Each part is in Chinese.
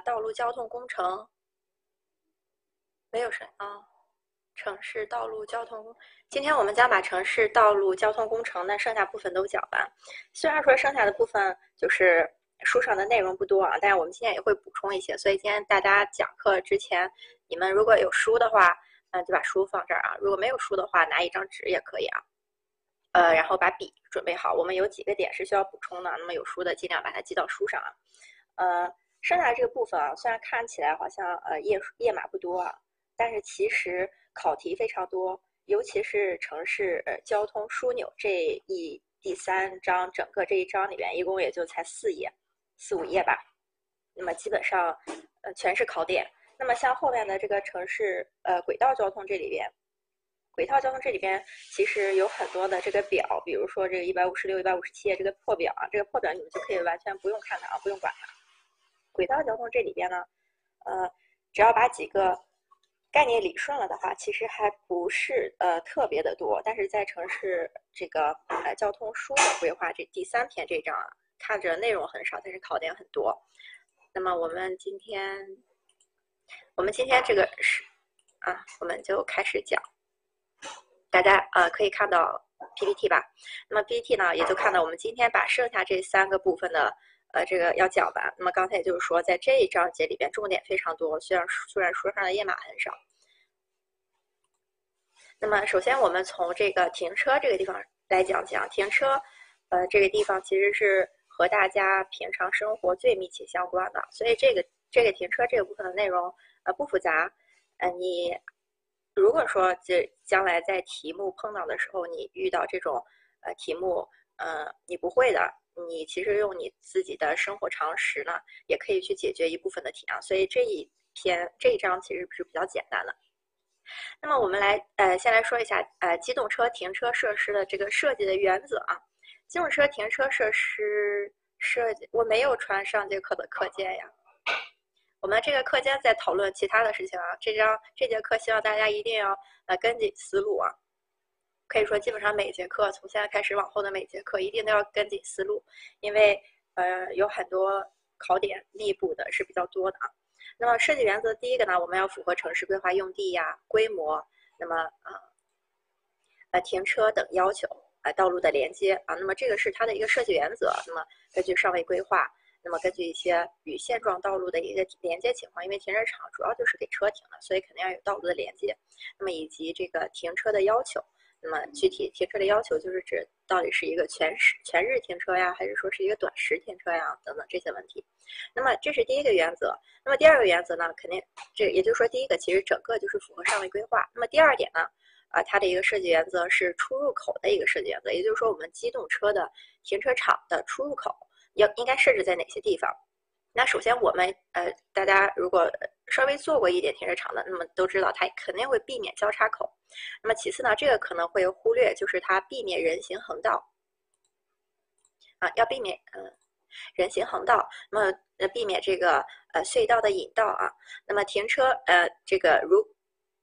道路交通工程没有声啊，城市道路交通。今天我们将把城市道路交通工程的剩下部分都讲完。虽然说剩下的部分就是书上的内容不多啊，但是我们今天也会补充一些。所以今天大家讲课之前，你们如果有书的话，嗯，就把书放这儿啊；如果没有书的话，拿一张纸也可以啊。呃，然后把笔准备好。我们有几个点是需要补充的，那么有书的尽量把它记到书上啊。呃。剩下这个部分啊，虽然看起来好像呃页页码不多啊，但是其实考题非常多，尤其是城市交通枢纽这一第三章，整个这一章里边一共也就才四页，四五页吧。那么基本上呃全是考点。那么像后面的这个城市呃轨道交通这里边，轨道交通这里边其实有很多的这个表，比如说这个一百五十六、一百五十七页这个破表啊，这个破表你们就可以完全不用看它啊，不用管它。轨道交通这里边呢，呃，只要把几个概念理顺了的话，其实还不是呃特别的多。但是在城市这个呃交通枢纽规划这第三篇这章啊，看着内容很少，但是考点很多。那么我们今天，我们今天这个是啊，我们就开始讲。大家呃可以看到 PPT 吧？那么 PPT 呢，也就看到我们今天把剩下这三个部分的。呃，这个要讲完。那么刚才也就是说，在这一章节里边，重点非常多，虽然虽然书上的页码很少。那么首先，我们从这个停车这个地方来讲讲停车。呃，这个地方其实是和大家平常生活最密切相关的，所以这个这个停车这个部分的内容呃不复杂。呃，你如果说这将来在题目碰到的时候，你遇到这种呃题目，呃，你不会的。你其实用你自己的生活常识呢，也可以去解决一部分的题啊，所以这一篇这一章其实是比较简单的。那么我们来呃先来说一下呃机动车停车设施的这个设计的原则啊。机动车停车设施设计，我没有传上节课的课件呀。我们这个课间在讨论其他的事情啊，这张这节课希望大家一定要呃跟紧思路啊。可以说，基本上每节课从现在开始往后的每节课一定都要跟紧思路，因为呃有很多考点密布的是比较多的啊。那么设计原则第一个呢，我们要符合城市规划用地呀、规模，那么啊呃停车等要求啊，道路的连接啊，那么这个是它的一个设计原则。那么根据上位规划，那么根据一些与现状道路的一个连接情况，因为停车场主要就是给车停的，所以肯定要有道路的连接。那么以及这个停车的要求。那么具体停车的要求就是指到底是一个全时全日停车呀，还是说是一个短时停车呀，等等这些问题。那么这是第一个原则。那么第二个原则呢，肯定这也就是说，第一个其实整个就是符合上位规划。那么第二点呢，啊，它的一个设计原则是出入口的一个设计原则，也就是说，我们机动车的停车场的出入口要应该设置在哪些地方？那首先我们呃，大家如果稍微做过一点停车场的，那么都知道它肯定会避免交叉口。那么其次呢，这个可能会忽略，就是它避免人行横道啊，要避免嗯人行横道，那么呃避免这个呃隧道的引道啊。那么停车呃这个如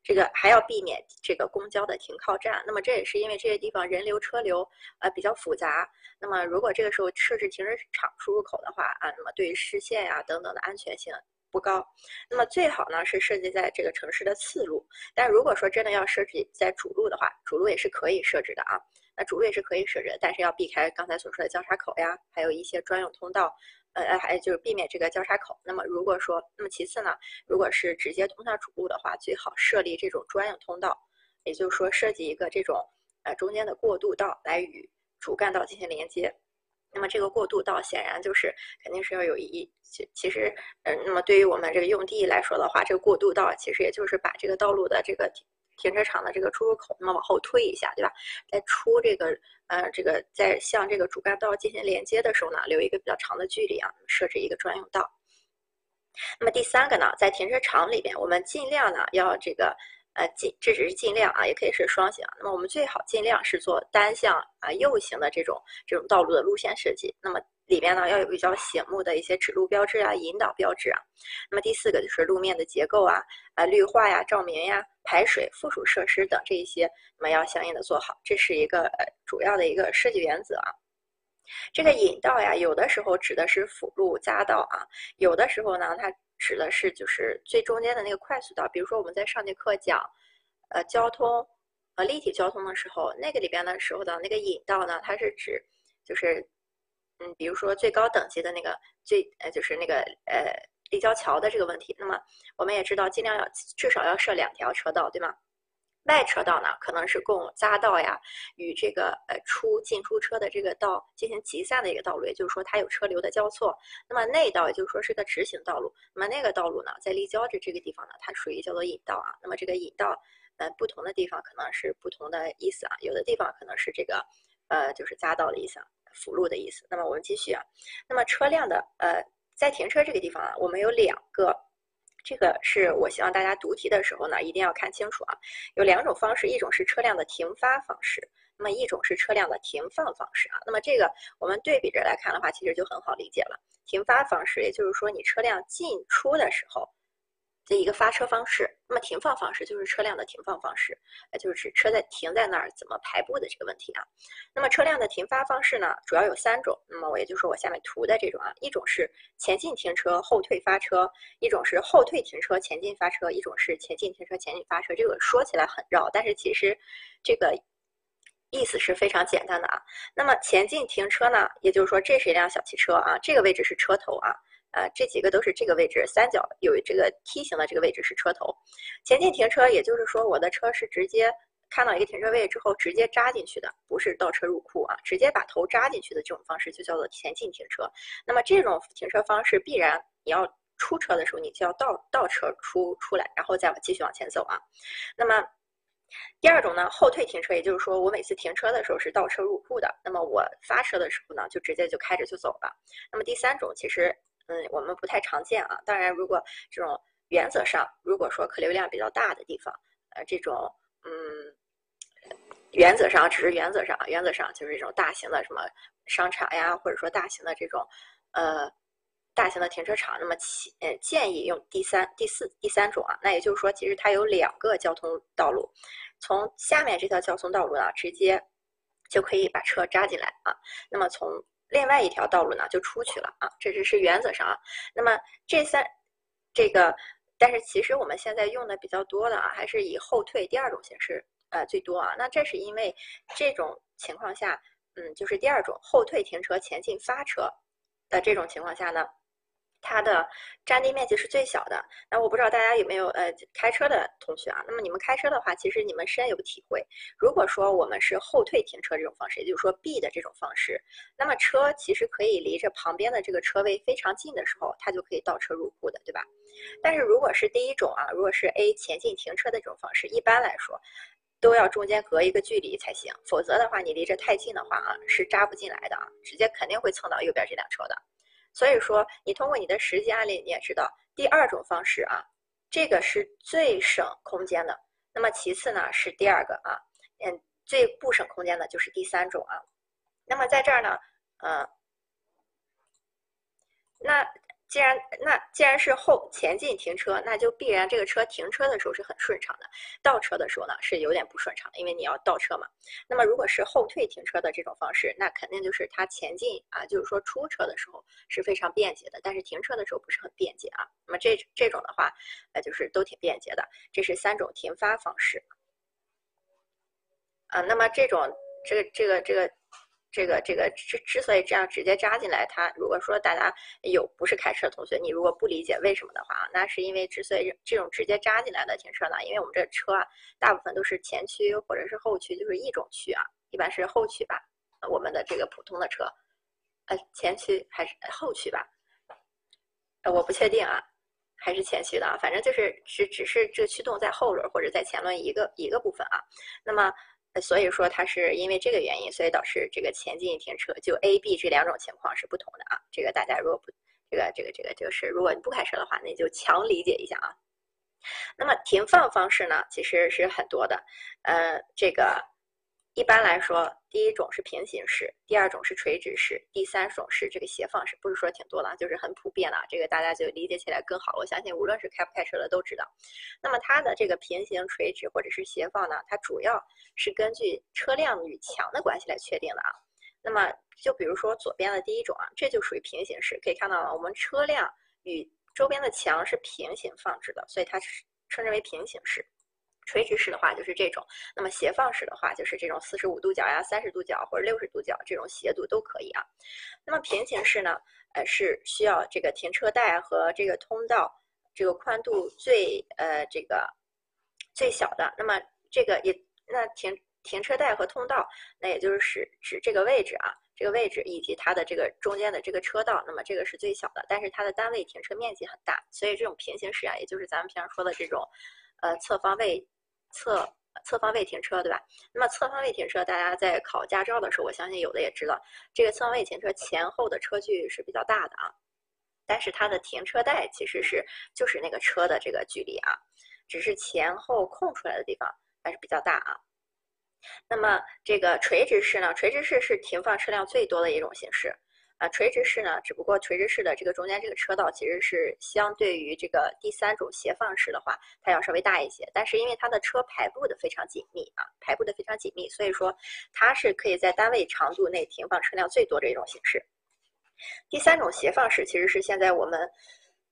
这个还要避免这个公交的停靠站。那么这也是因为这些地方人流车流呃比较复杂。那么如果这个时候设置停车场出入口的话啊，那么对于视线呀等等的安全性。不高，那么最好呢是设计在这个城市的次路。但如果说真的要设置在主路的话，主路也是可以设置的啊。那主路也是可以设置，但是要避开刚才所说的交叉口呀，还有一些专用通道，呃，还就是避免这个交叉口。那么如果说，那么其次呢，如果是直接通向主路的话，最好设立这种专用通道，也就是说设计一个这种呃中间的过渡道来与主干道进行连接。那么这个过渡道显然就是肯定是要有一其其实，嗯，那么对于我们这个用地来说的话，这个过渡道其实也就是把这个道路的这个停车场的这个出入口那么往后推一下，对吧？在出这个呃这个在向这个主干道进行连接的时候呢，留一个比较长的距离啊，设置一个专用道。那么第三个呢，在停车场里边，我们尽量呢要这个。呃，尽这只是尽量啊，也可以是双行。那么我们最好尽量是做单向啊右行的这种这种道路的路线设计。那么里边呢要有比较醒目的一些指路标志啊、引导标志啊。那么第四个就是路面的结构啊、啊绿化呀、照明呀、排水、附属设施等这一些，那么要相应的做好。这是一个呃主要的一个设计原则啊。这个引道呀，有的时候指的是辅路匝道啊，有的时候呢它。指的是就是最中间的那个快速道。比如说我们在上节课讲，呃，交通，呃，立体交通的时候，那个里边的时候的那个引道呢，它是指就是，嗯，比如说最高等级的那个最呃，就是那个呃立交桥的这个问题。那么我们也知道，尽量要至少要设两条车道，对吗？外车道呢，可能是供匝道呀，与这个呃出进出车的这个道进行集散的一个道路，也就是说它有车流的交错。那么内道也就是说是个直行道路。那么那个道路呢，在立交的这个地方呢，它属于叫做引道啊。那么这个引道，呃，不同的地方可能是不同的意思啊。有的地方可能是这个，呃，就是匝道的意思，辅路的意思。那么我们继续啊。那么车辆的呃，在停车这个地方啊，我们有两个。这个是我希望大家读题的时候呢，一定要看清楚啊。有两种方式，一种是车辆的停发方式，那么一种是车辆的停放方式啊。那么这个我们对比着来看的话，其实就很好理解了。停发方式，也就是说你车辆进出的时候。这一个发车方式，那么停放方式就是车辆的停放方式，呃，就是指车在停在那儿怎么排布的这个问题啊。那么车辆的停发方式呢，主要有三种。那么我也就说我下面图的这种啊，一种是前进停车后退发车，一种是后退停车前进发车，一种是前进停车前进发车。这个说起来很绕，但是其实这个意思是非常简单的啊。那么前进停车呢，也就是说这是一辆小汽车啊，这个位置是车头啊。呃，这几个都是这个位置，三角有这个梯形的这个位置是车头。前进停车，也就是说我的车是直接看到一个停车位之后直接扎进去的，不是倒车入库啊，直接把头扎进去的这种方式就叫做前进停车。那么这种停车方式必然你要出车的时候，你就要倒倒车出出来，然后再继续往前走啊。那么第二种呢，后退停车，也就是说我每次停车的时候是倒车入库的，那么我发车的时候呢，就直接就开着就走了。那么第三种其实。嗯，我们不太常见啊。当然，如果这种原则上，如果说客流量比较大的地方，呃，这种嗯，原则上只是原则上，原则上就是这种大型的什么商场呀，或者说大型的这种呃大型的停车场，那么呃建议用第三、第四、第三种啊。那也就是说，其实它有两个交通道路，从下面这条交通道路呢，直接就可以把车扎进来啊。那么从另外一条道路呢，就出去了啊，这只是原则上啊。那么这三，这个，但是其实我们现在用的比较多的啊，还是以后退第二种形式呃最多啊。那这是因为这种情况下，嗯，就是第二种后退停车前进发车的这种情况下呢。它的占地面积是最小的。那我不知道大家有没有呃开车的同学啊？那么你们开车的话，其实你们深有体会。如果说我们是后退停车这种方式，也就是说 B 的这种方式，那么车其实可以离着旁边的这个车位非常近的时候，它就可以倒车入库的，对吧？但是如果是第一种啊，如果是 A 前进停车的这种方式，一般来说都要中间隔一个距离才行，否则的话你离着太近的话啊，是扎不进来的啊，直接肯定会蹭到右边这辆车的。所以说，你通过你的实际案例，你也知道第二种方式啊，这个是最省空间的。那么其次呢是第二个啊，嗯，最不省空间的就是第三种啊。那么在这儿呢，呃，那。既然那既然是后前进停车，那就必然这个车停车的时候是很顺畅的，倒车的时候呢是有点不顺畅的，因为你要倒车嘛。那么如果是后退停车的这种方式，那肯定就是它前进啊，就是说出车的时候是非常便捷的，但是停车的时候不是很便捷啊。那么这这种的话，呃，就是都挺便捷的。这是三种停发方式啊。那么这种这个这个这个。这个这个之之所以这样直接扎进来，它如果说大家有不是开车的同学，你如果不理解为什么的话啊，那是因为之所以这种直接扎进来的停车呢，因为我们这车啊，大部分都是前驱或者是后驱，就是一种驱啊，一般是后驱吧，我们的这个普通的车，呃，前驱还是后驱吧，呃，我不确定啊，还是前驱的啊，反正就是只只是这驱动在后轮或者在前轮一个一个部分啊，那么。所以说它是因为这个原因，所以导致这个前进停车就 A、B 这两种情况是不同的啊。这个大家如果不这个这个这个就是如果你不开车的话，那就强理解一下啊。那么停放方式呢，其实是很多的，呃，这个。一般来说，第一种是平行式，第二种是垂直式，第三种是这个斜放式，不是说挺多的，就是很普遍的，这个大家就理解起来更好。我相信无论是开不开车的都知道。那么它的这个平行、垂直或者是斜放呢，它主要是根据车辆与墙的关系来确定的啊。那么就比如说左边的第一种啊，这就属于平行式，可以看到了我们车辆与周边的墙是平行放置的，所以它是称之为平行式。垂直式的话就是这种，那么斜放式的话就是这种四十五度角呀、三十度角或者六十度角这种斜度都可以啊。那么平行式呢，呃是需要这个停车带和这个通道这个宽度最呃这个最小的。那么这个也那停停车带和通道，那也就是指指这个位置啊。这个位置以及它的这个中间的这个车道，那么这个是最小的，但是它的单位停车面积很大，所以这种平行式啊，也就是咱们平常说的这种，呃，侧方位侧侧方位停车，对吧？那么侧方位停车，大家在考驾照的时候，我相信有的也知道，这个侧方位停车前后的车距是比较大的啊，但是它的停车带其实是就是那个车的这个距离啊，只是前后空出来的地方还是比较大啊。那么这个垂直式呢？垂直式是停放车辆最多的一种形式啊。垂直式呢，只不过垂直式的这个中间这个车道其实是相对于这个第三种斜放式的话，它要稍微大一些。但是因为它的车排布的非常紧密啊，排布的非常紧密，所以说它是可以在单位长度内停放车辆最多的一种形式。第三种斜放式其实是现在我们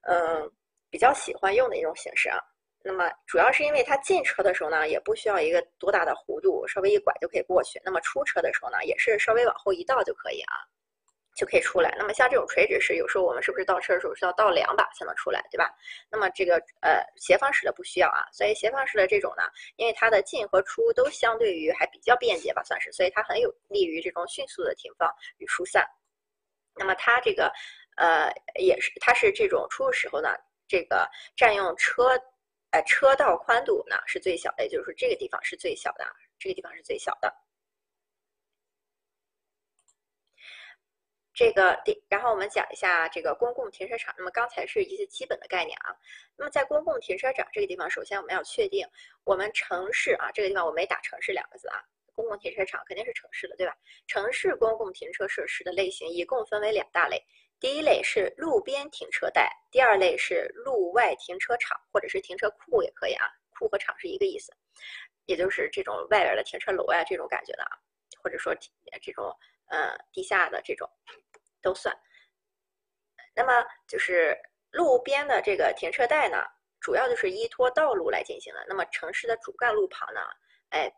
嗯比较喜欢用的一种形式啊。那么主要是因为它进车的时候呢，也不需要一个多大的弧度，稍微一拐就可以过去。那么出车的时候呢，也是稍微往后一倒就可以啊，就可以出来。那么像这种垂直式，有时候我们是不是倒车的时候是要倒两把才能出来，对吧？那么这个呃斜方式的不需要啊，所以斜方式的这种呢，因为它的进和出都相对于还比较便捷吧，算是，所以它很有利于这种迅速的停放与疏散。那么它这个呃也是，它是这种出入时候呢，这个占用车。呃，车道宽度呢是最小的，也就是说这个地方是最小的，这个地方是最小的。这个第，然后我们讲一下这个公共停车场。那么刚才是一些基本的概念啊。那么在公共停车场这个地方，首先我们要确定我们城市啊这个地方我没打城市两个字啊，公共停车场肯定是城市的，对吧？城市公共停车设施的类型一共分为两大类。第一类是路边停车带，第二类是路外停车场或者是停车库也可以啊，库和场是一个意思，也就是这种外边的停车楼啊这种感觉的啊，或者说这种呃地下的这种都算。那么就是路边的这个停车带呢，主要就是依托道路来进行的。那么城市的主干路旁呢，哎，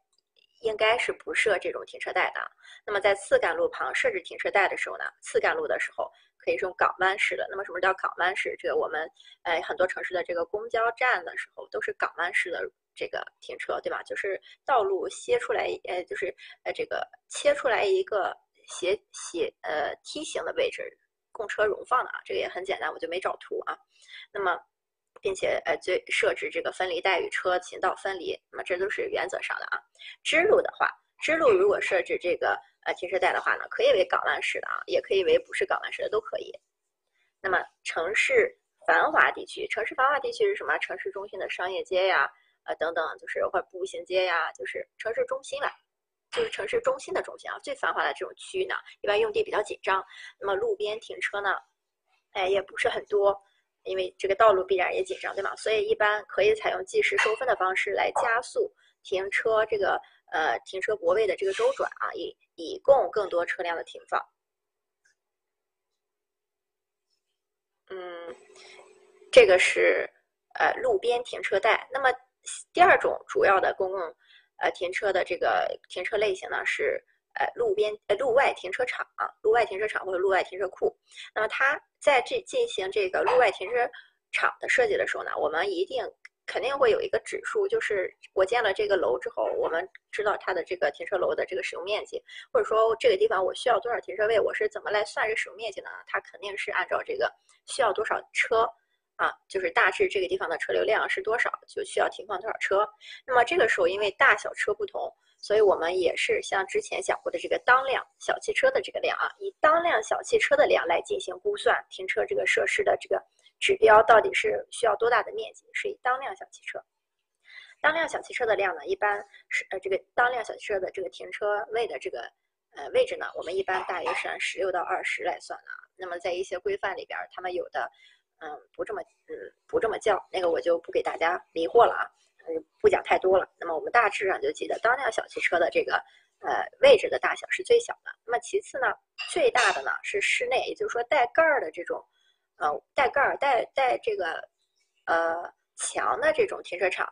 应该是不设这种停车带的。那么在次干路旁设置停车带的时候呢，次干路的时候。可以是用港湾式的。那么什么叫港湾式？这个我们哎很多城市的这个公交站的时候都是港湾式的这个停车，对吧？就是道路切出来，呃，就是呃这个切出来一个斜斜呃梯形的位置供车容放的啊。这个也很简单，我就没找图啊。那么并且呃最设置这个分离带与车行道分离，那么这都是原则上的啊。支路的话，支路如果设置这个。呃，停车带的话呢，可以为港湾式的啊，也可以为不是港湾式的都可以。那么城市繁华地区，城市繁华地区是什么？城市中心的商业街呀，呃等等，就是或步行街呀，就是城市中心了，就是城市中心的中心啊，最繁华的这种区域呢，一般用地比较紧张。那么路边停车呢，哎也不是很多，因为这个道路必然也紧张，对吗？所以一般可以采用计时收分的方式来加速停车这个。呃，停车泊位的这个周转啊，以以供更多车辆的停放。嗯，这个是呃路边停车带。那么第二种主要的公共呃停车的这个停车类型呢，是呃路边呃路外停车场啊，路外停车场或者路外停车库。那么它在这进行这个路外停车场的设计的时候呢，我们一定。肯定会有一个指数，就是我建了这个楼之后，我们知道它的这个停车楼的这个使用面积，或者说这个地方我需要多少停车位，我是怎么来算这使用面积呢？它肯定是按照这个需要多少车啊，就是大致这个地方的车流量是多少，就需要停放多少车。那么这个时候，因为大小车不同，所以我们也是像之前讲过的这个当量小汽车的这个量啊，以当量小汽车的量来进行估算停车这个设施的这个。指标到底是需要多大的面积？是以当量小汽车，当量小汽车的量呢？一般是呃这个当量小汽车的这个停车位的这个呃位置呢？我们一般大约是按十六到二十来算的。那么在一些规范里边，他们有的嗯不这么嗯不这么叫，那个我就不给大家迷惑了啊，嗯不讲太多了。那么我们大致上就记得当辆小汽车的这个呃位置的大小是最小的。那么其次呢，最大的呢是室内，也就是说带盖儿的这种。呃带盖儿带带这个呃墙的这种停车场，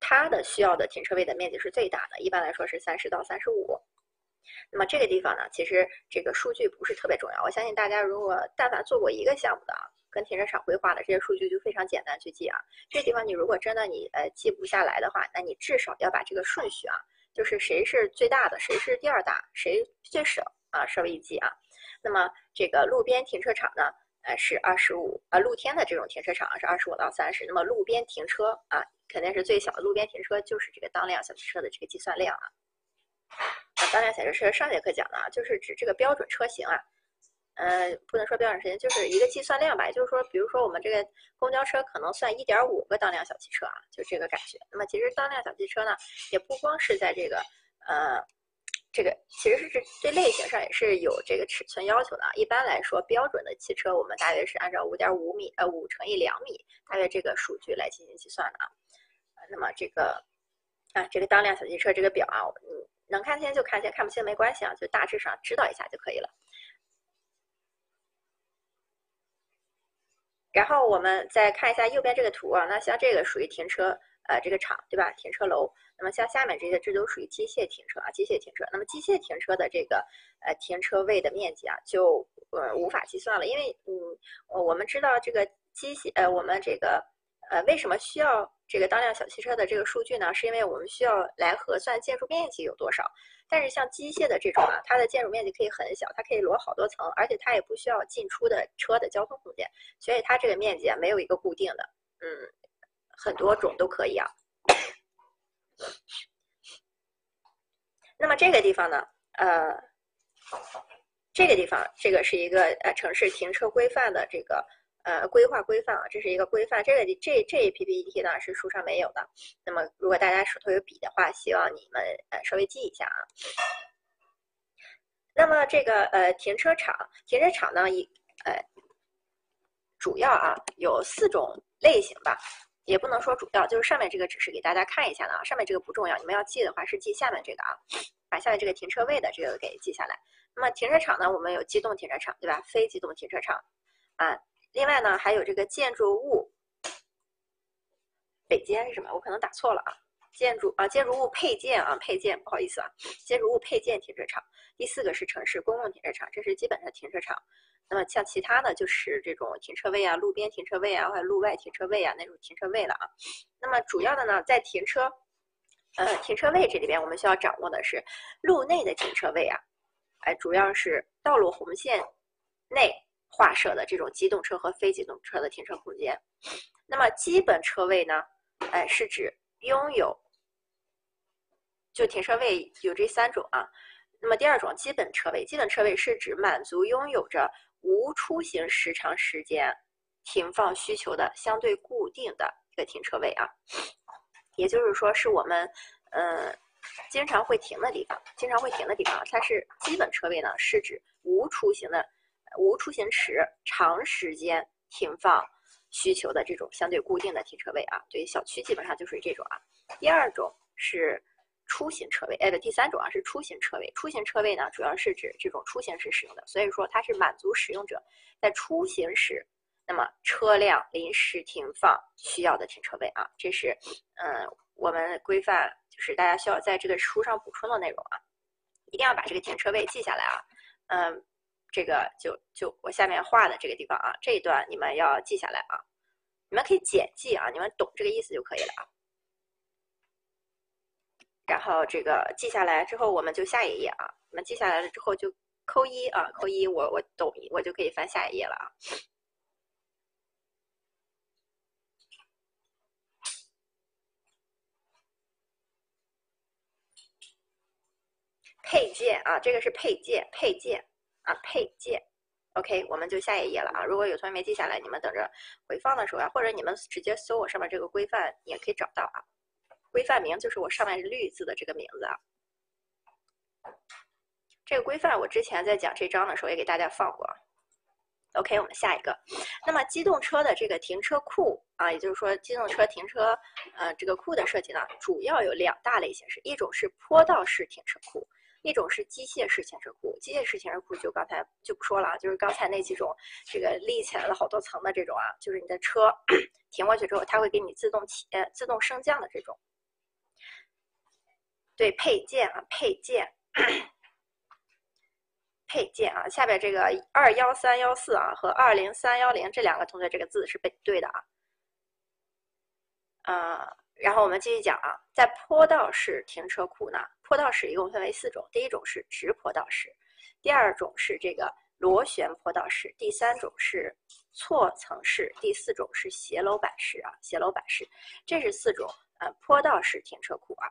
它的需要的停车位的面积是最大的，一般来说是三十到三十五。那么这个地方呢，其实这个数据不是特别重要。我相信大家如果但凡做过一个项目的啊，跟停车场规划的这些数据就非常简单去记啊。这地方你如果真的你呃记不下来的话，那你至少要把这个顺序啊，就是谁是最大的，谁是第二大，谁最少啊，稍微一记啊。那么这个路边停车场呢，呃是二十五啊，露天的这种停车场是二十五到三十。那么路边停车啊，肯定是最小的。路边停车就是这个当量小汽车的这个计算量啊。啊，当量小汽车上节课讲的啊，就是指这个标准车型啊，呃，不能说标准时间，就是一个计算量吧。就是说，比如说我们这个公交车可能算一点五个当量小汽车啊，就这个感觉。那么其实当量小汽车呢，也不光是在这个呃，这个其实是对类型上也是有这个尺寸要求的啊。一般来说，标准的汽车我们大约是按照五点五米呃五乘以两米大约这个数据来进行计算的啊。那么这个啊，这个当量小汽车这个表啊，嗯。能看清就看清，看不清没关系啊，就大致上知道一下就可以了。然后我们再看一下右边这个图啊，那像这个属于停车呃这个厂对吧？停车楼。那么像下面这些，这都属于机械停车啊，机械停车。那么机械停车的这个呃停车位的面积啊，就呃无法计算了，因为嗯，我们知道这个机械呃我们这个。呃，为什么需要这个当辆小汽车的这个数据呢？是因为我们需要来核算建筑面积有多少。但是像机械的这种啊，它的建筑面积可以很小，它可以摞好多层，而且它也不需要进出的车的交通空间，所以它这个面积啊没有一个固定的，嗯，很多种都可以啊。那么这个地方呢，呃，这个地方这个是一个呃城市停车规范的这个。呃，规划规范啊，这是一个规范。这个这这 PPT 呢是书上没有的。那么，如果大家手头有笔的话，希望你们呃稍微记一下啊。那么这个呃停车场，停车场呢一呃主要啊有四种类型吧，也不能说主要，就是上面这个只是给大家看一下的啊。上面这个不重要，你们要记的话是记下面这个啊，把下面这个停车位的这个给记下来。那么停车场呢，我们有机动停车场对吧？非机动停车场啊。另外呢，还有这个建筑物北间是什么？我可能打错了啊。建筑啊，建筑物配件啊，配件，不好意思啊。建筑物配件停车场。第四个是城市公共停车场，这是基本的停车场。那么像其他的就是这种停车位啊，路边停车位啊，或者路外停车位啊那种停车位了啊。那么主要的呢，在停车，呃，停车位这里边，我们需要掌握的是路内的停车位啊，哎，主要是道路红线内。划设的这种机动车和非机动车的停车空间，那么基本车位呢？哎，是指拥有就停车位有这三种啊。那么第二种基本车位，基本车位是指满足拥有着无出行时长时间停放需求的相对固定的一个停车位啊。也就是说，是我们嗯经常会停的地方，经常会停的地方，它是基本车位呢，是指无出行的。无出行时长时间停放需求的这种相对固定的停车位啊，对于小区基本上就属于这种啊。第二种是出行车位，哎不，第三种啊是出行车位。出行车位呢，主要是指这种出行时使用的，所以说它是满足使用者在出行时，那么车辆临时停放需要的停车位啊。这是嗯我们规范就是大家需要在这个书上补充的内容啊，一定要把这个停车位记下来啊，嗯。这个就就我下面画的这个地方啊，这一段你们要记下来啊，你们可以简记啊，你们懂这个意思就可以了啊。然后这个记下来之后，我们就下一页啊。你们记下来了之后就扣一啊，扣一，我我懂，我就可以翻下一页了啊。配件啊，这个是配件，配件。啊，配件，OK，我们就下一页了啊。如果有同学没记下来，你们等着回放的时候啊，或者你们直接搜我上面这个规范，也可以找到啊。规范名就是我上面绿字的这个名字啊。这个规范我之前在讲这章的时候也给大家放过。OK，我们下一个。那么机动车的这个停车库啊，也就是说机动车停车呃这个库的设计呢，主要有两大类形式，一种是坡道式停车库。一种是机械式停车库，机械式停车库就刚才就不说了，就是刚才那几种这个立起来了好多层的这种啊，就是你的车停过去之后，它会给你自动起呃自动升降的这种。对配件啊，配件，配件啊，下边这个二幺三幺四啊和二零三幺零这两个同学这个字是背对的啊。呃，然后我们继续讲啊，在坡道式停车库呢，坡道式一共分为四种，第一种是直坡道式，第二种是这个螺旋坡道式，第三种是错层式，第四种是斜楼板式啊，斜楼板式，这是四种呃坡道式停车库啊。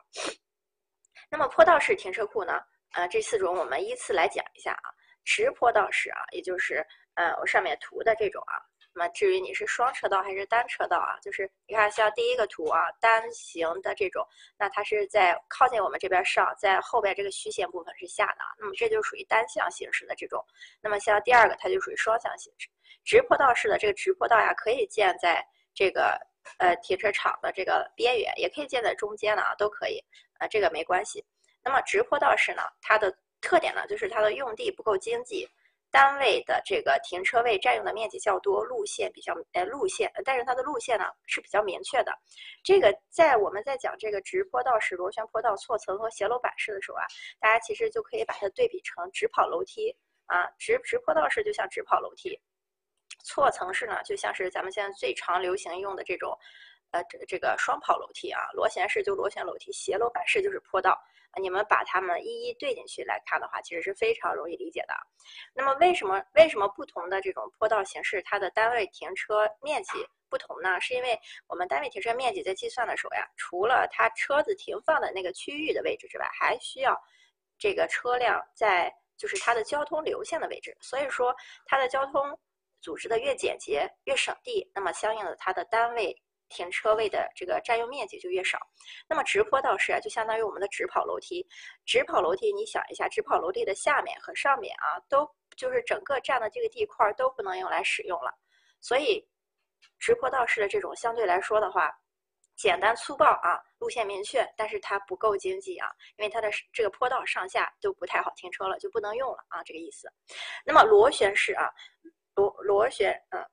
那么坡道式停车库呢？呃，这四种我们依次来讲一下啊。直坡道式啊，也就是呃我上面图的这种啊。那么至于你是双车道还是单车道啊，就是你看像第一个图啊，单行的这种，那它是在靠近我们这边上，在后边这个虚线部分是下的，那么这就属于单向行驶的这种。那么像第二个，它就属于双向行驶。直坡道式的这个直坡道呀，可以建在这个呃停车场的这个边缘，也可以建在中间的啊，都可以。啊，这个没关系。那么直坡道式呢，它的特点呢，就是它的用地不够经济，单位的这个停车位占用的面积较多，路线比较呃路线，但是它的路线呢是比较明确的。这个在我们在讲这个直坡道式、螺旋坡道、错层和斜楼板式的时候啊，大家其实就可以把它对比成直跑楼梯啊，直直坡道式就像直跑楼梯，错层式呢就像是咱们现在最常流行用的这种。呃，这这个双跑楼梯啊，螺旋式就螺旋楼梯，斜楼板式就是坡道。你们把它们一一对进去来看的话，其实是非常容易理解的。那么为什么为什么不同的这种坡道形式，它的单位停车面积不同呢？是因为我们单位停车面积在计算的时候呀，除了它车子停放的那个区域的位置之外，还需要这个车辆在就是它的交通流线的位置。所以说，它的交通组织的越简洁越省地，那么相应的它的单位。停车位的这个占用面积就越少，那么直坡道式啊，就相当于我们的直跑楼梯。直跑楼梯，你想一下，直跑楼梯的下面和上面啊，都就是整个占的这个地块都不能用来使用了。所以，直坡道式的这种相对来说的话，简单粗暴啊，路线明确，但是它不够经济啊，因为它的这个坡道上下都不太好停车了，就不能用了啊，这个意思。那么螺旋式啊，螺螺旋，嗯。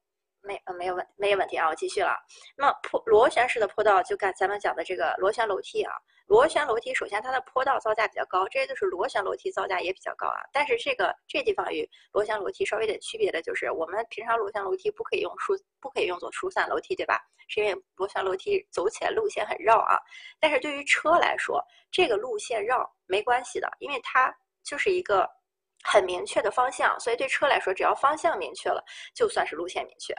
没呃没有问没有问题啊，我继续了。那么坡螺旋式的坡道，就干咱们讲的这个螺旋楼梯啊。螺旋楼梯首先它的坡道造价比较高，这些就是螺旋楼梯造价也比较高啊。但是这个这地方与螺旋楼梯稍微有点区别的就是，我们平常螺旋楼梯不可以用疏不可以用作疏散楼梯，对吧？是因为螺旋楼梯走起来路线很绕啊。但是对于车来说，这个路线绕没关系的，因为它就是一个很明确的方向，所以对车来说，只要方向明确了，就算是路线明确。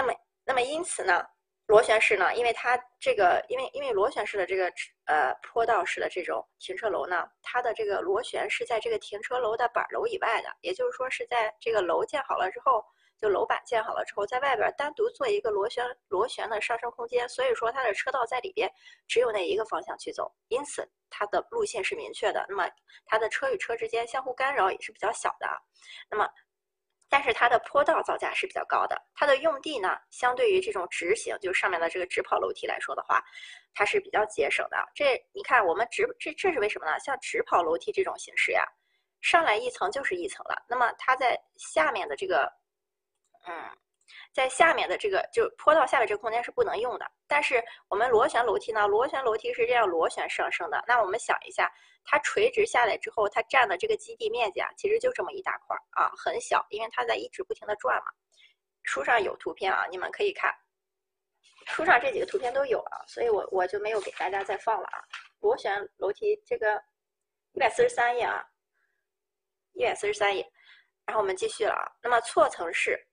那么，那么因此呢，螺旋式呢，因为它这个，因为因为螺旋式的这个呃坡道式的这种停车楼呢，它的这个螺旋是在这个停车楼的板楼以外的，也就是说是在这个楼建好了之后，就楼板建好了之后，在外边单独做一个螺旋螺旋的上升空间，所以说它的车道在里边只有那一个方向去走，因此它的路线是明确的，那么它的车与车之间相互干扰也是比较小的，那么。但是它的坡道造价是比较高的，它的用地呢，相对于这种直行，就是上面的这个直跑楼梯来说的话，它是比较节省的。这你看，我们直这这是为什么呢？像直跑楼梯这种形式呀，上来一层就是一层了，那么它在下面的这个，嗯。在下面的这个就坡道下面这个空间是不能用的，但是我们螺旋楼梯呢，螺旋楼梯是这样螺旋上升的。那我们想一下，它垂直下来之后，它占的这个基地面积啊，其实就这么一大块啊，很小，因为它在一直不停的转嘛。书上有图片啊，你们可以看，书上这几个图片都有啊，所以我我就没有给大家再放了啊。螺旋楼梯这个一百四十三页啊，一百四十三页，然后我们继续了啊。那么错层式。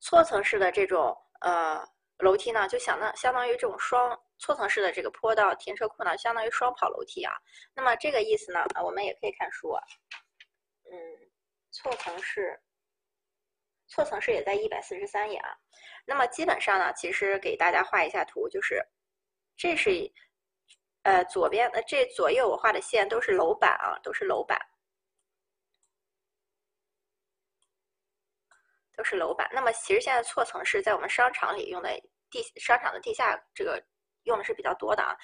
错层式的这种呃楼梯呢，就相当相当于这种双错层式的这个坡道停车库呢，相当于双跑楼梯啊。那么这个意思呢，我们也可以看书啊。嗯，错层式，错层式也在一百四十三页啊。那么基本上呢，其实给大家画一下图，就是这是呃左边的这左右我画的线都是楼板啊，都是楼板。都是楼板。那么其实现在错层是在我们商场里用的地商场的地下这个用的是比较多的啊。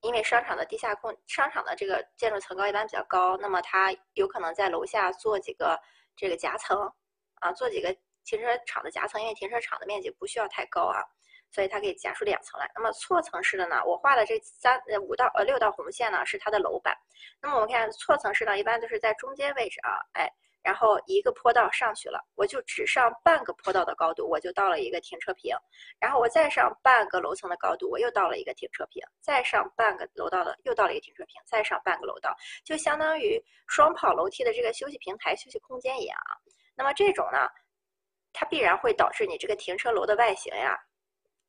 因为商场的地下空，商场的这个建筑层高一般比较高，那么它有可能在楼下做几个这个夹层啊，做几个停车场的夹层，因为停车场的面积不需要太高啊。所以它可以夹出两层来。那么错层式的呢？我画的这三呃五道呃六道红线呢是它的楼板。那么我们看错层式呢，一般都是在中间位置啊，哎，然后一个坡道上去了，我就只上半个坡道的高度，我就到了一个停车坪。然后我再上半个楼层的高度，我又到了一个停车坪。再上半个楼道的，又到了一个停车坪。再上半个楼道，就相当于双跑楼梯的这个休息平台、休息空间一样啊。那么这种呢，它必然会导致你这个停车楼的外形呀。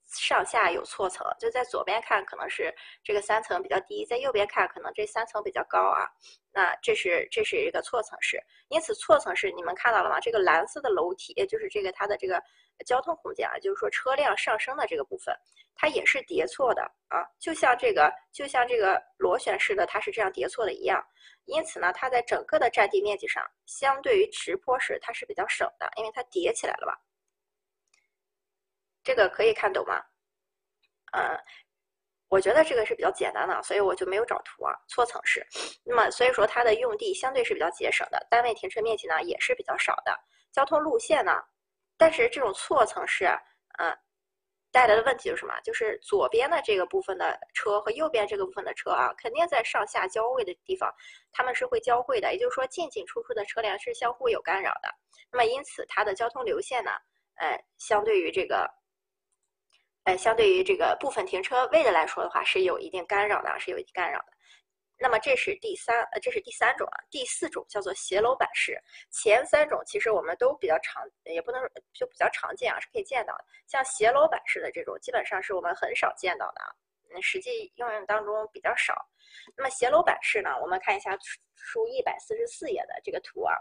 上下有错层，就在左边看可能是这个三层比较低，在右边看可能这三层比较高啊。那这是这是一个错层式，因此错层式你们看到了吗？这个蓝色的楼梯，就是这个它的这个交通空间啊，就是说车辆上升的这个部分，它也是叠错的啊，就像这个就像这个螺旋式的它是这样叠错的一样。因此呢，它在整个的占地面积上，相对于直坡式它是比较省的，因为它叠起来了吧。这个可以看懂吗？嗯，我觉得这个是比较简单的，所以我就没有找图啊。错层式，那么所以说它的用地相对是比较节省的，单位停车面积呢也是比较少的。交通路线呢，但是这种错层式，嗯，带来的问题是什么？就是左边的这个部分的车和右边这个部分的车啊，肯定在上下交汇的地方，他们是会交汇的，也就是说进进出出的车辆是相互有干扰的。那么因此它的交通流线呢，呃，相对于这个。相对于这个部分停车位的来说的话，是有一定干扰的，是有一定干扰的。那么这是第三，呃，这是第三种啊。第四种叫做斜楼板式。前三种其实我们都比较常，也不能就比较常见啊，是可以见到的。像斜楼板式的这种，基本上是我们很少见到的啊，嗯，实际应用当中比较少。那么斜楼板式呢，我们看一下书一百四十四页的这个图啊。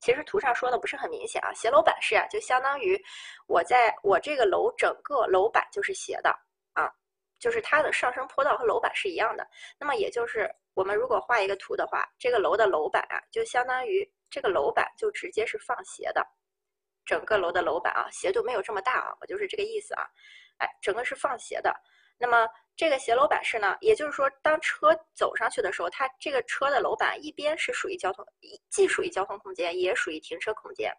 其实图上说的不是很明显啊，斜楼板式啊，就相当于我在我这个楼整个楼板就是斜的啊，就是它的上升坡道和楼板是一样的。那么也就是我们如果画一个图的话，这个楼的楼板啊，就相当于这个楼板就直接是放斜的，整个楼的楼板啊，斜度没有这么大啊，我就是这个意思啊，哎，整个是放斜的。那么这个斜楼板式呢，也就是说，当车走上去的时候，它这个车的楼板一边是属于交通，既属于交通空间，也属于停车空间。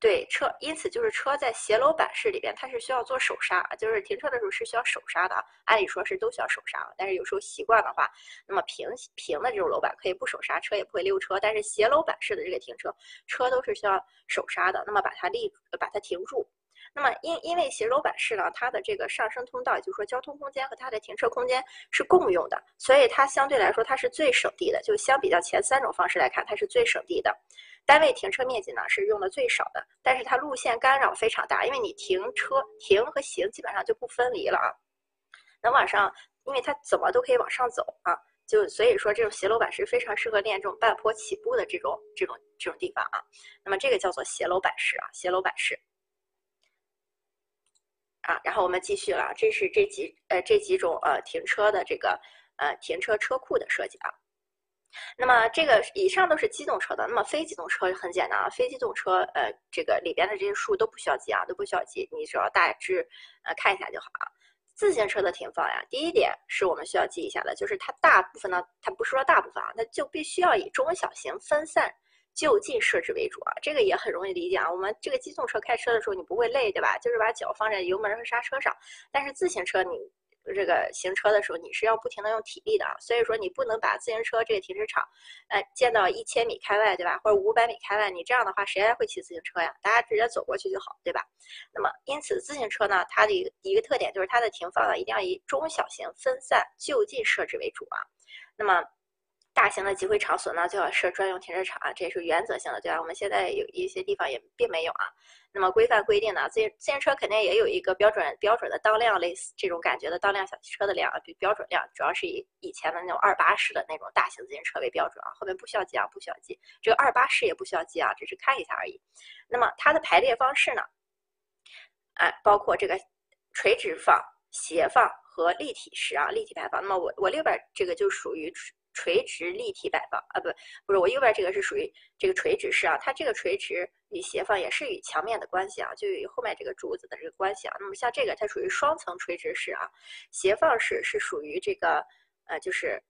对车，因此就是车在斜楼板式里边，它是需要做手刹，就是停车的时候是需要手刹的。按理说是都需要手刹，但是有时候习惯的话，那么平平的这种楼板可以不手刹，车也不会溜车。但是斜楼板式的这个停车，车都是需要手刹的。那么把它立，把它停住。那么，因因为斜楼板式呢，它的这个上升通道，也就是说交通空间和它的停车空间是共用的，所以它相对来说它是最省地的。就相比较前三种方式来看，它是最省地的。单位停车面积呢是用的最少的，但是它路线干扰非常大，因为你停车停和行基本上就不分离了啊。能往上，因为它怎么都可以往上走啊，就所以说这种斜楼板是非常适合练这种半坡起步的这种这种这种地方啊。那么这个叫做斜楼板式啊，斜楼板式。啊，然后我们继续了，这是这几呃这几种呃停车的这个呃停车车库的设计啊。那么这个以上都是机动车的，那么非机动车很简单啊，非机动车呃这个里边的这些数都不需要记啊，都不需要记，你只要大致呃看一下就好啊。自行车的停放呀，第一点是我们需要记一下的，就是它大部分呢，它不是说大部分啊，它就必须要以中小型分散。就近设置为主啊，这个也很容易理解啊。我们这个机动车开车的时候，你不会累，对吧？就是把脚放在油门和刹车上。但是自行车你这个行车的时候，你是要不停的用体力的啊。所以说你不能把自行车这个停车场，呃，建到一千米开外，对吧？或者五百米开外，你这样的话谁还会骑自行车呀？大家直接走过去就好，对吧？那么因此自行车呢，它的一个一个特点就是它的停放呢一定要以中小型分散就近设置为主啊。那么。大型的集会场所呢，就要设专用停车场啊，这也是原则性的，对吧？我们现在有一些地方也并没有啊。那么规范规定呢，自自行车肯定也有一个标准标准的当量，类似这种感觉的当量小汽车的量，比标准量主要是以以前的那种二八式的那种大型自行车为标准啊。后面不需要记啊，不需要记，这个二八式也不需要记啊，只是看一下而已。那么它的排列方式呢，哎，包括这个垂直放、斜放和立体式啊，立体排放。那么我我右边这个就属于。垂直立体摆放啊，不，不是我右边这个是属于这个垂直式啊，它这个垂直与斜放，也是与墙面的关系啊，就与后面这个柱子的这个关系啊。那么像这个，它属于双层垂直式啊，斜放式是属于这个呃，就是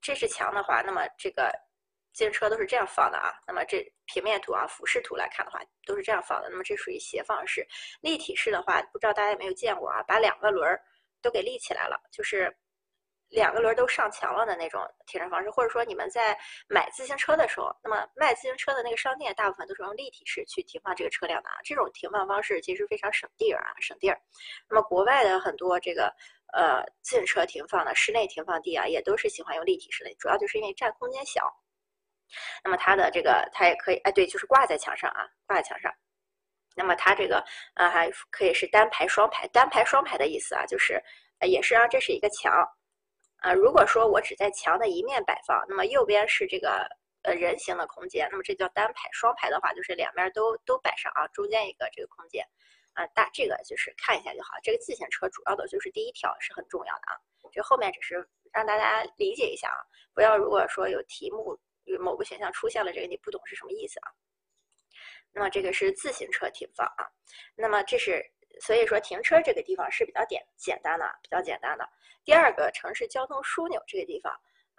这是墙的话，那么这个自行车都是这样放的啊。那么这平面图啊，俯视图来看的话，都是这样放的。那么这属于斜放式，立体式的话，不知道大家有没有见过啊？把两个轮儿都给立起来了，就是。两个轮都上墙了的那种停车方式，或者说你们在买自行车的时候，那么卖自行车的那个商店大部分都是用立体式去停放这个车辆的啊。这种停放方式其实非常省地儿啊，省地儿。那么国外的很多这个呃自行车停放的室内停放地啊，也都是喜欢用立体式的，主要就是因为占空间小。那么它的这个它也可以哎对，就是挂在墙上啊，挂在墙上。那么它这个啊还可以是单排双排，单排双排的意思啊，就是也是啊，这是一个墙。啊，如果说我只在墙的一面摆放，那么右边是这个呃人形的空间，那么这叫单排。双排的话就是两边都都摆上啊，中间一个这个空间，啊大这个就是看一下就好。这个自行车主要的就是第一条是很重要的啊，这后面只是让大家理解一下啊，不要如果说有题目有某个选项出现了这个你不懂是什么意思啊。那么这个是自行车停放啊，那么这是。所以说停车这个地方是比较简简单的，比较简单的。第二个城市交通枢纽这个地方，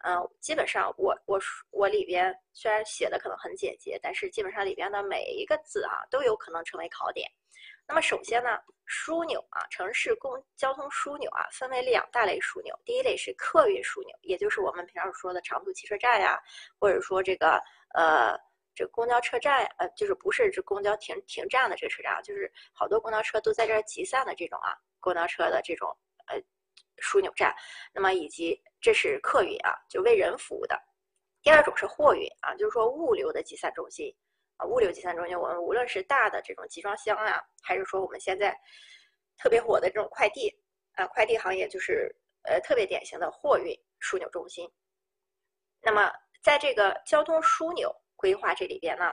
嗯，基本上我我我里边虽然写的可能很简洁，但是基本上里边的每一个字啊都有可能成为考点。那么首先呢，枢纽啊，城市公交通枢纽啊，分为两大类枢纽。第一类是客运枢纽，也就是我们平常说的长途汽车站呀，或者说这个呃。这公交车站，呃，就是不是这公交停停站的这个车站啊，就是好多公交车都在这儿集散的这种啊，公交车的这种呃枢纽站。那么以及这是客运啊，就为人服务的。第二种是货运啊，就是说物流的集散中心啊，物流集散中心，我们无论是大的这种集装箱啊，还是说我们现在特别火的这种快递啊，快递行业就是呃特别典型的货运枢纽中心。那么在这个交通枢纽。规划这里边呢，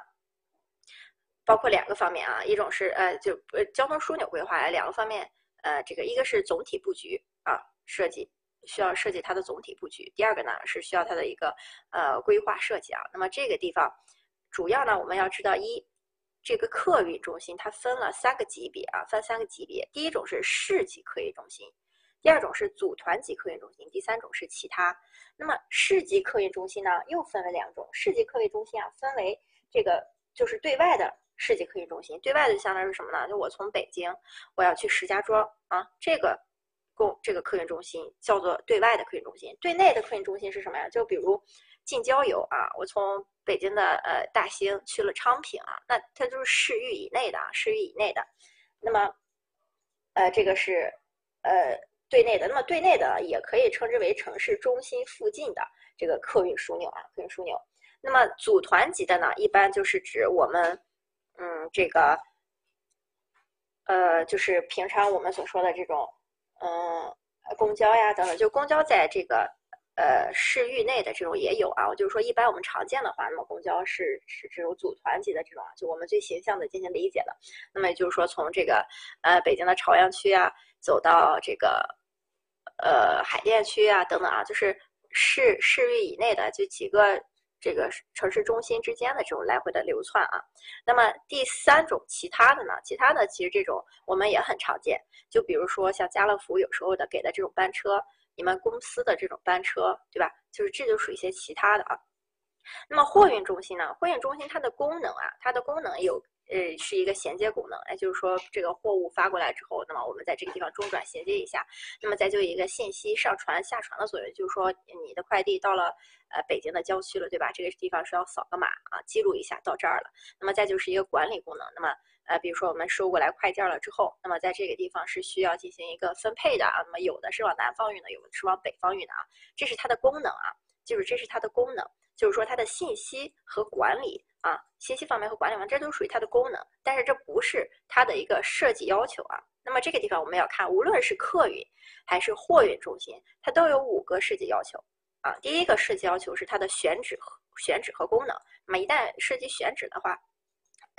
包括两个方面啊，一种是呃，就呃交通枢纽规划两个方面，呃，这个一个是总体布局啊设计，需要设计它的总体布局；第二个呢是需要它的一个呃规划设计啊。那么这个地方主要呢，我们要知道一，这个客运中心它分了三个级别啊，分三个级别，第一种是市级客运中心。第二种是组团级客运中心，第三种是其他。那么市级客运中心呢，又分为两种。市级客运中心啊，分为这个就是对外的市级客运中心。对外的相当于什么呢？就我从北京我要去石家庄啊，这个公这个客运中心叫做对外的客运中心。对内的客运中心是什么呀？就比如近郊游啊，我从北京的呃大兴去了昌平啊，那它就是市域以内的啊，市域以内的。那么呃，这个是呃。对内的，那么对内的也可以称之为城市中心附近的这个客运枢纽啊，客运枢纽。那么组团级的呢，一般就是指我们，嗯，这个，呃，就是平常我们所说的这种，嗯，公交呀等等，就公交在这个呃市域内的这种也有啊。我就是说，一般我们常见的话，那么公交是是这种组团级的这种，就我们最形象的进行理解的。那么也就是说，从这个呃北京的朝阳区啊，走到这个。呃，海淀区啊，等等啊，就是市市域以内的，就几个这个城市中心之间的这种来回的流窜啊。那么第三种其他的呢？其他的其实这种我们也很常见，就比如说像家乐福有时候的给的这种班车，你们公司的这种班车，对吧？就是这就属于一些其他的啊。那么货运中心呢？货运中心它的功能啊，它的功能有。呃，是一个衔接功能，哎，就是说这个货物发过来之后，那么我们在这个地方中转衔接一下，那么再就一个信息上传下传的作用，就是说你的快递到了呃北京的郊区了，对吧？这个地方是要扫个码啊，记录一下到这儿了。那么再就是一个管理功能，那么呃，比如说我们收过来快件了之后，那么在这个地方是需要进行一个分配的啊，那么有的是往南方运的，有的是往北方运的啊，这是它的功能啊，就是这是它的功能，就是说它的信息和管理。啊，信息方面和管理方面，这都属于它的功能，但是这不是它的一个设计要求啊。那么这个地方我们要看，无论是客运还是货运中心，它都有五个设计要求啊。第一个设计要求是它的选址和选址和功能。那么一旦涉及选址的话，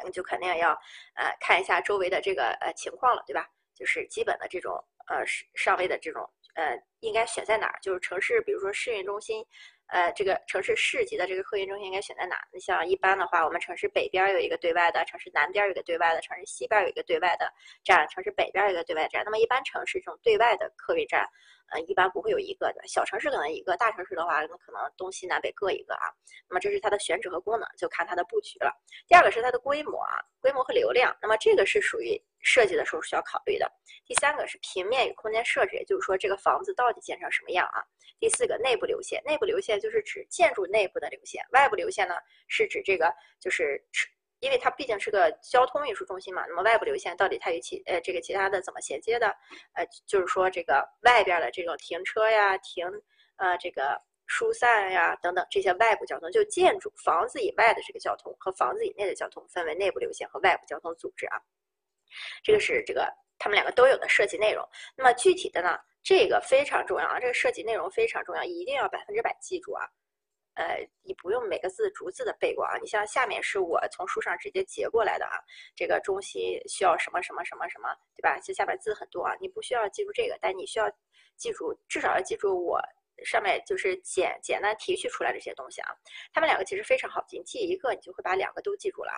嗯，就肯定要呃看一下周围的这个呃情况了，对吧？就是基本的这种呃上位的这种呃应该选在哪儿？就是城市，比如说市运中心。呃，这个城市市级的这个客运中心应该选在哪？你像一般的话，我们城市北边有一个对外的，城市南边有一个对外的，城市西边有一个对外的站，城市北边有一个对外站。那么一般城市这种对外的客运站，呃，一般不会有一个的。小城市可能一个，大城市的话，那可能东西南北各一个啊。那么这是它的选址和功能，就看它的布局了。第二个是它的规模啊，规模和流量。那么这个是属于。设计的时候需要考虑的。第三个是平面与空间设置，也就是说这个房子到底建成什么样啊？第四个内部流线，内部流线就是指建筑内部的流线，外部流线呢是指这个就是，因为它毕竟是个交通运输中心嘛，那么外部流线到底它与其呃这个其他的怎么衔接的？呃，就是说这个外边的这种停车呀、停呃这个疏散呀等等这些外部交通，就建筑房子以外的这个交通和房子以内的交通分为内部流线和外部交通组织啊。这个是这个他们两个都有的设计内容。那么具体的呢，这个非常重要啊，这个设计内容非常重要，一定要百分之百记住啊。呃，你不用每个字逐字的背过啊。你像下面是我从书上直接截过来的啊，这个中心需要什么什么什么什么，对吧？这下边字很多啊，你不需要记住这个，但你需要记住，至少要记住我上面就是简简单提取出来这些东西啊。他们两个其实非常好记，记一个你就会把两个都记住了。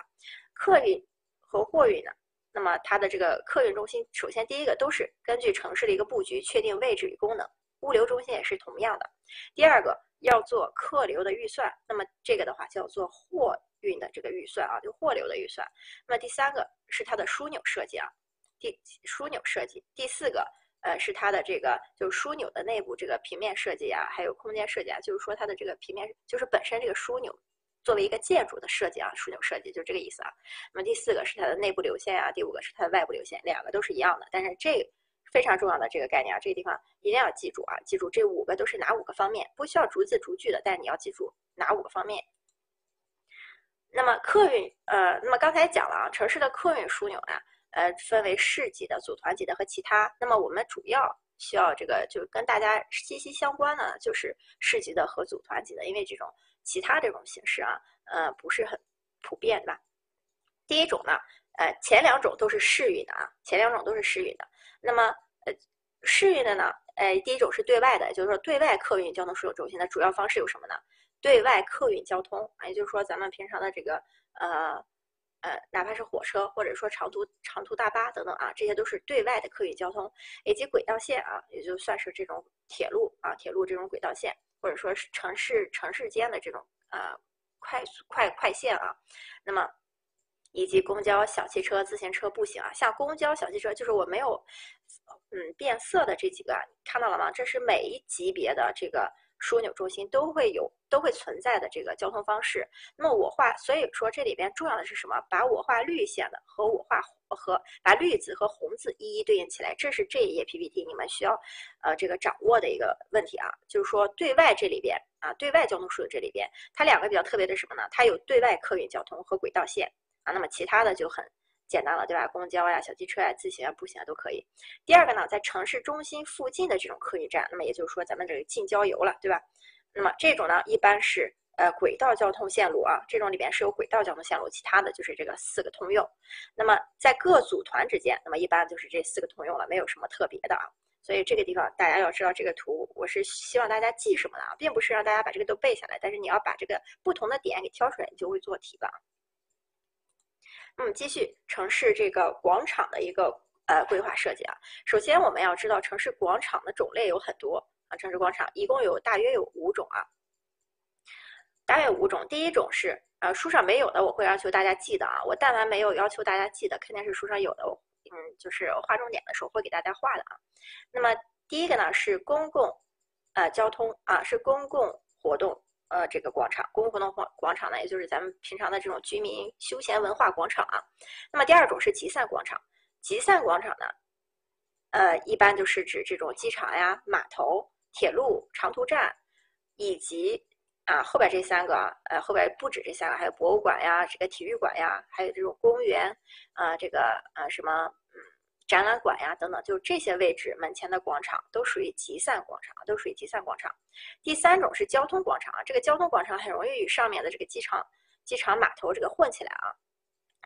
客运和货运呢？那么它的这个客运中心，首先第一个都是根据城市的一个布局确定位置与功能，物流中心也是同样的。第二个要做客流的预算，那么这个的话叫做货运的这个预算啊，就货流的预算。那么第三个是它的枢纽设计啊，第枢纽设计。第四个呃是它的这个就是枢纽的内部这个平面设计啊，还有空间设计啊，就是说它的这个平面就是本身这个枢纽。作为一个建筑的设计啊，枢纽设计就这个意思啊。那么第四个是它的内部流线啊，第五个是它的外部流线，两个都是一样的。但是这非常重要的这个概念啊，这个地方一定要记住啊，记住这五个都是哪五个方面，不需要逐字逐句的，但你要记住哪五个方面。那么客运呃，那么刚才讲了啊，城市的客运枢纽呢，呃，分为市级的、组团级的和其他。那么我们主要需要这个就跟大家息息相关的就是市级的和组团级的，因为这种。其他这种形式啊，呃，不是很普遍，吧？第一种呢，呃，前两种都是市运的啊，前两种都是市运的。那么，市运的呢，呃，第一种是对外的，就是说对外客运交通枢纽中心的主要方式有什么呢？对外客运交通啊，也就是说咱们平常的这个呃呃，哪怕是火车或者说长途长途大巴等等啊，这些都是对外的客运交通，以及轨道线啊，也就算是这种铁路啊，铁路这种轨道线。或者说是城市城市间的这种呃快速快快线啊，那么以及公交、小汽车、自行车、步行啊，像公交、小汽车就是我没有嗯变色的这几个，看到了吗？这是每一级别的这个。枢纽中心都会有都会存在的这个交通方式。那么我画，所以说这里边重要的是什么？把我画绿线的和我画和把绿字和红字一一对应起来，这是这一页 PPT 你们需要呃这个掌握的一个问题啊。就是说对外这里边啊，对外交通枢纽这里边，它两个比较特别的什么呢？它有对外客运交通和轨道线啊。那么其他的就很。简单了，对吧？公交呀、小汽车呀、自行啊、步行啊都可以。第二个呢，在城市中心附近的这种客运站，那么也就是说咱们这个近郊游了，对吧？那么这种呢，一般是呃轨道交通线路啊，这种里边是有轨道交通线路，其他的就是这个四个通用。那么在各组团之间，那么一般就是这四个通用了，没有什么特别的啊。所以这个地方大家要知道这个图，我是希望大家记什么的啊，并不是让大家把这个都背下来，但是你要把这个不同的点给挑出来，你就会做题了。那么继续城市这个广场的一个呃规划设计啊，首先我们要知道城市广场的种类有很多啊，城市广场一共有大约有五种啊，大约五种。第一种是呃书上没有的，我会要求大家记的啊，我但凡没有要求大家记的，肯定是书上有的，嗯，就是划重点的时候会给大家画的啊。那么第一个呢是公共呃交通啊，是公共活动。呃，这个广场，公共活动广广场呢，也就是咱们平常的这种居民休闲文化广场啊。那么第二种是集散广场，集散广场呢，呃，一般就是指这种机场呀、码头、铁路、长途站，以及啊后边这三个，呃后边不止这三个，还有博物馆呀、这个体育馆呀，还有这种公园啊，这个呃什么。展览馆呀，等等，就这些位置门前的广场都属于集散广场，都属于集散广场。第三种是交通广场，这个交通广场很容易与上面的这个机场、机场码头这个混起来啊。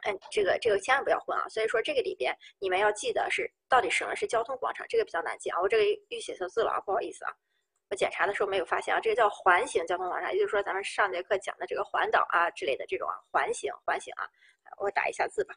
嗯，这个这个千万不要混啊。所以说这个里边你们要记得是到底什么是交通广场，这个比较难记啊。我这个预写错字了啊，不好意思啊。我检查的时候没有发现啊，这个叫环形交通广场，也就是说咱们上节课讲的这个环岛啊之类的这种啊环形环形啊，我打一下字吧。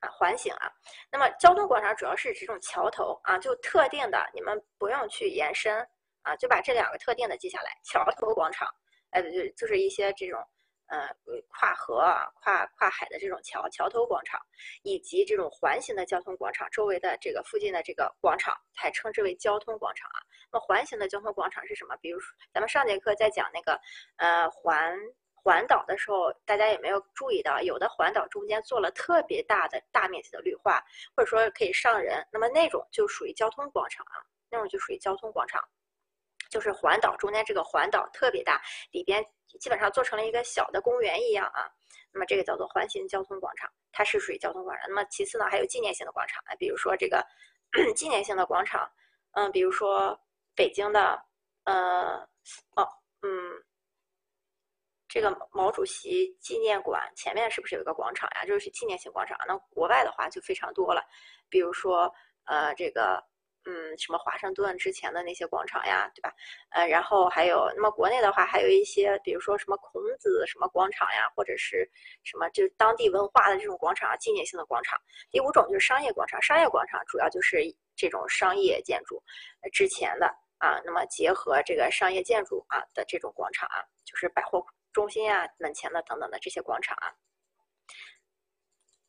啊，环形啊，那么交通广场主要是指这种桥头啊，就特定的，你们不用去延伸啊，就把这两个特定的记下来。桥头广场，哎，就就是一些这种，呃，跨河啊、跨跨海的这种桥，桥头广场，以及这种环形的交通广场周围的这个附近的这个广场，才称之为交通广场啊。那么环形的交通广场是什么？比如说，咱们上节课在讲那个，呃，环。环岛的时候，大家有没有注意到，有的环岛中间做了特别大的大面积的绿化，或者说可以上人，那么那种就属于交通广场啊，那种就属于交通广场，就是环岛中间这个环岛特别大，里边基本上做成了一个小的公园一样啊，那么这个叫做环形交通广场，它是属于交通广场。那么其次呢，还有纪念性的广场啊，比如说这个 纪念性的广场，嗯，比如说北京的，呃，哦，嗯。这个毛主席纪念馆前面是不是有一个广场呀？就是纪念性广场。那国外的话就非常多了，比如说呃这个嗯什么华盛顿之前的那些广场呀，对吧？呃，然后还有那么国内的话还有一些，比如说什么孔子什么广场呀，或者是什么就当地文化的这种广场啊，纪念性的广场。第五种就是商业广场，商业广场主要就是这种商业建筑之前的啊，那么结合这个商业建筑啊的这种广场啊，就是百货。中心啊，门前的等等的这些广场啊，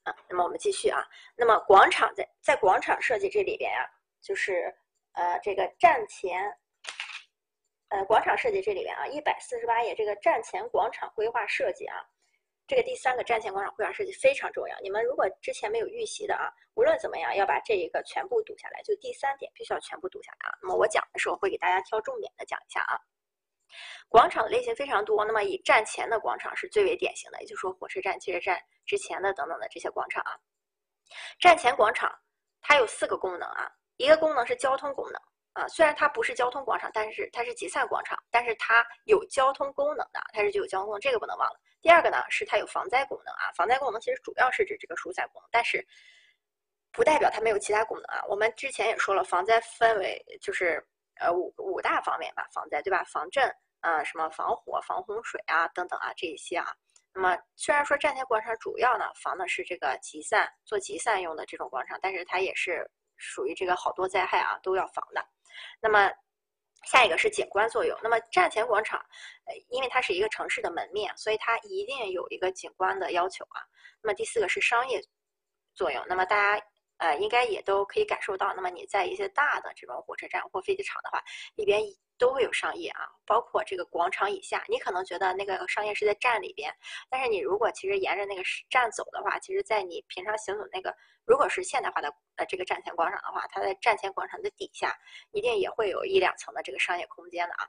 啊，那么我们继续啊，那么广场在在广场设计这里边啊，就是呃这个站前，呃广场设计这里边啊，一百四十八页这个站前广场规划设计啊，这个第三个站前广场规划设计非常重要。你们如果之前没有预习的啊，无论怎么样要把这一个全部读下来，就第三点必须要全部读下来啊。那么我讲的时候会给大家挑重点的讲一下啊。广场的类型非常多，那么以站前的广场是最为典型的，也就是说火车站、汽车站之前的等等的这些广场啊。站前广场它有四个功能啊，一个功能是交通功能啊，虽然它不是交通广场，但是它是集散广场，但是它有交通功能的，它是具有交通功能，这个不能忘了。第二个呢是它有防灾功能啊，防灾功能其实主要是指这个疏散功能，但是不代表它没有其他功能啊。我们之前也说了，防灾分为就是呃五五大方面吧，防灾对吧？防震。啊，什么防火、防洪水啊，等等啊，这一些啊。那么虽然说站前广场主要呢防的是这个集散、做集散用的这种广场，但是它也是属于这个好多灾害啊都要防的。那么下一个是景观作用。那么站前广场，呃，因为它是一个城市的门面，所以它一定有一个景观的要求啊。那么第四个是商业作用。那么大家呃应该也都可以感受到，那么你在一些大的这种火车站或飞机场的话，里边。都会有商业啊，包括这个广场以下，你可能觉得那个商业是在站里边，但是你如果其实沿着那个站走的话，其实，在你平常行走那个，如果是现代化的呃这个站前广场的话，它在站前广场的底下，一定也会有一两层的这个商业空间的啊。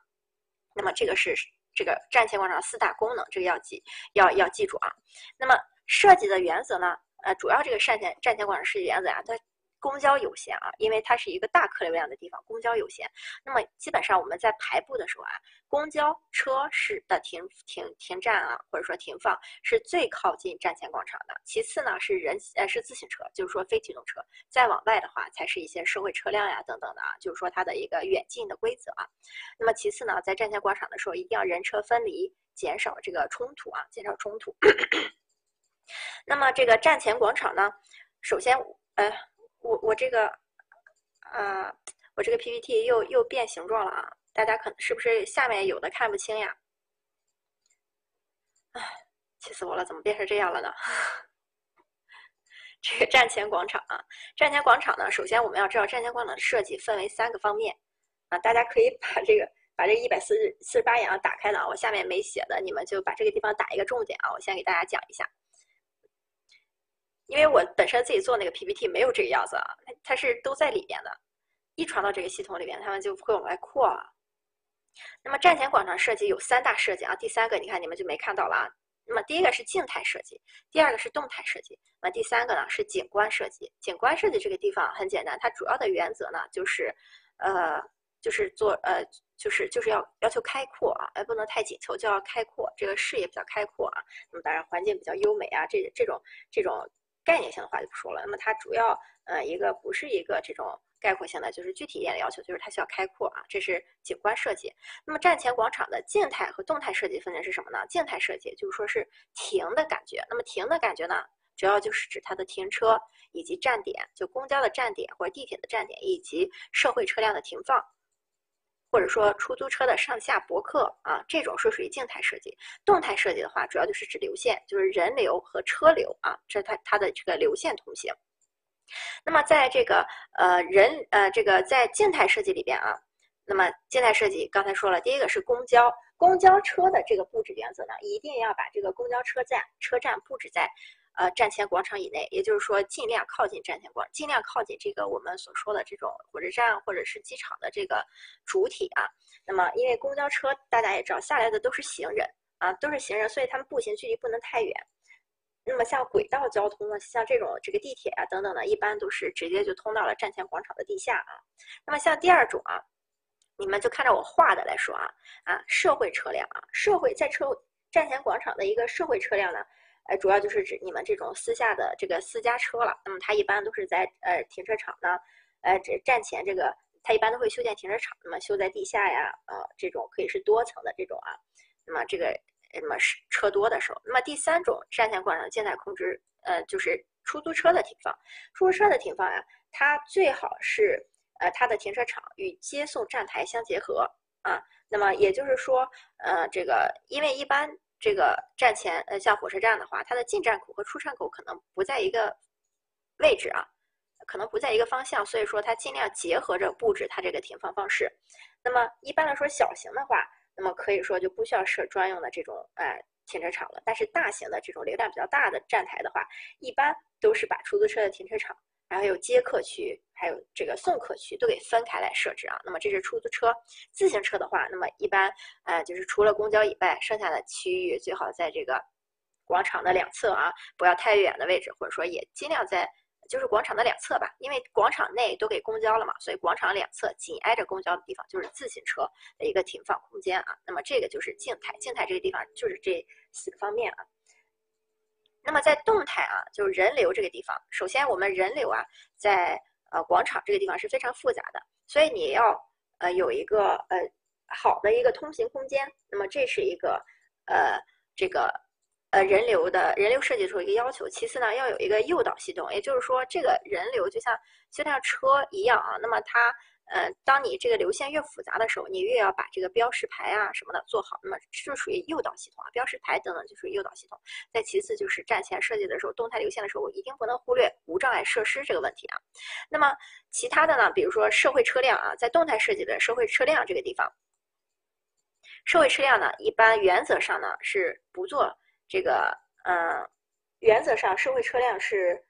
那么这个是这个站前广场四大功能，这个要记要要记住啊。那么设计的原则呢，呃，主要这个站前站前广场设计原则啊，它。公交有限啊，因为它是一个大客流量的地方，公交有限。那么基本上我们在排布的时候啊，公交车是的停停停站啊，或者说停放是最靠近站前广场的。其次呢是人呃是自行车，就是说非机动车。再往外的话才是一些社会车辆呀等等的啊，就是说它的一个远近的规则啊。那么其次呢，在站前广场的时候一定要人车分离，减少这个冲突啊，减少冲突。那么这个站前广场呢，首先呃。我我这个，啊，我这个 PPT 又又变形状了啊！大家可能是不是下面有的看不清呀？唉，气死我了，怎么变成这样了呢？这个站前广场啊，站前广场呢，首先我们要知道站前广场的设计分为三个方面啊，大家可以把这个把这一百四十四十八页啊打开的啊，我下面没写的，你们就把这个地方打一个重点啊，我先给大家讲一下。因为我本身自己做那个 PPT 没有这个样子啊，它它是都在里边的，一传到这个系统里边，他们就会往外扩啊。那么站前广场设计有三大设计啊，第三个你看你们就没看到了啊。那么第一个是静态设计，第二个是动态设计，那第三个呢是景观设计。景观设计这个地方很简单，它主要的原则呢就是，呃，就是做呃，就是就是要要求开阔啊，哎不能太紧凑，就要开阔，这个视野比较开阔啊。那么当然环境比较优美啊，这这种这种。概念性的话就不说了。那么它主要呃一个不是一个这种概括性的，就是具体一点的要求，就是它需要开阔啊，这是景观设计。那么站前广场的静态和动态设计分别是什么呢？静态设计就是说是停的感觉，那么停的感觉呢，主要就是指它的停车以及站点，就公交的站点或者地铁的站点以及社会车辆的停放。或者说出租车的上下泊客啊，这种是属于静态设计。动态设计的话，主要就是指流线，就是人流和车流啊，这它它的这个流线通行。那么在这个呃人呃这个在静态设计里边啊，那么静态设计刚才说了，第一个是公交公交车的这个布置原则呢，一定要把这个公交车站车站布置在。呃，站前广场以内，也就是说，尽量靠近站前广，尽量靠近这个我们所说的这种火车站或者是机场的这个主体啊。那么，因为公交车大家也知道，下来的都是行人啊，都是行人，所以他们步行距离不能太远。那么，像轨道交通呢，像这种这个地铁啊等等的，一般都是直接就通到了站前广场的地下啊。那么，像第二种啊，你们就看着我画的来说啊啊，社会车辆啊，社会在车站前广场的一个社会车辆呢。呃，主要就是指你们这种私下的这个私家车了。那么它一般都是在呃停车场呢，呃这站前这个，它一般都会修建停车场，那么修在地下呀，呃这种可以是多层的这种啊。那么这个那么是车多的时候，那么第三种站前广场静态控制，呃就是出租车的停放。出租车的停放呀，它最好是呃它的停车场与接送站台相结合啊。那么也就是说，呃这个因为一般。这个站前，呃，像火车站的话，它的进站口和出站口可能不在一个位置啊，可能不在一个方向，所以说它尽量结合着布置它这个停放方式。那么一般来说，小型的话，那么可以说就不需要设专用的这种呃停车场了。但是大型的这种流量比较大的站台的话，一般都是把出租车的停车场。然后有接客区，还有这个送客区都给分开来设置啊。那么这是出租车，自行车的话，那么一般呃就是除了公交以外，剩下的区域最好在这个广场的两侧啊，不要太远的位置，或者说也尽量在就是广场的两侧吧，因为广场内都给公交了嘛，所以广场两侧紧挨着公交的地方就是自行车的一个停放空间啊。那么这个就是静态，静态这个地方就是这四个方面啊。那么在动态啊，就是人流这个地方，首先我们人流啊，在呃广场这个地方是非常复杂的，所以你要呃有一个呃好的一个通行空间。那么这是一个呃这个呃人流的人流设计的时候一个要求。其次呢，要有一个诱导系统，也就是说这个人流就像就像车一样啊，那么它。呃，当你这个流线越复杂的时候，你越要把这个标识牌啊什么的做好。那么这属于诱导系统啊，标识牌等等就属于诱导系统。再其次就是站前设计的时候，动态流线的时候，我一定不能忽略无障碍设施这个问题啊。那么其他的呢，比如说社会车辆啊，在动态设计的社会车辆这个地方，社会车辆呢，一般原则上呢是不做这个，嗯，原则上社会车辆是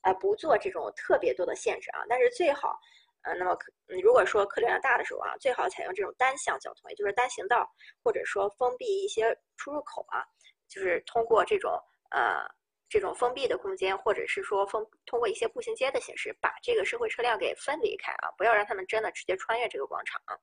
呃不做这种特别多的限制啊，但是最好。呃，那么可如果说客流量大的时候啊，最好采用这种单向交通，也就是单行道，或者说封闭一些出入口啊，就是通过这种呃这种封闭的空间，或者是说封通过一些步行街的形式，把这个社会车辆给分离开啊，不要让他们真的直接穿越这个广场啊。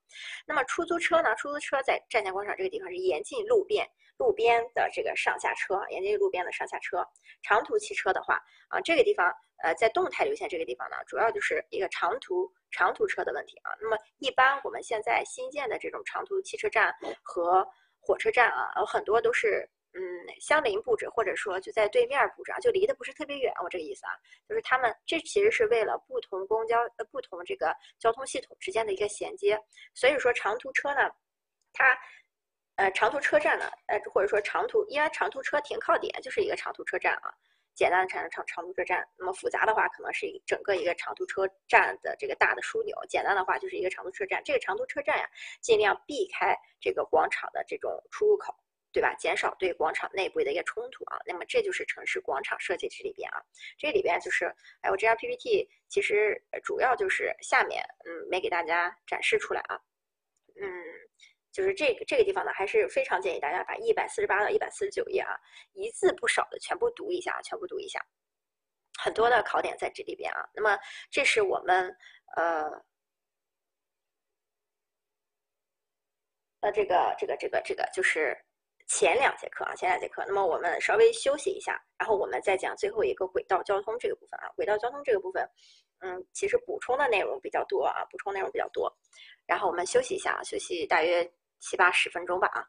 那么出租车呢？出租车在站前广场这个地方是严禁路边路边的这个上下车，严禁路边的上下车。长途汽车的话啊，这个地方呃在动态流线这个地方呢，主要就是一个长途。长途车的问题啊，那么一般我们现在新建的这种长途汽车站和火车站啊，有很多都是嗯相邻布置，或者说就在对面布置啊，就离得不是特别远。我这个意思啊，就是他们这其实是为了不同公交呃不同这个交通系统之间的一个衔接。所以说长途车呢，它呃长途车站呢，呃或者说长途，因为长途车停靠点就是一个长途车站啊。简单的长长长途车站，那么复杂的话，可能是一整个一个长途车站的这个大的枢纽。简单的话，就是一个长途车站。这个长途车站呀，尽量避开这个广场的这种出入口，对吧？减少对广场内部的一个冲突啊。那么这就是城市广场设计这里边啊，这里边就是，哎，我这张 PPT 其实主要就是下面，嗯，没给大家展示出来啊，嗯。就是这个这个地方呢，还是非常建议大家把一百四十八到一百四十九页啊，一字不少的全部读一下，全部读一下，很多的考点在这里边啊。那么这是我们呃呃这个这个这个这个就是前两节课啊，前两节课，那么我们稍微休息一下，然后我们再讲最后一个轨道交通这个部分啊。轨道交通这个部分，嗯，其实补充的内容比较多啊，补充内容比较多。然后我们休息一下，休息大约七八十分钟吧啊。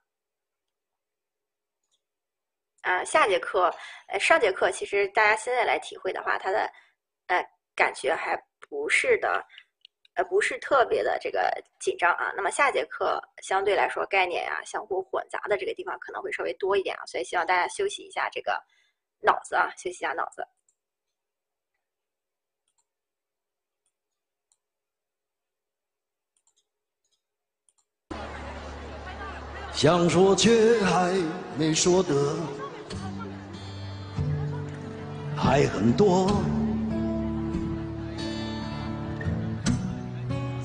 啊，下节课，呃，上节课其实大家现在来体会的话，它的，呃，感觉还不是的。呃，不是特别的这个紧张啊。那么下节课相对来说概念啊相互混杂的这个地方可能会稍微多一点啊，所以希望大家休息一下这个脑子啊，休息一下脑子。想说却还没说的还很多。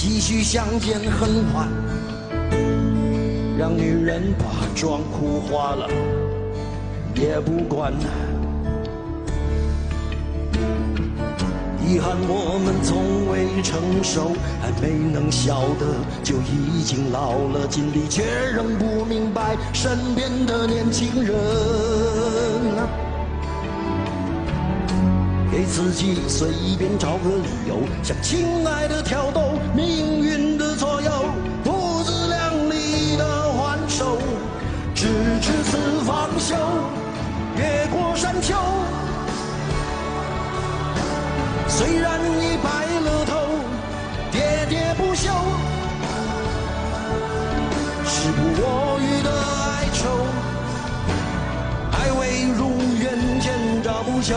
唏嘘相见恨晚，让女人把妆哭花了也不管。遗憾我们从未成熟，还没能晓得就已经老了，尽力却仍不明白身边的年轻人。给自己随便找个理由，向亲爱的挑逗，命运的左右，不自量力的还手，直至此方休，越过山丘。虽然已白了头，喋喋不休，时不我予的哀愁，还未如愿见着不朽。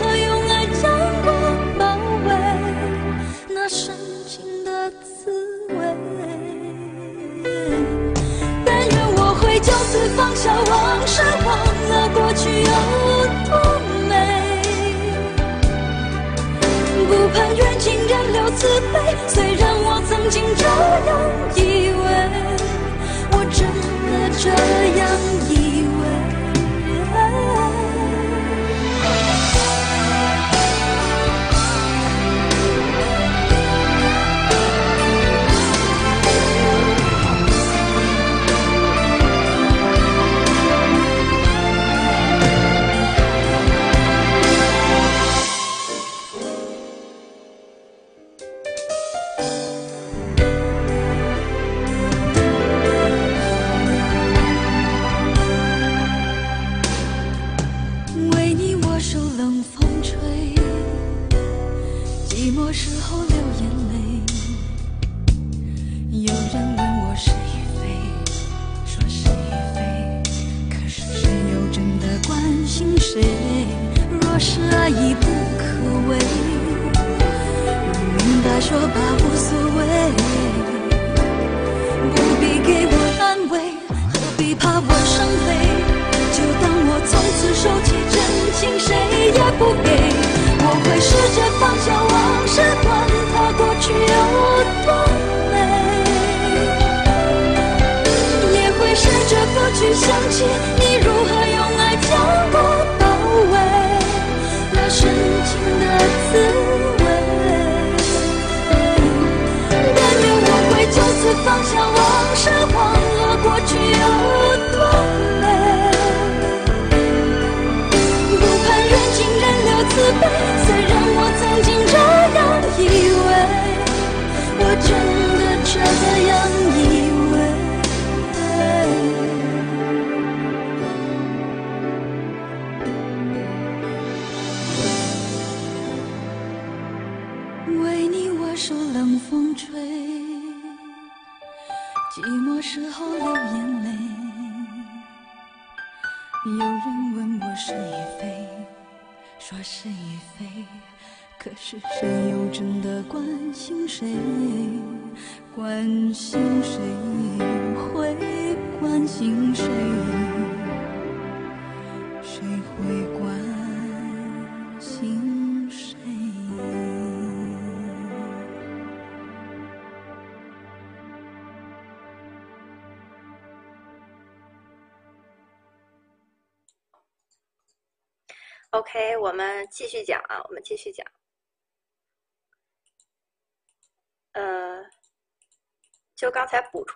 放下往事，忘了过去有多美，不盼缘尽，仍留慈悲。虽然我曾经这样以为，我真的这样以为。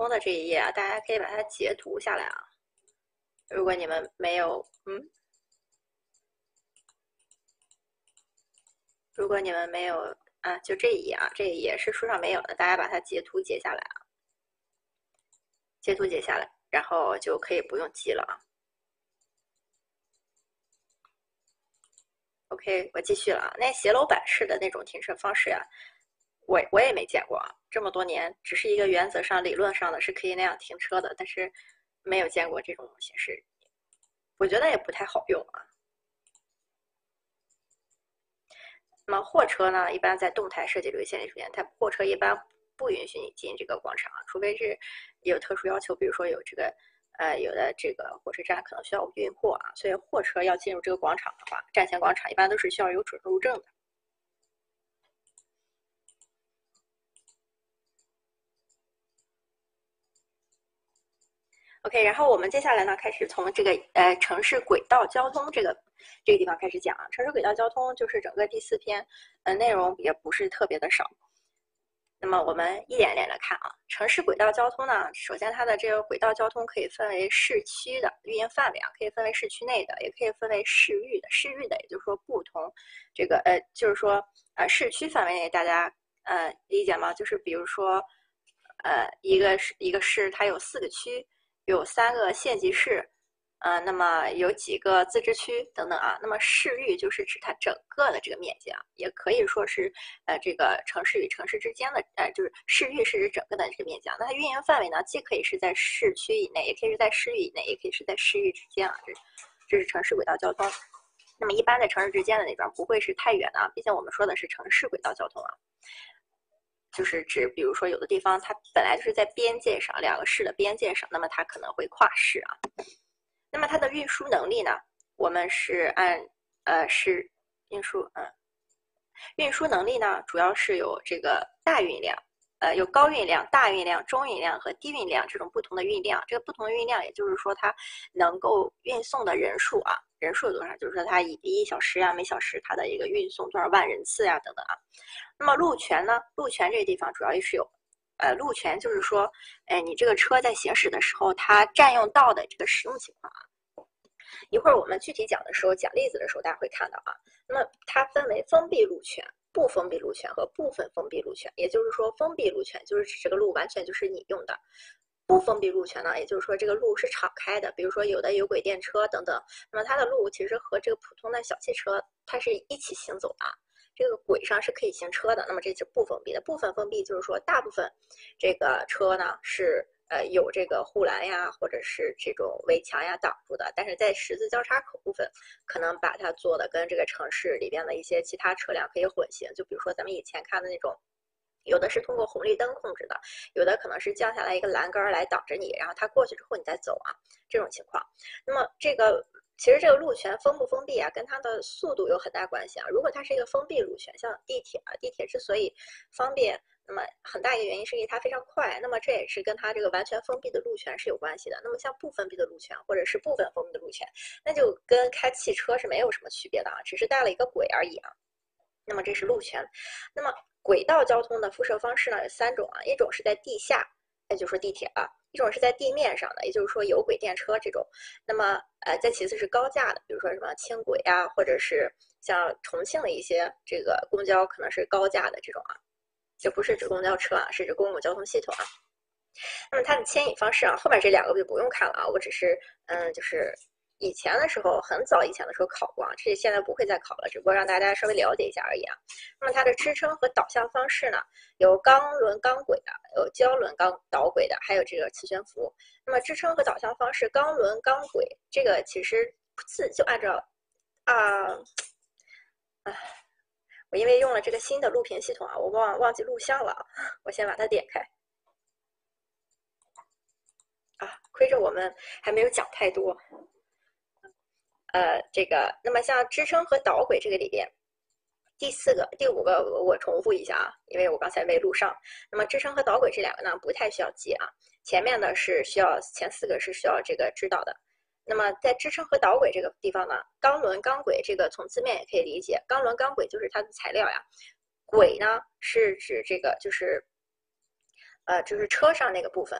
的这一页啊，大家可以把它截图下来啊。如果你们没有，嗯，如果你们没有啊，就这一页啊，这一页是书上没有的，大家把它截图截下来啊，截图截下来，然后就可以不用记了啊。OK，我继续了啊。那斜楼板式的那种停车方式呀，我我也没见过啊。这么多年，只是一个原则上、理论上的是可以那样停车的，但是没有见过这种形式。我觉得也不太好用啊。那么货车呢，一般在动态设计这个线里出现，它货车一般不允许你进这个广场，除非是有特殊要求，比如说有这个。呃，有的这个火车站可能需要运货啊，所以货车要进入这个广场的话，站前广场一般都是需要有准入证的。OK，然后我们接下来呢，开始从这个呃城市轨道交通这个这个地方开始讲啊。城市轨道交通就是整个第四篇，呃，内容也不是特别的少。那么我们一点一点来看啊，城市轨道交通呢，首先它的这个轨道交通可以分为市区的运营范围啊，可以分为市区内的，也可以分为市域的。市域的，也就是说不同这个呃，就是说呃，市区范围内大家呃理解吗？就是比如说呃，一个市一个市它有四个区，有三个县级市。呃，那么有几个自治区等等啊，那么市域就是指它整个的这个面积啊，也可以说是呃这个城市与城市之间的，呃就是市域是指整个的这个面积啊。那它运营范围呢，既可以是在市区以内，也可以是在市域以内，也可以是在市域之间啊。这这是城市轨道交通。那么一般在城市之间的那边不会是太远的啊，毕竟我们说的是城市轨道交通啊，就是指比如说有的地方它本来就是在边界上，两个市的边界上，那么它可能会跨市啊。那么它的运输能力呢？我们是按呃是运输嗯，运输能力呢，主要是有这个大运量，呃有高运量、大运量、中运量和低运量这种不同的运量。这个不同的运量，也就是说它能够运送的人数啊，人数有多少？就是说它一一小时呀、每小时它的一个运送多少万人次呀等等啊。那么路权呢？路权这个地方主要也是有。呃，路权就是说，哎，你这个车在行驶的时候，它占用道的这个使用情况啊。一会儿我们具体讲的时候，讲例子的时候，大家会看到啊。那它分为封闭路权、不封闭路权和部分封闭路权。也就是说，封闭路权就是指这个路完全就是你用的；不封闭路权呢，也就是说这个路是敞开的。比如说有的有轨电车等等，那么它的路其实和这个普通的小汽车它是一起行走的。这个轨上是可以行车的，那么这是不封闭的。部分封闭就是说，大部分这个车呢是呃有这个护栏呀，或者是这种围墙呀挡住的，但是在十字交叉口部分，可能把它做的跟这个城市里边的一些其他车辆可以混行。就比如说咱们以前看的那种，有的是通过红绿灯控制的，有的可能是降下来一个栏杆来挡着你，然后它过去之后你再走啊，这种情况。那么这个。其实这个路权封不封闭啊，跟它的速度有很大关系啊。如果它是一个封闭路权，像地铁啊，地铁之所以方便，那么很大一个原因是因为它非常快。那么这也是跟它这个完全封闭的路权是有关系的。那么像不封闭的路权或者是部分封闭的路权，那就跟开汽车是没有什么区别的啊，只是带了一个轨而已啊。那么这是路权。那么轨道交通的辐射方式呢有三种啊，一种是在地下，那就说地铁啊。一种是在地面上的，也就是说有轨电车这种。那么，呃，再其次是高架的，比如说什么轻轨啊，或者是像重庆的一些这个公交，可能是高架的这种啊。就不是指公交车啊，是指公共交通系统啊。那么它的牵引方式啊，后面这两个就不用看了啊，我只是嗯，就是以前的时候，很早以前的时候考过啊，这现在不会再考了，只不过让大家稍微了解一下而已啊。那么它的支撑和导向方式呢，有钢轮钢轨的，有胶轮钢导轨的，还有这个磁悬浮。那么支撑和导向方式，钢轮钢轨，这个其实字就按照啊，哎，因为用了这个新的录屏系统啊，我忘忘记录像了，我先把它点开。啊，亏着我们还没有讲太多。呃，这个，那么像支撑和导轨这个里边，第四个、第五个我重复一下啊，因为我刚才没录上。那么支撑和导轨这两个呢，不太需要记啊，前面呢是需要，前四个是需要这个知道的。那么在支撑和导轨这个地方呢，钢轮钢轨这个从字面也可以理解，钢轮钢轨就是它的材料呀，轨呢是指这个就是，呃，就是车上那个部分，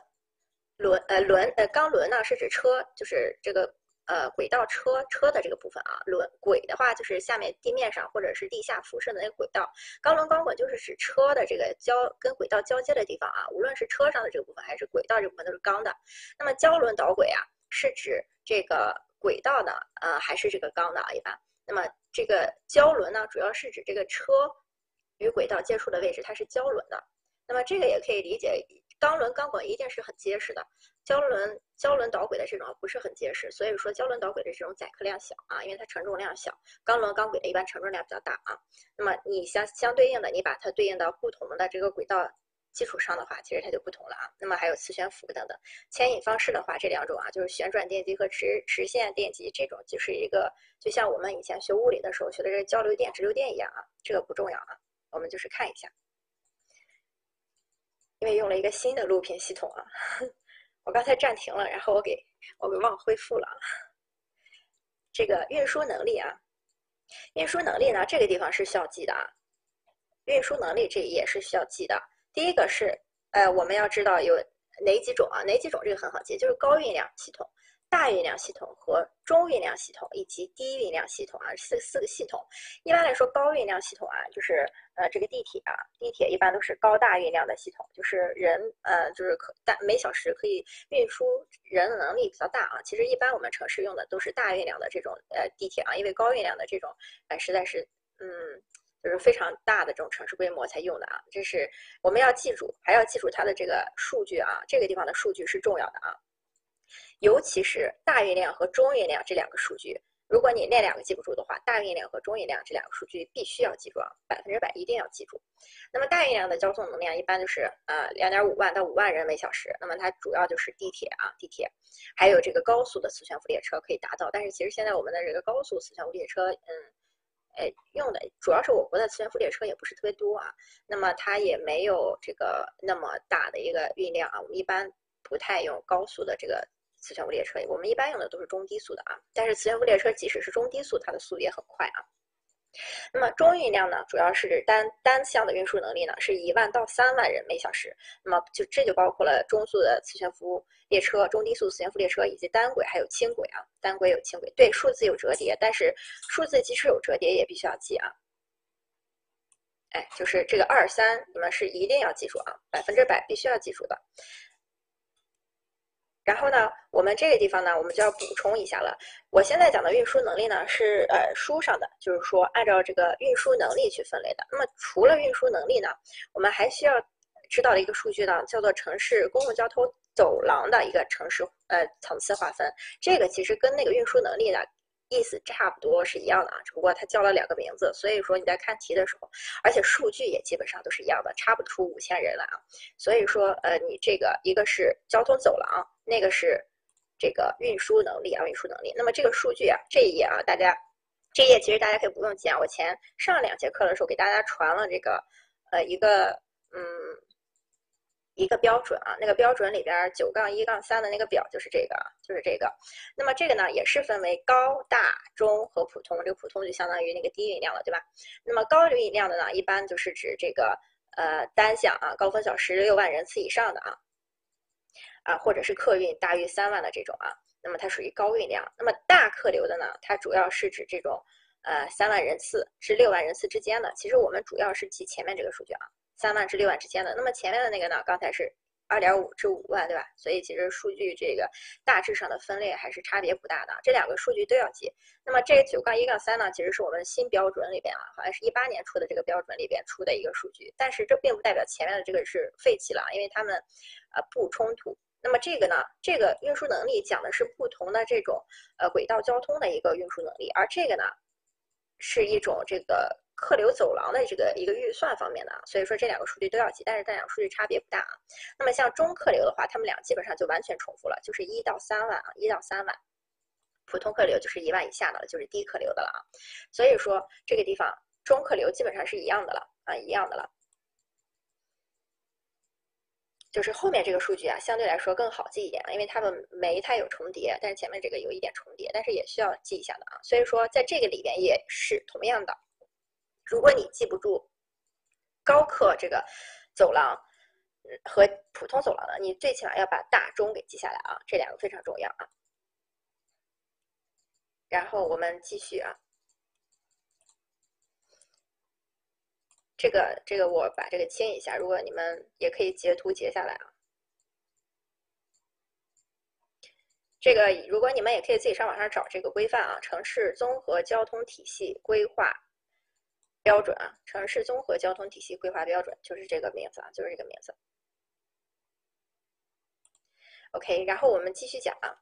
轮呃轮呃钢轮呢是指车，就是这个。呃，轨道车车的这个部分啊，轮轨的话就是下面地面上或者是地下辐射的那个轨道。钢轮钢轨就是指车的这个交跟轨道交接的地方啊，无论是车上的这个部分还是轨道这部分都是钢的。那么胶轮导轨啊，是指这个轨道的呃还是这个钢的啊一般。那么这个胶轮呢，主要是指这个车与轨道接触的位置，它是胶轮的。那么这个也可以理解。钢轮钢轨一定是很结实的，胶轮胶轮导轨的这种不是很结实，所以说胶轮导轨的这种载客量小啊，因为它承重量小。钢轮钢轨的一般承重量比较大啊。那么你相相对应的，你把它对应到不同的这个轨道基础上的话，其实它就不同了啊。那么还有磁悬浮等等，牵引方式的话，这两种啊，就是旋转电机和直直线电机，这种就是一个就像我们以前学物理的时候学的这个交流电、直流电一样啊，这个不重要啊，我们就是看一下。因为用了一个新的录屏系统啊，我刚才暂停了，然后我给我给忘恢复了。这个运输能力啊，运输能力呢，这个地方是需要记的啊。运输能力这也是需要记的。第一个是，呃，我们要知道有哪几种啊？哪几种这个很好记，就是高运量系统。大运量系统和中运量系统以及低运量系统啊，四四个系统。一般来说，高运量系统啊，就是呃这个地铁啊，地铁一般都是高大运量的系统，就是人呃就是可大每小时可以运输人的能力比较大啊。其实一般我们城市用的都是大运量的这种呃地铁啊，因为高运量的这种呃实在是嗯就是非常大的这种城市规模才用的啊。这是我们要记住，还要记住它的这个数据啊，这个地方的数据是重要的啊。尤其是大运量和中运量这两个数据，如果你那两个记不住的话，大运量和中运量这两个数据必须要记住啊，百分之百一定要记住。那么大运量的交通能量一般就是呃两点五万到五万人每小时，那么它主要就是地铁啊，地铁，还有这个高速的磁悬浮列车可以达到。但是其实现在我们的这个高速磁悬浮列车，嗯，哎用的主要是我国的磁悬浮列车也不是特别多啊，那么它也没有这个那么大的一个运量啊，我们一般不太用高速的这个。磁悬浮列车，我们一般用的都是中低速的啊，但是磁悬浮列车即使是中低速，它的速度也很快啊。那么中运量呢，主要是单单向的运输能力呢，是一万到三万人每小时。那么就这就包括了中速的磁悬浮列车、中低速磁悬浮列车以及单轨还有轻轨啊。单轨有轻轨，对，数字有折叠，但是数字即使有折叠也必须要记啊。哎，就是这个二三，你们是一定要记住啊，百分之百必须要记住的。然后呢，我们这个地方呢，我们就要补充一下了。我现在讲的运输能力呢，是呃书上的，就是说按照这个运输能力去分类的。那么除了运输能力呢，我们还需要知道的一个数据呢，叫做城市公共交通走廊的一个城市呃层次划分。这个其实跟那个运输能力呢。意思差不多是一样的啊，只不过它叫了两个名字，所以说你在看题的时候，而且数据也基本上都是一样的，差不出五千人来啊。所以说，呃，你这个一个是交通走廊，那个是这个运输能力啊，运输能力。那么这个数据啊，这一页啊，大家这一页其实大家可以不用记啊，我前上两节课的时候给大家传了这个，呃，一个嗯。一个标准啊，那个标准里边九杠一杠三的那个表就是这个，就是这个。那么这个呢，也是分为高、大、中和普通。这个普通就相当于那个低运量了，对吧？那么高流运量的呢，一般就是指这个呃单向啊，高峰小时六万人次以上的啊，啊或者是客运大于三万的这种啊，那么它属于高运量。那么大客流的呢，它主要是指这种呃三万人次至六万人次之间的。其实我们主要是记前面这个数据啊。三万至六万之间的，那么前面的那个呢？刚才是二点五至五万，对吧？所以其实数据这个大致上的分类还是差别不大的，这两个数据都要记。那么这九杠一杠三呢，其实是我们新标准里边啊，好像是一八年出的这个标准里边出的一个数据，但是这并不代表前面的这个是废弃了，因为它们呃不冲突。那么这个呢，这个运输能力讲的是不同的这种呃轨道交通的一个运输能力，而这个呢是一种这个客流走廊的这个一个预算方面的，所以说这两个数据都要记，但是这两个数据差别不大啊。那么像中客流的话，它们俩基本上就完全重复了，就是一到三万啊，一到三万。普通客流就是一万以下的了，就是低客流的了啊。所以说这个地方中客流基本上是一样的了啊，一样的了。就是后面这个数据啊，相对来说更好记一点，因为它们没太有重叠，但是前面这个有一点重叠，但是也需要记一下的啊。所以说在这个里边也是同样的，如果你记不住高客这个走廊和普通走廊的，你最起码要把大中给记下来啊，这两个非常重要啊。然后我们继续啊。这个这个我把这个清一下，如果你们也可以截图截下来啊。这个如果你们也可以自己上网上找这个规范啊，城市综合交通体系规划标准啊，城市综合交通体系规划标准就是这个名字啊，就是这个名字。OK，然后我们继续讲啊。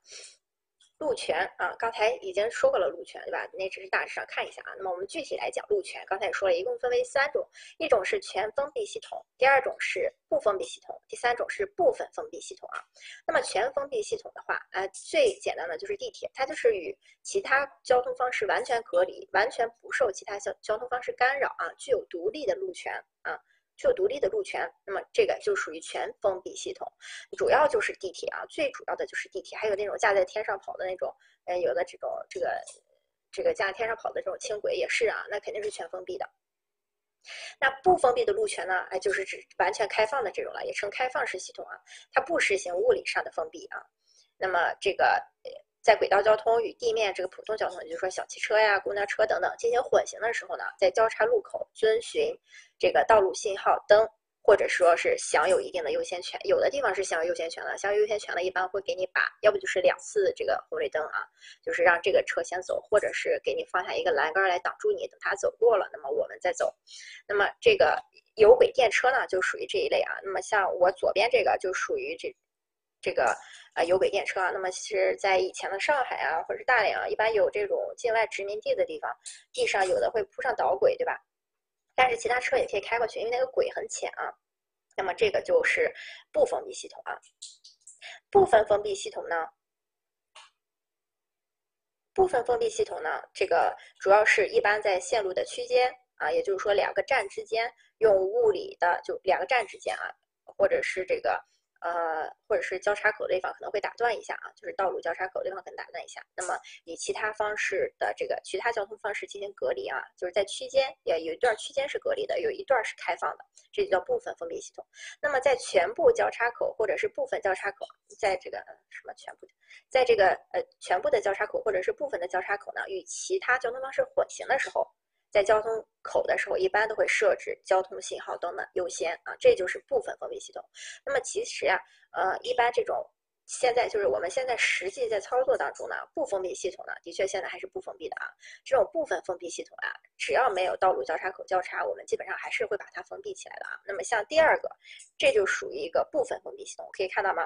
路权啊，刚才已经说过了路权，对吧？那只是大致上看一下啊。那么我们具体来讲路权，刚才也说了一共分为三种，一种是全封闭系统，第二种是不封闭系统，第三种是部分封闭系统啊。那么全封闭系统的话，呃，最简单的就是地铁，它就是与其他交通方式完全隔离，完全不受其他交交通方式干扰啊，具有独立的路权啊。具有独立的路权，那么这个就属于全封闭系统，主要就是地铁啊，最主要的就是地铁，还有那种架在天上跑的那种，呃，有的这种这个这个架在天上跑的这种轻轨也是啊，那肯定是全封闭的。那不封闭的路权呢，哎，就是指完全开放的这种了，也称开放式系统啊，它不实行物理上的封闭啊。那么这个。在轨道交通与地面这个普通交通，也就是说小汽车呀、公交车等等进行混行的时候呢，在交叉路口遵循这个道路信号灯，或者说是享有一定的优先权。有的地方是享有优先权的，享有优先权的一般会给你把，要不就是两次这个红绿灯啊，就是让这个车先走，或者是给你放下一个栏杆来挡住你，等它走过了，那么我们再走。那么这个有轨电车呢，就属于这一类啊。那么像我左边这个就属于这。这个啊有轨电车啊，那么其实，在以前的上海啊，或者是大连啊，一般有这种境外殖民地的地方，地上有的会铺上导轨，对吧？但是其他车也可以开过去，因为那个轨很浅啊。那么这个就是不封闭系统啊。部分封闭系统呢，部分封闭系统呢，这个主要是一般在线路的区间啊，也就是说两个站之间用物理的，就两个站之间啊，或者是这个。呃，或者是交叉口的地方可能会打断一下啊，就是道路交叉口的地方可能打断一下。那么以其他方式的这个其他交通方式进行隔离啊，就是在区间也有一段区间是隔离的，有一段是开放的，这就叫部分封闭系统。那么在全部交叉口或者是部分交叉口，在这个什么全部，在这个呃全部的交叉口或者是部分的交叉口呢，与其他交通方式混行的时候。在交通口的时候，一般都会设置交通信号灯的优先啊，这就是部分封闭系统。那么其实呀，呃，一般这种现在就是我们现在实际在操作当中呢，不封闭系统呢，的确现在还是不封闭的啊。这种部分封闭系统啊，只要没有道路交叉口交叉，我们基本上还是会把它封闭起来的啊。那么像第二个，这就属于一个部分封闭系统，可以看到吗？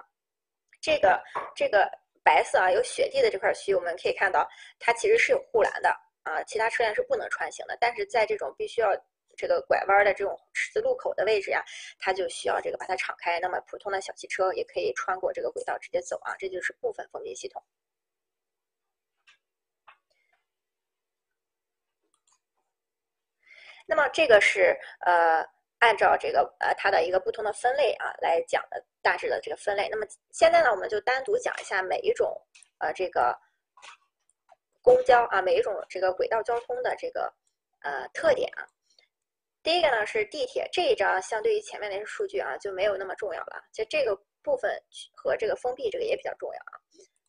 这个这个白色啊，有雪地的这块区域，我们可以看到它其实是有护栏的。啊，其他车辆是不能穿行的，但是在这种必须要这个拐弯的这种十字路口的位置呀，它就需要这个把它敞开。那么普通的小汽车也可以穿过这个轨道直接走啊，这就是部分封闭系统。那么这个是呃按照这个呃它的一个不同的分类啊来讲的大致的这个分类。那么现在呢，我们就单独讲一下每一种呃这个。公交啊，每一种这个轨道交通的这个呃特点啊，第一个呢是地铁这一章，相对于前面那些数据啊就没有那么重要了，就这个部分和这个封闭这个也比较重要啊。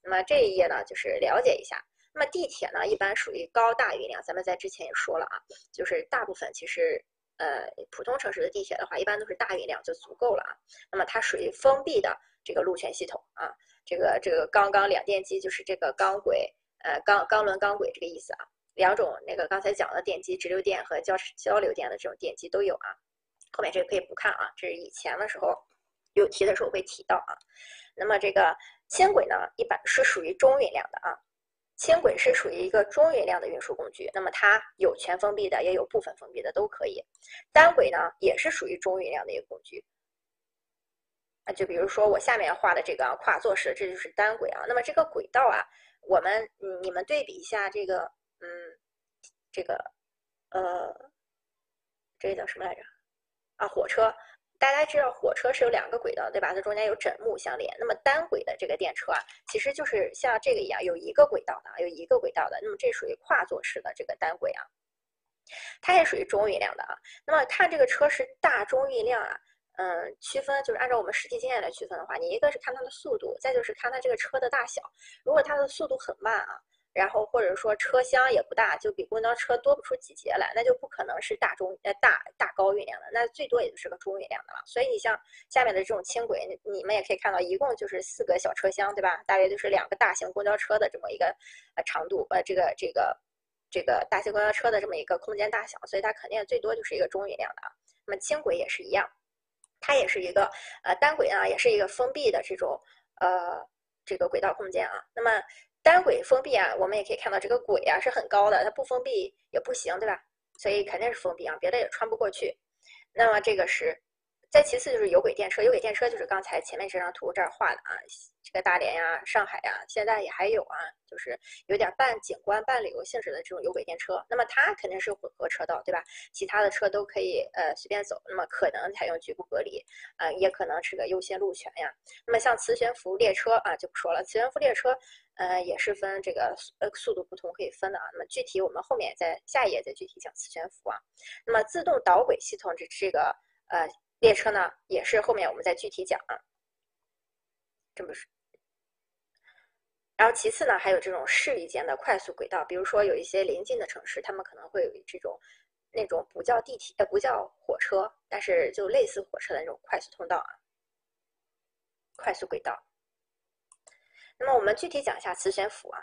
那么这一页呢就是了解一下，那么地铁呢一般属于高大运量，咱们在之前也说了啊，就是大部分其实呃普通城市的地铁的话，一般都是大运量就足够了啊。那么它属于封闭的这个路权系统啊，这个这个钢钢两电机就是这个钢轨。呃，钢钢轮钢轨这个意思啊，两种那个刚才讲的电机，直流电和交交流电的这种电机都有啊。后面这个可以不看啊，这是以前的时候有题的时候会提到啊。那么这个轻轨呢，一般是属于中运量的啊。轻轨是属于一个中运量的运输工具，那么它有全封闭的，也有部分封闭的，都可以。单轨呢，也是属于中运量的一个工具。啊，就比如说我下面画的这个跨座式，这就是单轨啊。那么这个轨道啊。我们，你们对比一下这个，嗯，这个，呃，这叫什么来着？啊，火车。大家知道火车是有两个轨道，对吧？它中间有枕木相连。那么单轨的这个电车啊，其实就是像这个一样，有一个轨道的，有一个轨道的。那么这属于跨座式的这个单轨啊，它也属于中运量的啊。那么看这个车是大中运量啊。嗯，区分就是按照我们实际经验来区分的话，你一个是看它的速度，再就是看它这个车的大小。如果它的速度很慢啊，然后或者说车厢也不大，就比公交车多不出几节来，那就不可能是大中呃大大高运量的，那最多也就是个中运量的了。所以你像下面的这种轻轨，你们也可以看到，一共就是四个小车厢，对吧？大约就是两个大型公交车的这么一个呃长度，呃这个这个这个大型公交车的这么一个空间大小，所以它肯定最多就是一个中运量的啊。那么轻轨也是一样。它也是一个呃单轨啊，也是一个封闭的这种呃这个轨道空间啊。那么单轨封闭啊，我们也可以看到这个轨啊是很高的，它不封闭也不行，对吧？所以肯定是封闭啊，别的也穿不过去。那么这个是。再其次就是有轨电车，有轨电车就是刚才前面这张图这儿画的啊，这个大连呀、上海呀，现在也还有啊，就是有点半景观半旅游性质的这种有轨电车。那么它肯定是混合车道，对吧？其他的车都可以呃随便走，那么可能采用局部隔离，啊，也可能是个优先路权呀。那么像磁悬浮列车啊就不说了，磁悬浮列车呃也是分这个呃速度不同可以分的啊。那么具体我们后面在下一页再具体讲磁悬浮啊。那么自动导轨系统这这个呃。列车呢，也是后面我们再具体讲啊。这么说，然后其次呢，还有这种市域间的快速轨道，比如说有一些临近的城市，他们可能会有这种那种不叫地铁呃不叫火车，但是就类似火车的那种快速通道啊，快速轨道。那么我们具体讲一下磁悬浮啊。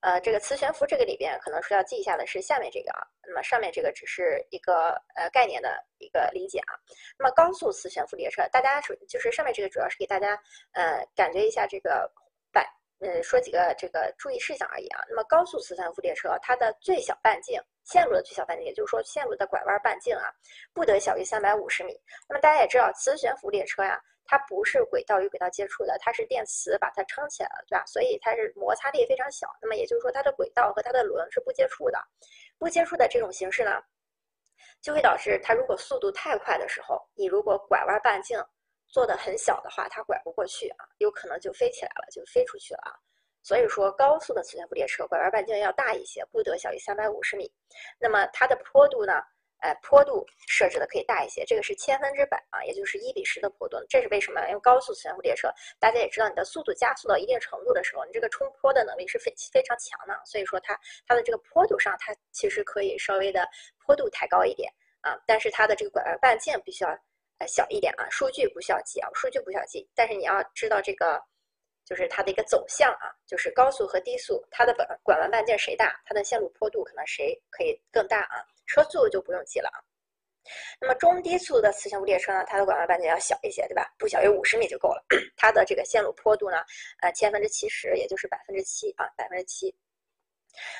呃，这个磁悬浮这个里边可能说要记一下的是下面这个啊，那么上面这个只是一个呃概念的一个理解啊。那么高速磁悬浮列车，大家主就是上面这个主要是给大家呃感觉一下这个摆嗯说几个这个注意事项而已啊。那么高速磁悬浮列车它的最小半径线路的最小半径，也就是说线路的拐弯半径啊，不得小于三百五十米。那么大家也知道磁悬浮列车呀。它不是轨道与轨道接触的，它是电磁把它撑起来了，对吧？所以它是摩擦力非常小。那么也就是说，它的轨道和它的轮是不接触的。不接触的这种形式呢，就会导致它如果速度太快的时候，你如果拐弯半径做的很小的话，它拐不过去啊，有可能就飞起来了，就飞出去了啊。所以说，高速的磁悬浮列车拐弯半径要大一些，不得小于三百五十米。那么它的坡度呢？哎，坡度设置的可以大一些，这个是千分之百啊，也就是一比十的坡度。这是为什么？因为高速磁悬浮列车，大家也知道，你的速度加速到一定程度的时候，你这个冲坡的能力是非非常强的。所以说，它它的这个坡度上，它其实可以稍微的坡度抬高一点啊。但是它的这个拐弯半径必须要呃小一点啊。数据不需要记啊，数据不需要记，但是你要知道这个就是它的一个走向啊，就是高速和低速，它的本拐弯半径谁大，它的线路坡度可能谁可以更大啊。车速就不用记了啊。那么中低速的磁悬浮列车呢，它的拐弯半径要小一些，对吧？不小于五十米就够了。它的这个线路坡度呢，呃，千分之七十，也就是百分之七啊，百分之七。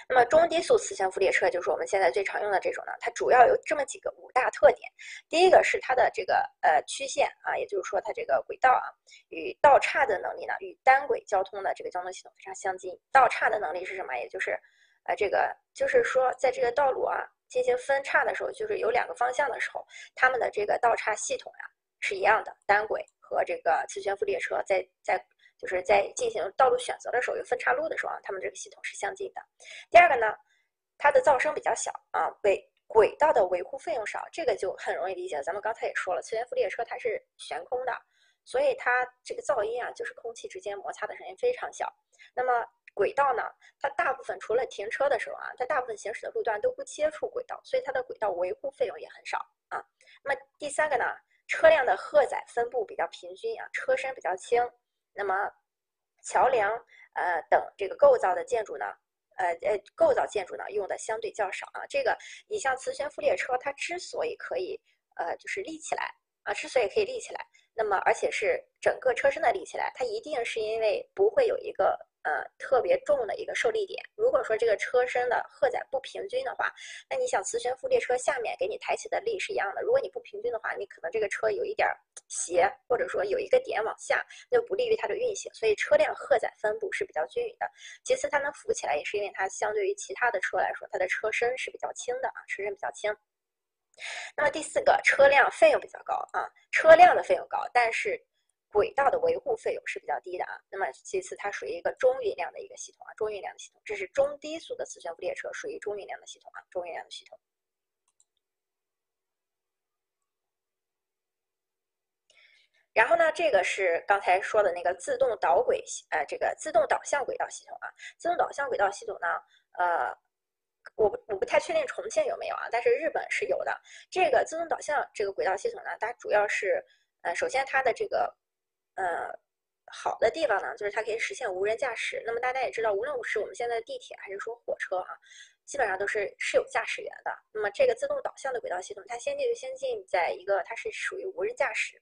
那么中低速磁悬浮列车就是我们现在最常用的这种呢，它主要有这么几个五大特点。第一个是它的这个呃曲线啊，也就是说它这个轨道啊，与道岔的能力呢，与单轨交通的这个交通系统非常相近。道岔的能力是什么？也就是呃这个就是说在这个道路啊。进行分叉的时候，就是有两个方向的时候，他们的这个道岔系统呀是一样的。单轨和这个磁悬浮列车在在就是在进行道路选择的时候，有分岔路的时候啊，他们这个系统是相近的。第二个呢，它的噪声比较小啊，轨轨道的维护费用少，这个就很容易理解。咱们刚才也说了，磁悬浮列车它是悬空的，所以它这个噪音啊，就是空气之间摩擦的声音非常小。那么轨道呢？它大部分除了停车的时候啊，它大部分行驶的路段都不接触轨道，所以它的轨道维护费用也很少啊。那么第三个呢，车辆的荷载分布比较平均啊，车身比较轻。那么桥梁呃等这个构造的建筑呢，呃呃构造建筑呢用的相对较少啊。这个你像磁悬浮列车，它之所以可以呃就是立起来啊，之所以可以立起来，那么而且是整个车身的立起来，它一定是因为不会有一个。呃，特别重的一个受力点。如果说这个车身的荷载不平均的话，那你想磁悬浮列车下面给你抬起的力是一样的。如果你不平均的话，你可能这个车有一点斜，或者说有一个点往下，那就不利于它的运行。所以车辆荷载分布是比较均匀的。其次，它能浮起来，也是因为它相对于其他的车来说，它的车身是比较轻的啊，车身比较轻。那么第四个，车辆费用比较高啊，车辆的费用高，但是。轨道的维护费用是比较低的啊，那么其次它属于一个中运量的一个系统啊，中运量的系统，这是中低速的磁悬浮列车，属于中运量的系统啊，中运量的系统。然后呢，这个是刚才说的那个自动导轨，呃，这个自动导向轨道系统啊，自动导向轨道系统呢，呃，我不我不太确定重庆有没有啊，但是日本是有的。这个自动导向这个轨道系统呢，它主要是，呃，首先它的这个呃，好的地方呢，就是它可以实现无人驾驶。那么大家也知道，无论是我们现在的地铁还是说火车啊，基本上都是是有驾驶员的。那么这个自动导向的轨道系统，它先进就先进在一个它是属于无人驾驶。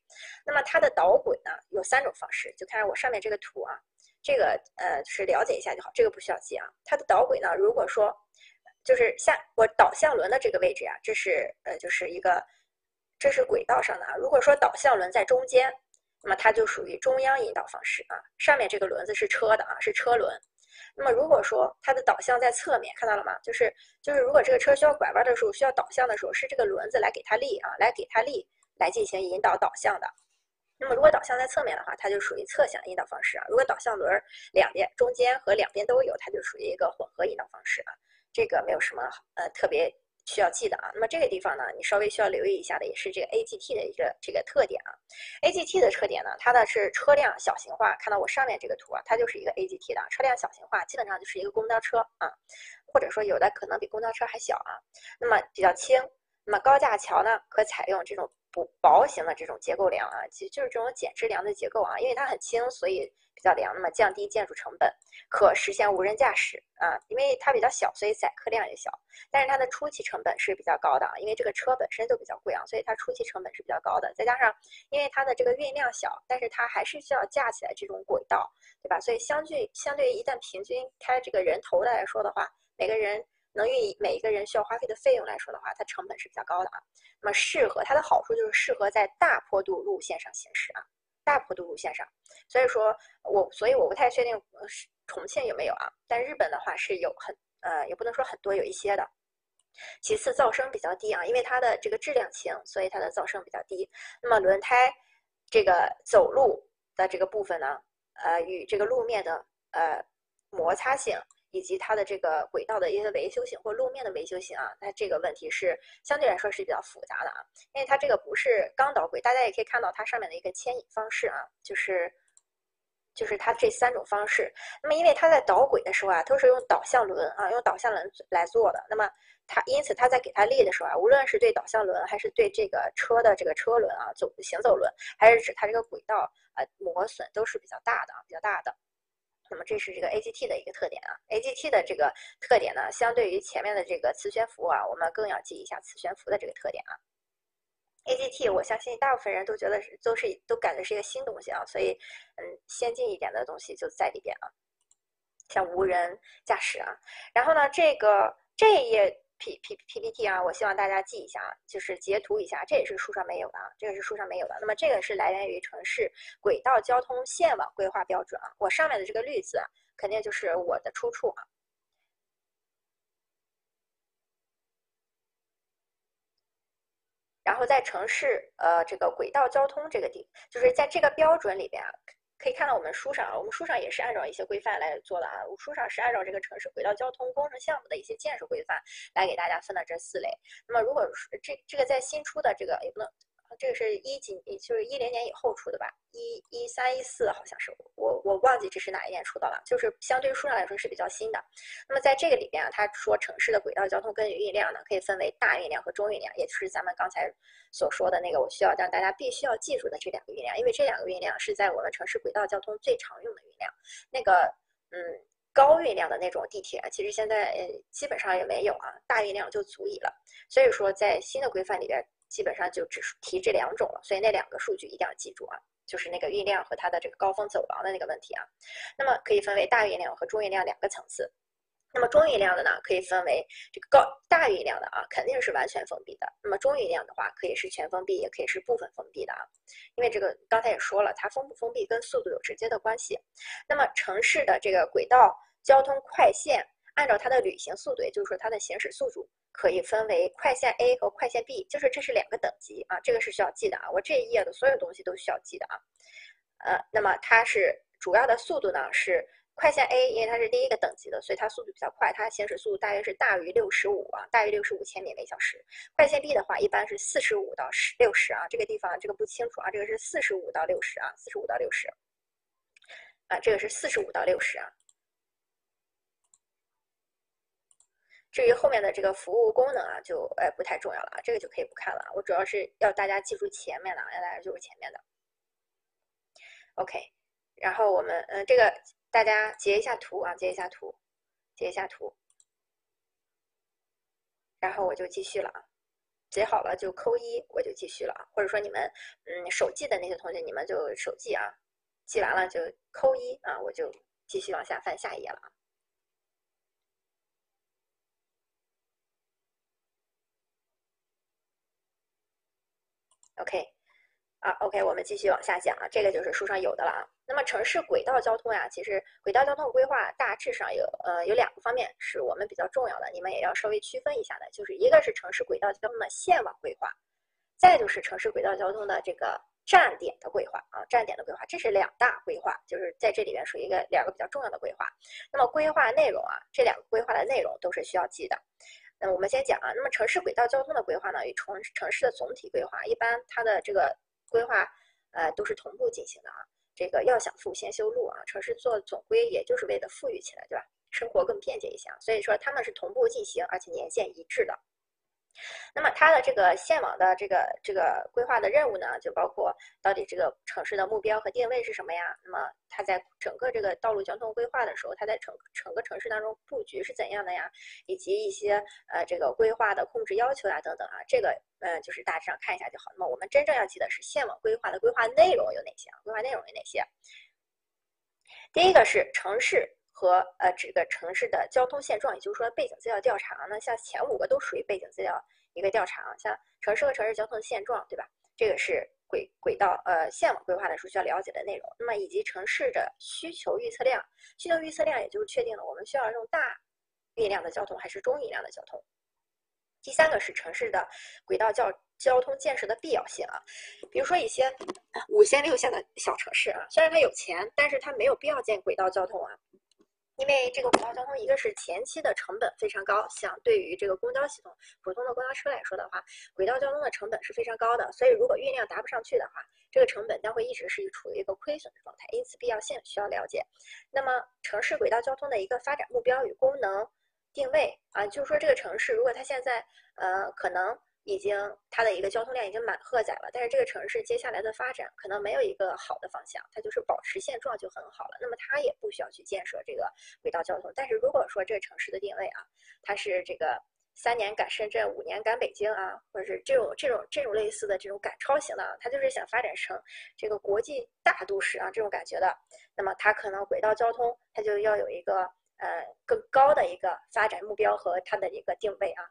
那么它的导轨呢有三种方式，就看我上面这个图啊，这个呃就是了解一下就好，这个不需要记啊。它的导轨呢，如果说就是下我导向轮的这个位置啊，这是呃就是一个这是轨道上的啊。如果说导向轮在中间。那么它就属于中央引导方式啊，上面这个轮子是车的啊，是车轮。那么如果说它的导向在侧面，看到了吗？就是就是如果这个车需要拐弯的时候，需要导向的时候，是这个轮子来给它力啊，来给它力来进行引导导向的。那么如果导向在侧面的话，它就属于侧向引导方式啊。如果导向轮两边中间和两边都有，它就属于一个混合引导方式啊。这个没有什么呃特别。需要记得啊，那么这个地方呢，你稍微需要留意一下的也是这个 AGT 的一个这个特点啊。AGT 的特点呢，它的是车辆小型化，看到我上面这个图啊，它就是一个 AGT 的车辆小型化，基本上就是一个公交车啊，或者说有的可能比公交车还小啊。那么比较轻，那么高架桥呢，可采用这种不薄型的这种结构梁啊，其实就是这种减质梁的结构啊，因为它很轻，所以。比较凉，那么降低建筑成本，可实现无人驾驶啊，因为它比较小，所以载客量也小。但是它的初期成本是比较高的啊，因为这个车本身就比较贵啊，所以它初期成本是比较高的。再加上因为它的这个运量小，但是它还是需要架起来这种轨道，对吧？所以相距相对于一旦平均开这个人头的来说的话，每个人能运每一个人需要花费的费用来说的话，它成本是比较高的啊。那么适合它的好处就是适合在大坡度路线上行驶啊。大坡度路线上，所以说我所以我不太确定是重庆有没有啊，但日本的话是有很呃也不能说很多有一些的。其次噪声比较低啊，因为它的这个质量轻，所以它的噪声比较低。那么轮胎这个走路的这个部分呢，呃与这个路面的呃摩擦性。以及它的这个轨道的一些维修性或路面的维修性啊，那这个问题是相对来说是比较复杂的啊，因为它这个不是钢导轨，大家也可以看到它上面的一个牵引方式啊，就是就是它这三种方式。那么因为它在导轨的时候啊，都是用导向轮啊，用导向轮来做的。那么它因此它在给它力的时候啊，无论是对导向轮还是对这个车的这个车轮啊走行走轮，还是指它这个轨道啊磨损都是比较大的啊，比较大的。那么这是这个 AGT 的一个特点啊，AGT 的这个特点呢，相对于前面的这个磁悬浮啊，我们更要记一下磁悬浮的这个特点啊。AGT 我相信大部分人都觉得是都是都感觉是一个新东西啊，所以嗯，先进一点的东西就在里边啊，像无人驾驶啊，然后呢，这个这一页。P P P P T 啊，我希望大家记一下啊，就是截图一下，这也是书上没有的啊，这个是书上没有的。那么这个是来源于城市轨道交通线网规划标准啊，我上面的这个绿字啊，肯定就是我的出处啊。然后在城市呃这个轨道交通这个地，就是在这个标准里边啊。可以看到我们书上啊，我们书上也是按照一些规范来做的啊。我书上是按照这个城市轨道交通工程项目的一些建设规范来给大家分的这四类。那么如果这这个在新出的这个也不能这个是一几，就是一零年以后出的吧，一一三一四好像是，我我忘记这是哪一年出的了，就是相对数量来说是比较新的。那么在这个里边啊，他说城市的轨道交通跟运量呢，可以分为大运量和中运量，也就是咱们刚才所说的那个，我需要让大家必须要记住的这两个运量，因为这两个运量是在我们城市轨道交通最常用的运量。那个，嗯，高运量的那种地铁，其实现在呃基本上也没有啊，大运量就足以了。所以说，在新的规范里边。基本上就只提这两种了，所以那两个数据一定要记住啊，就是那个运量和它的这个高峰走廊的那个问题啊。那么可以分为大运量和中运量两个层次。那么中运量的呢，可以分为这个高大运量的啊，肯定是完全封闭的。那么中运量的话，可以是全封闭，也可以是部分封闭的啊。因为这个刚才也说了，它封不封闭跟速度有直接的关系。那么城市的这个轨道交通快线，按照它的旅行速度，也就是说它的行驶速度。可以分为快线 A 和快线 B，就是这是两个等级啊，这个是需要记的啊。我这一页的所有东西都需要记的啊。呃，那么它是主要的速度呢是快线 A，因为它是第一个等级的，所以它速度比较快，它行驶速度大约是大于六十五啊，大于六十五千米每小时。快线 B 的话一般是四十五到十六十啊，这个地方这个不清楚啊，这个是四十五到六十啊，四十五到六十啊，这个是四十五到六十啊。至于后面的这个服务功能啊，就呃不太重要了啊，这个就可以不看了。我主要是要大家记住前面的，要大家就是前面的。OK，然后我们嗯，这个大家截一下图啊，截一下图，截一下图，然后我就继续了啊，截好了就扣一，我就继续了啊。或者说你们嗯手记的那些同学，你们就手记啊，记完了就扣一啊，我就继续往下翻下一页了啊。OK，啊，OK，我们继续往下讲啊，这个就是书上有的了啊。那么城市轨道交通呀，其实轨道交通规划大致上有呃有两个方面是我们比较重要的，你们也要稍微区分一下的，就是一个是城市轨道交通的线网规划，再就是城市轨道交通的这个站点的规划啊，站点的规划，这是两大规划，就是在这里面属于一个两个比较重要的规划。那么规划内容啊，这两个规划的内容都是需要记的。那我们先讲啊，那么城市轨道交通的规划呢，与城城市的总体规划一般它的这个规划，呃，都是同步进行的啊。这个要想富先修路啊，城市做总规也就是为了富裕起来，对吧？生活更便捷一些，所以说他们是同步进行，而且年限一致的。那么它的这个线网的这个这个规划的任务呢，就包括到底这个城市的目标和定位是什么呀？那么它在整个这个道路交通规划的时候，它在整整个城市当中布局是怎样的呀？以及一些呃这个规划的控制要求呀等等啊，这个呃就是大致上看一下就好。那么我们真正要记的是线网规划的规划内容有哪些啊？规划内容有哪些？第一个是城市。和呃这个城市的交通现状，也就是说背景资料调查，那像前五个都属于背景资料一个调查，像城市和城市交通现状，对吧？这个是轨轨道呃线网规划的时候需要了解的内容。那么以及城市的需求预测量，需求预测量也就是确定了我们需要用大运量的交通还是中运量的交通。第三个是城市的轨道交交通建设的必要性啊，比如说一些五线六线的小城市啊，虽然它有钱，但是它没有必要建轨道交通啊。因为这个轨道交通，一个是前期的成本非常高，相对于这个公交系统、普通的公交车来说的话，轨道交通的成本是非常高的。所以，如果运量达不上去的话，这个成本将会一直是处于一个亏损的状态。因此，必要性需要了解。那么，城市轨道交通的一个发展目标与功能定位啊，就是说这个城市如果它现在呃可能。已经它的一个交通量已经满荷载了，但是这个城市接下来的发展可能没有一个好的方向，它就是保持现状就很好了。那么它也不需要去建设这个轨道交通。但是如果说这个城市的定位啊，它是这个三年赶深圳，五年赶北京啊，或者是这种这种这种类似的这种赶超型的啊，它就是想发展成这个国际大都市啊这种感觉的，那么它可能轨道交通它就要有一个呃更高的一个发展目标和它的一个定位啊。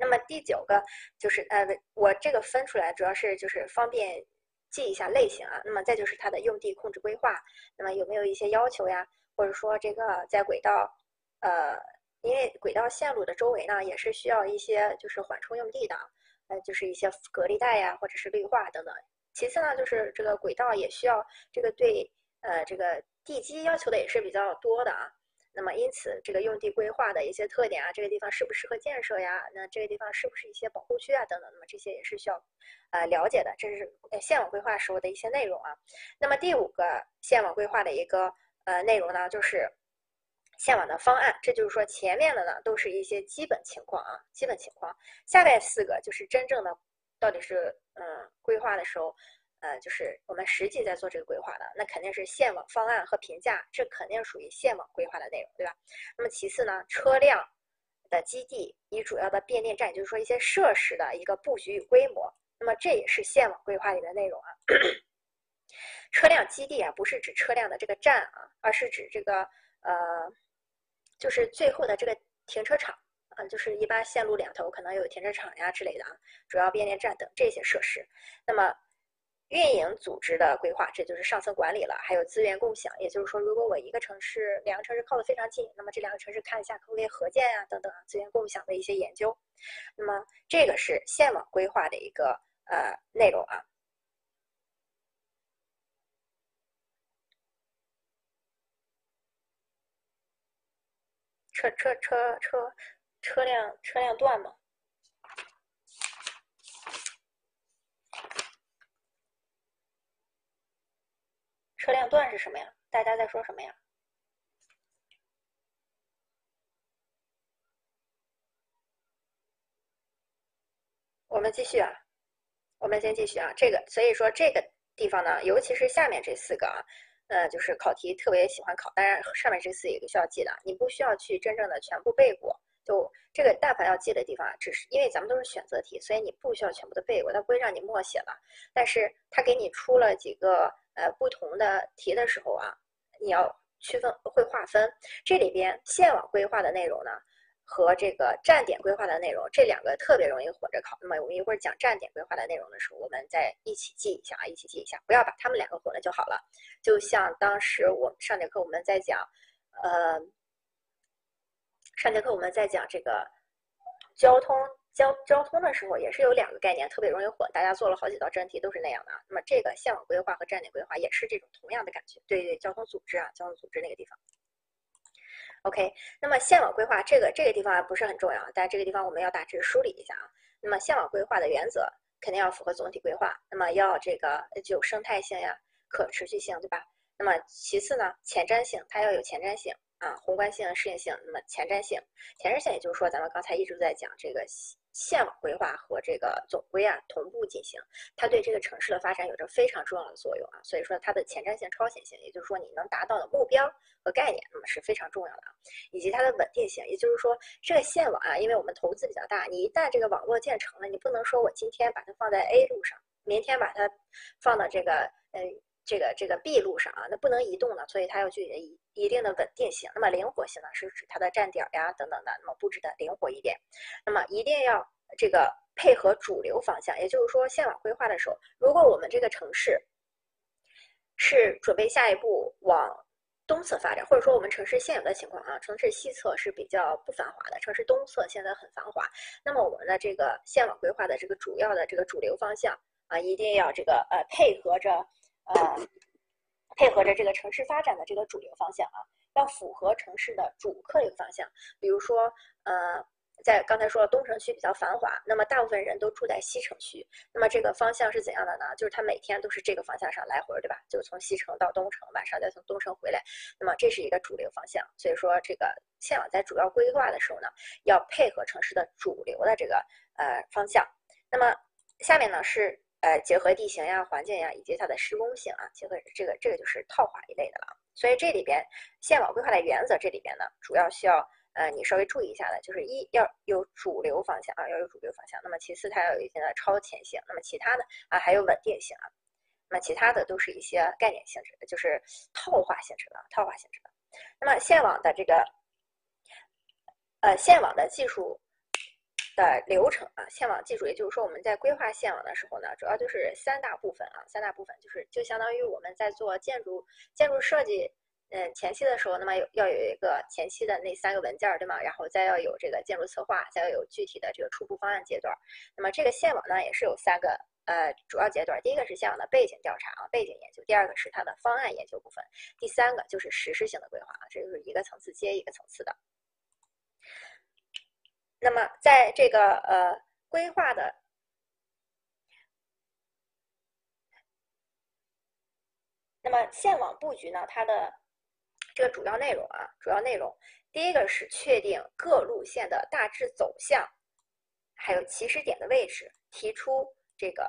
那么第九个就是呃，我这个分出来主要是就是方便记一下类型啊。那么再就是它的用地控制规划，那么有没有一些要求呀？或者说这个在轨道，呃，因为轨道线路的周围呢，也是需要一些就是缓冲用地的，呃，就是一些隔离带呀，或者是绿化等等。其次呢，就是这个轨道也需要这个对呃这个地基要求的也是比较多的啊。那么因此这个用地规划的一些特点啊，这个地方适不适合建设呀？那这个地方是不是一些保护区啊等等？那么这些也是需要呃了解的，这是县网规划时候的一些内容啊。那么第五个县网规划的一个呃内容呢，就是县网的方案。这就是说前面的呢都是一些基本情况啊，基本情况。下面四个就是真正的到底是嗯规划的时候。呃，就是我们实际在做这个规划的，那肯定是线网方案和评价，这肯定属于线网规划的内容，对吧？那么其次呢，车辆的基地以主要的变电站，就是说一些设施的一个布局与规模，那么这也是线网规划里的内容啊。车辆基地啊，不是指车辆的这个站啊，而是指这个呃，就是最后的这个停车场啊，就是一般线路两头可能有停车场呀之类的啊，主要变电站等这些设施，那么。运营组织的规划，这就是上层管理了。还有资源共享，也就是说，如果我一个城市两个城市靠得非常近，那么这两个城市看一下可不可以合建呀，等等啊，资源共享的一些研究。那么这个是线网规划的一个呃内容啊。车车车车车辆车辆段嘛。车辆段是什么呀？大家在说什么呀？我们继续啊，我们先继续啊。这个，所以说这个地方呢，尤其是下面这四个啊，呃，就是考题特别喜欢考。当然，上面这四个也需要记的，你不需要去真正的全部背过。就这个，但凡要记的地方，只是因为咱们都是选择题，所以你不需要全部的背过，它不会让你默写了。但是它给你出了几个。呃，不同的题的时候啊，你要区分会划分这里边线网规划的内容呢，和这个站点规划的内容，这两个特别容易混着考。那么我们一会儿讲站点规划的内容的时候，我们再一起记一下啊，一起记一下，不要把他们两个混了就好了。就像当时我上节课我们在讲，呃，上节课我们在讲这个交通。交交通的时候也是有两个概念特别容易混，大家做了好几道真题都是那样的。那么这个线网规划和站点规划也是这种同样的感觉。对对，交通组织啊，交通组织那个地方。OK，那么线网规划这个这个地方不是很重要，但这个地方我们要大致梳理一下啊。那么线网规划的原则肯定要符合总体规划，那么要这个具有生态性呀、可持续性，对吧？那么其次呢，前瞻性，它要有前瞻性啊，宏观性、适应性。那么前瞻性，前瞻性也就是说，咱们刚才一直在讲这个。线网规划和这个总规啊同步进行，它对这个城市的发展有着非常重要的作用啊。所以说它的前瞻性、超前性，也就是说你能达到的目标和概念，那么是非常重要的啊。以及它的稳定性，也就是说这个线网啊，因为我们投资比较大，你一旦这个网络建成了，你不能说我今天把它放在 A 路上，明天把它放到这个呃这个这个 B 路上啊，那不能移动的，所以它要具有一一定的稳定性。那么灵活性呢，是指它的站点呀等等的，那么布置的灵活一点。那么一定要这个配合主流方向，也就是说线网规划的时候，如果我们这个城市是准备下一步往东侧发展，或者说我们城市现有的情况啊，城市西侧是比较不繁华的，城市东侧现在很繁华，那么我们的这个线网规划的这个主要的这个主流方向啊，一定要这个呃配合着呃。配合着这个城市发展的这个主流方向啊，要符合城市的主客流方向。比如说，呃，在刚才说了东城区比较繁华，那么大部分人都住在西城区，那么这个方向是怎样的呢？就是他每天都是这个方向上来回，对吧？就从西城到东城，晚上再从东城回来，那么这是一个主流方向。所以说，这个线网在主要规划的时候呢，要配合城市的主流的这个呃方向。那么下面呢是。呃，结合地形呀、环境呀，以及它的施工性啊，结合这个这个就是套话一类的了。所以这里边线网规划的原则，这里边呢，主要需要呃你稍微注意一下的，就是一要有主流方向啊，要有主流方向。那么其次它要有一定的超前性，那么其他的啊还有稳定性啊，那么其他的都是一些概念性质的，就是套话性质的，套话性质的。那么线网的这个呃线网的技术。的流程啊，线网技术，也就是说我们在规划线网的时候呢，主要就是三大部分啊，三大部分就是就相当于我们在做建筑建筑设计，嗯，前期的时候，那么有要有一个前期的那三个文件对吗？然后再要有这个建筑策划，再要有具体的这个初步方案阶段。那么这个线网呢，也是有三个呃主要阶段，第一个是线网的背景调查啊，背景研究；第二个是它的方案研究部分；第三个就是实施性的规划啊，这就是一个层次接一个层次的。那么在这个呃规划的，那么线网布局呢，它的这个主要内容啊，主要内容，第一个是确定各路线的大致走向。还有起始点的位置，提出这个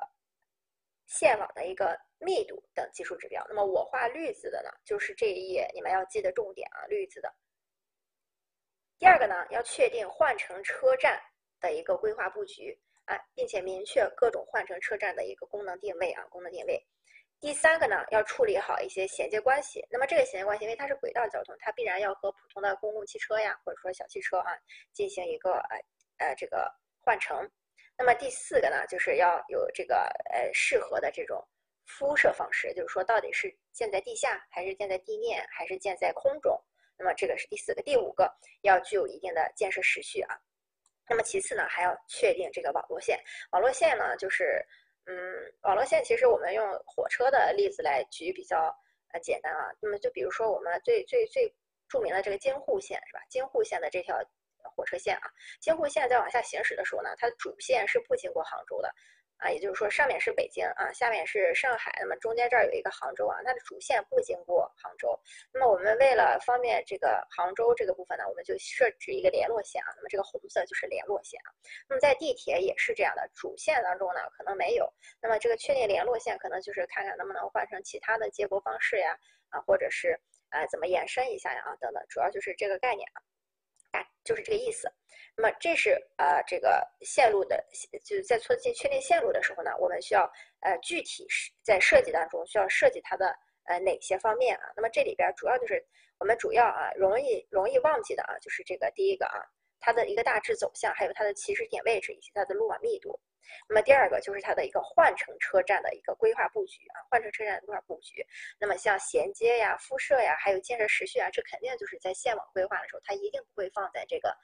线网的一个密度等技术指标。那么我画绿字的呢，就是这一页你们要记的重点啊，绿字的。第二个呢，要确定换乘车站的一个规划布局啊，并且明确各种换乘车站的一个功能定位啊，功能定位。第三个呢，要处理好一些衔接关系。那么这个衔接关系，因为它是轨道交通，它必然要和普通的公共汽车呀，或者说小汽车啊，进行一个呃呃这个。换乘，那么第四个呢，就是要有这个呃适合的这种敷设方式，就是说到底是建在地下，还是建在地面，还是建在空中？那么这个是第四个，第五个要具有一定的建设时序啊。那么其次呢，还要确定这个网络线。网络线呢，就是嗯，网络线其实我们用火车的例子来举比较呃简单啊。那么就比如说我们最最最著名的这个京沪线是吧？京沪线的这条。火车线啊，京沪线在往下行驶的时候呢，它的主线是不经过杭州的，啊，也就是说上面是北京啊，下面是上海，那么中间这儿有一个杭州啊，它的主线不经过杭州。那么我们为了方便这个杭州这个部分呢，我们就设置一个联络线啊，那么这个红色就是联络线啊。那么在地铁也是这样的，主线当中呢可能没有，那么这个确定联络线可能就是看看能不能换成其他的接驳方式呀，啊，或者是啊怎么延伸一下呀啊等等，主要就是这个概念啊。哎，就是这个意思。那么这是呃这个线路的，就是在做确定线路的时候呢，我们需要呃具体是在设计当中需要设计它的呃哪些方面啊？那么这里边主要就是我们主要啊容易容易忘记的啊，就是这个第一个啊，它的一个大致走向，还有它的起始点位置以及它的路网密度。那么第二个就是它的一个换乘车站的一个规划布局啊，换乘车站的规划布局。那么像衔接呀、敷设呀，还有建设时序啊，这肯定就是在线网规划的时候，它一定不会放在这个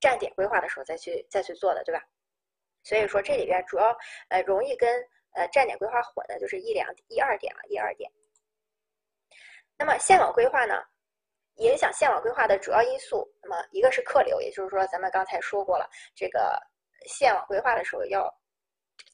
站点规划的时候再去再去做的，对吧？所以说这里边主要呃容易跟呃站点规划混的就是一两一二点啊，一二点。那么线网规划呢，影响线网规划的主要因素，那么一个是客流，也就是说咱们刚才说过了，这个线网规划的时候要。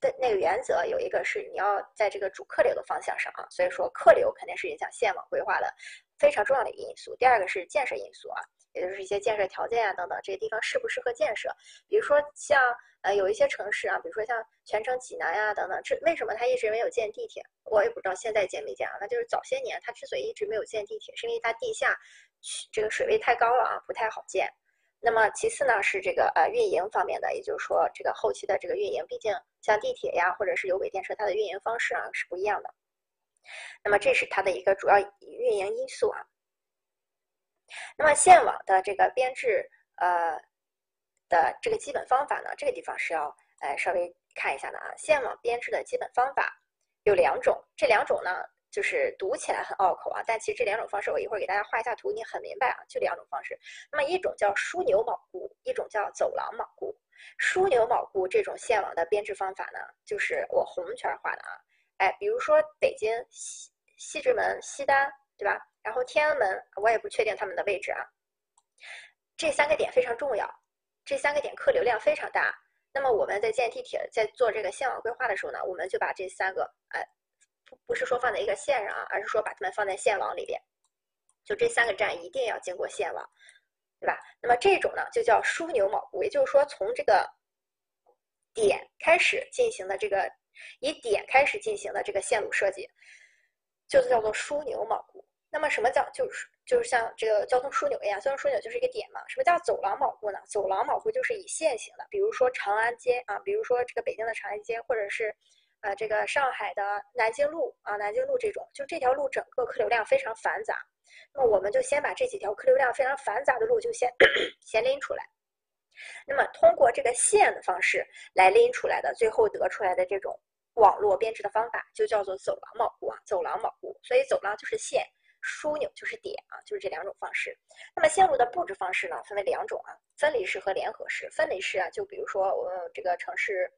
的那个原则有一个是你要在这个主客流的方向上啊，所以说客流肯定是影响线网规划的非常重要的一个因素。第二个是建设因素啊，也就是一些建设条件啊等等，这个地方适不适合建设？比如说像呃有一些城市啊，比如说像全城济南呀等等，这为什么它一直没有建地铁？我也不知道现在建没建啊。那就是早些年它之所以一直没有建地铁，是因为它地下这个水位太高了啊，不太好建。那么其次呢是这个呃运营方面的，也就是说这个后期的这个运营，毕竟像地铁呀或者是有轨电车，它的运营方式啊是不一样的。那么这是它的一个主要运营因素啊。那么线网的这个编制呃的这个基本方法呢，这个地方是要呃稍微看一下的啊。线网编制的基本方法有两种，这两种呢。就是读起来很拗口啊，但其实这两种方式我一会儿给大家画一下图，你很明白啊。就两种方式，那么一种叫枢纽锚固，一种叫走廊锚固。枢纽锚固这种线网的编制方法呢，就是我红圈画的啊。哎，比如说北京西西直门、西单，对吧？然后天安门，我也不确定他们的位置啊。这三个点非常重要，这三个点客流量非常大。那么我们在建地铁、在做这个线网规划的时候呢，我们就把这三个哎。不是说放在一个线上啊，而是说把它们放在线网里边，就这三个站一定要经过线网，对吧？那么这种呢就叫枢纽锚固，也就是说从这个点开始进行的这个以点开始进行的这个线路设计，就叫做枢纽锚固。那么什么叫就是就是像这个交通枢纽一样，交通枢纽就是一个点嘛。什么叫走廊锚固呢？走廊锚固就是以线型的，比如说长安街啊，比如说这个北京的长安街，或者是。呃，这个上海的南京路啊，南京路这种，就这条路整个客流量非常繁杂，那么我们就先把这几条客流量非常繁杂的路就先 先拎出来，那么通过这个线的方式来拎出来的，最后得出来的这种网络编制的方法就叫做走廊锚固啊，走廊锚固。所以走廊就是线，枢纽就是点啊，就是这两种方式。那么线路的布置方式呢，分为两种啊，分离式和联合式。分离式啊，就比如说我这个城市。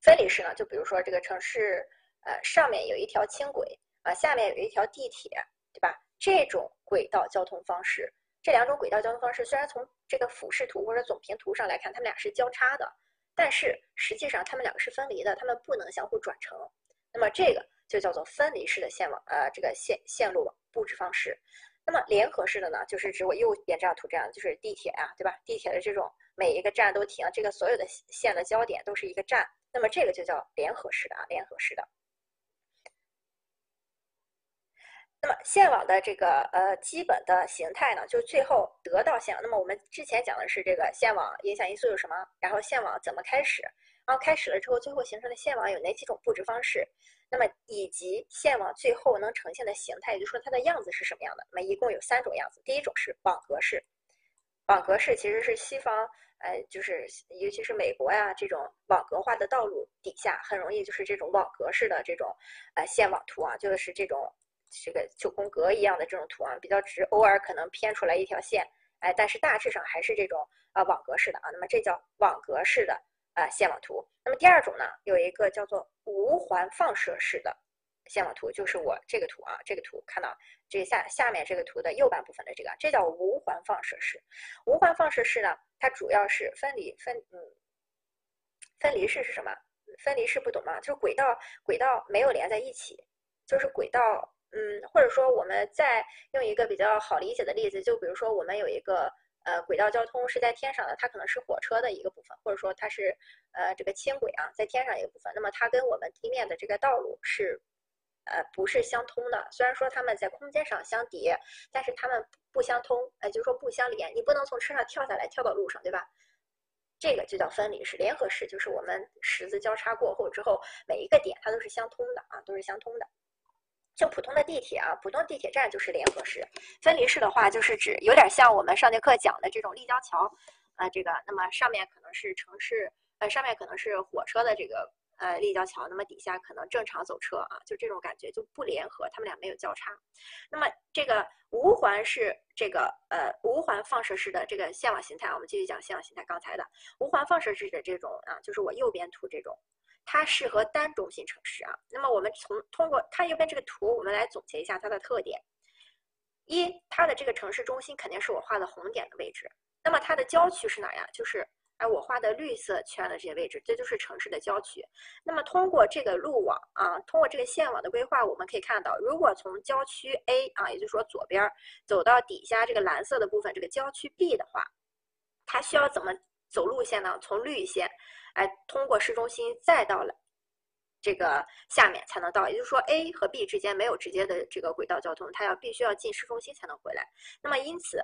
分离式呢，就比如说这个城市，呃，上面有一条轻轨啊，下面有一条地铁，对吧？这种轨道交通方式，这两种轨道交通方式虽然从这个俯视图或者总平图上来看，它们俩是交叉的，但是实际上它们两个是分离的，它们不能相互转乘。那么这个就叫做分离式的线网，呃，这个线线路布置方式。那么联合式的呢，就是指我右边这张图这样，就是地铁啊，对吧？地铁的这种每一个站都停，这个所有的线的交点都是一个站，那么这个就叫联合式的啊，联合式的。那么线网的这个呃基本的形态呢，就最后得到线。那么我们之前讲的是这个线网影响因素有什么，然后线网怎么开始，然后开始了之后，最后形成的线网有哪几种布置方式，那么以及线网最后能呈现的形态，也就是说它的样子是什么样的。那么一共有三种样子，第一种是网格式，网格式其实是西方呃就是尤其是美国呀这种网格化的道路底下很容易就是这种网格式的这种呃线网图啊，就是这种。这个九宫格一样的这种图啊，比较直，偶尔可能偏出来一条线，哎，但是大致上还是这种啊网格式的啊。那么这叫网格式的啊线网图。那么第二种呢，有一个叫做无环放射式的线网图，就是我这个图啊，这个图看到这下下面这个图的右半部分的这个，这叫无环放射式。无环放射式呢，它主要是分离分嗯，分离式是什么？分离式不懂吗？就是轨道轨道没有连在一起，就是轨道。嗯，或者说我们再用一个比较好理解的例子，就比如说我们有一个呃轨道交通是在天上的，它可能是火车的一个部分，或者说它是呃这个轻轨啊，在天上一个部分。那么它跟我们地面的这个道路是呃不是相通的。虽然说它们在空间上相叠，但是它们不相通，呃就是说不相连。你不能从车上跳下来跳到路上，对吧？这个就叫分离式。联合式就是我们十字交叉过后之后，每一个点它都是相通的啊，都是相通的。就普通的地铁啊，普通地铁站就是联合式，分离式的话就是指有点像我们上节课讲的这种立交桥，啊，这个那么上面可能是城市，呃，上面可能是火车的这个呃立交桥，那么底下可能正常走车啊，就这种感觉就不联合，他们俩没有交叉。那么这个无环是这个呃无环放射式的这个线网形态，我们继续讲线网形态。刚才的无环放射式的这种啊，就是我右边图这种。它适合单中心城市啊。那么我们从通过看右边这个图，我们来总结一下它的特点。一，它的这个城市中心肯定是我画的红点的位置。那么它的郊区是哪呀？就是哎我画的绿色圈的这些位置，这就是城市的郊区。那么通过这个路网啊，通过这个线网的规划，我们可以看到，如果从郊区 A 啊，也就是说左边走到底下这个蓝色的部分，这个郊区 B 的话，它需要怎么走路线呢？从绿线。哎，通过市中心再到了这个下面才能到，也就是说 A 和 B 之间没有直接的这个轨道交通，它要必须要进市中心才能回来。那么因此，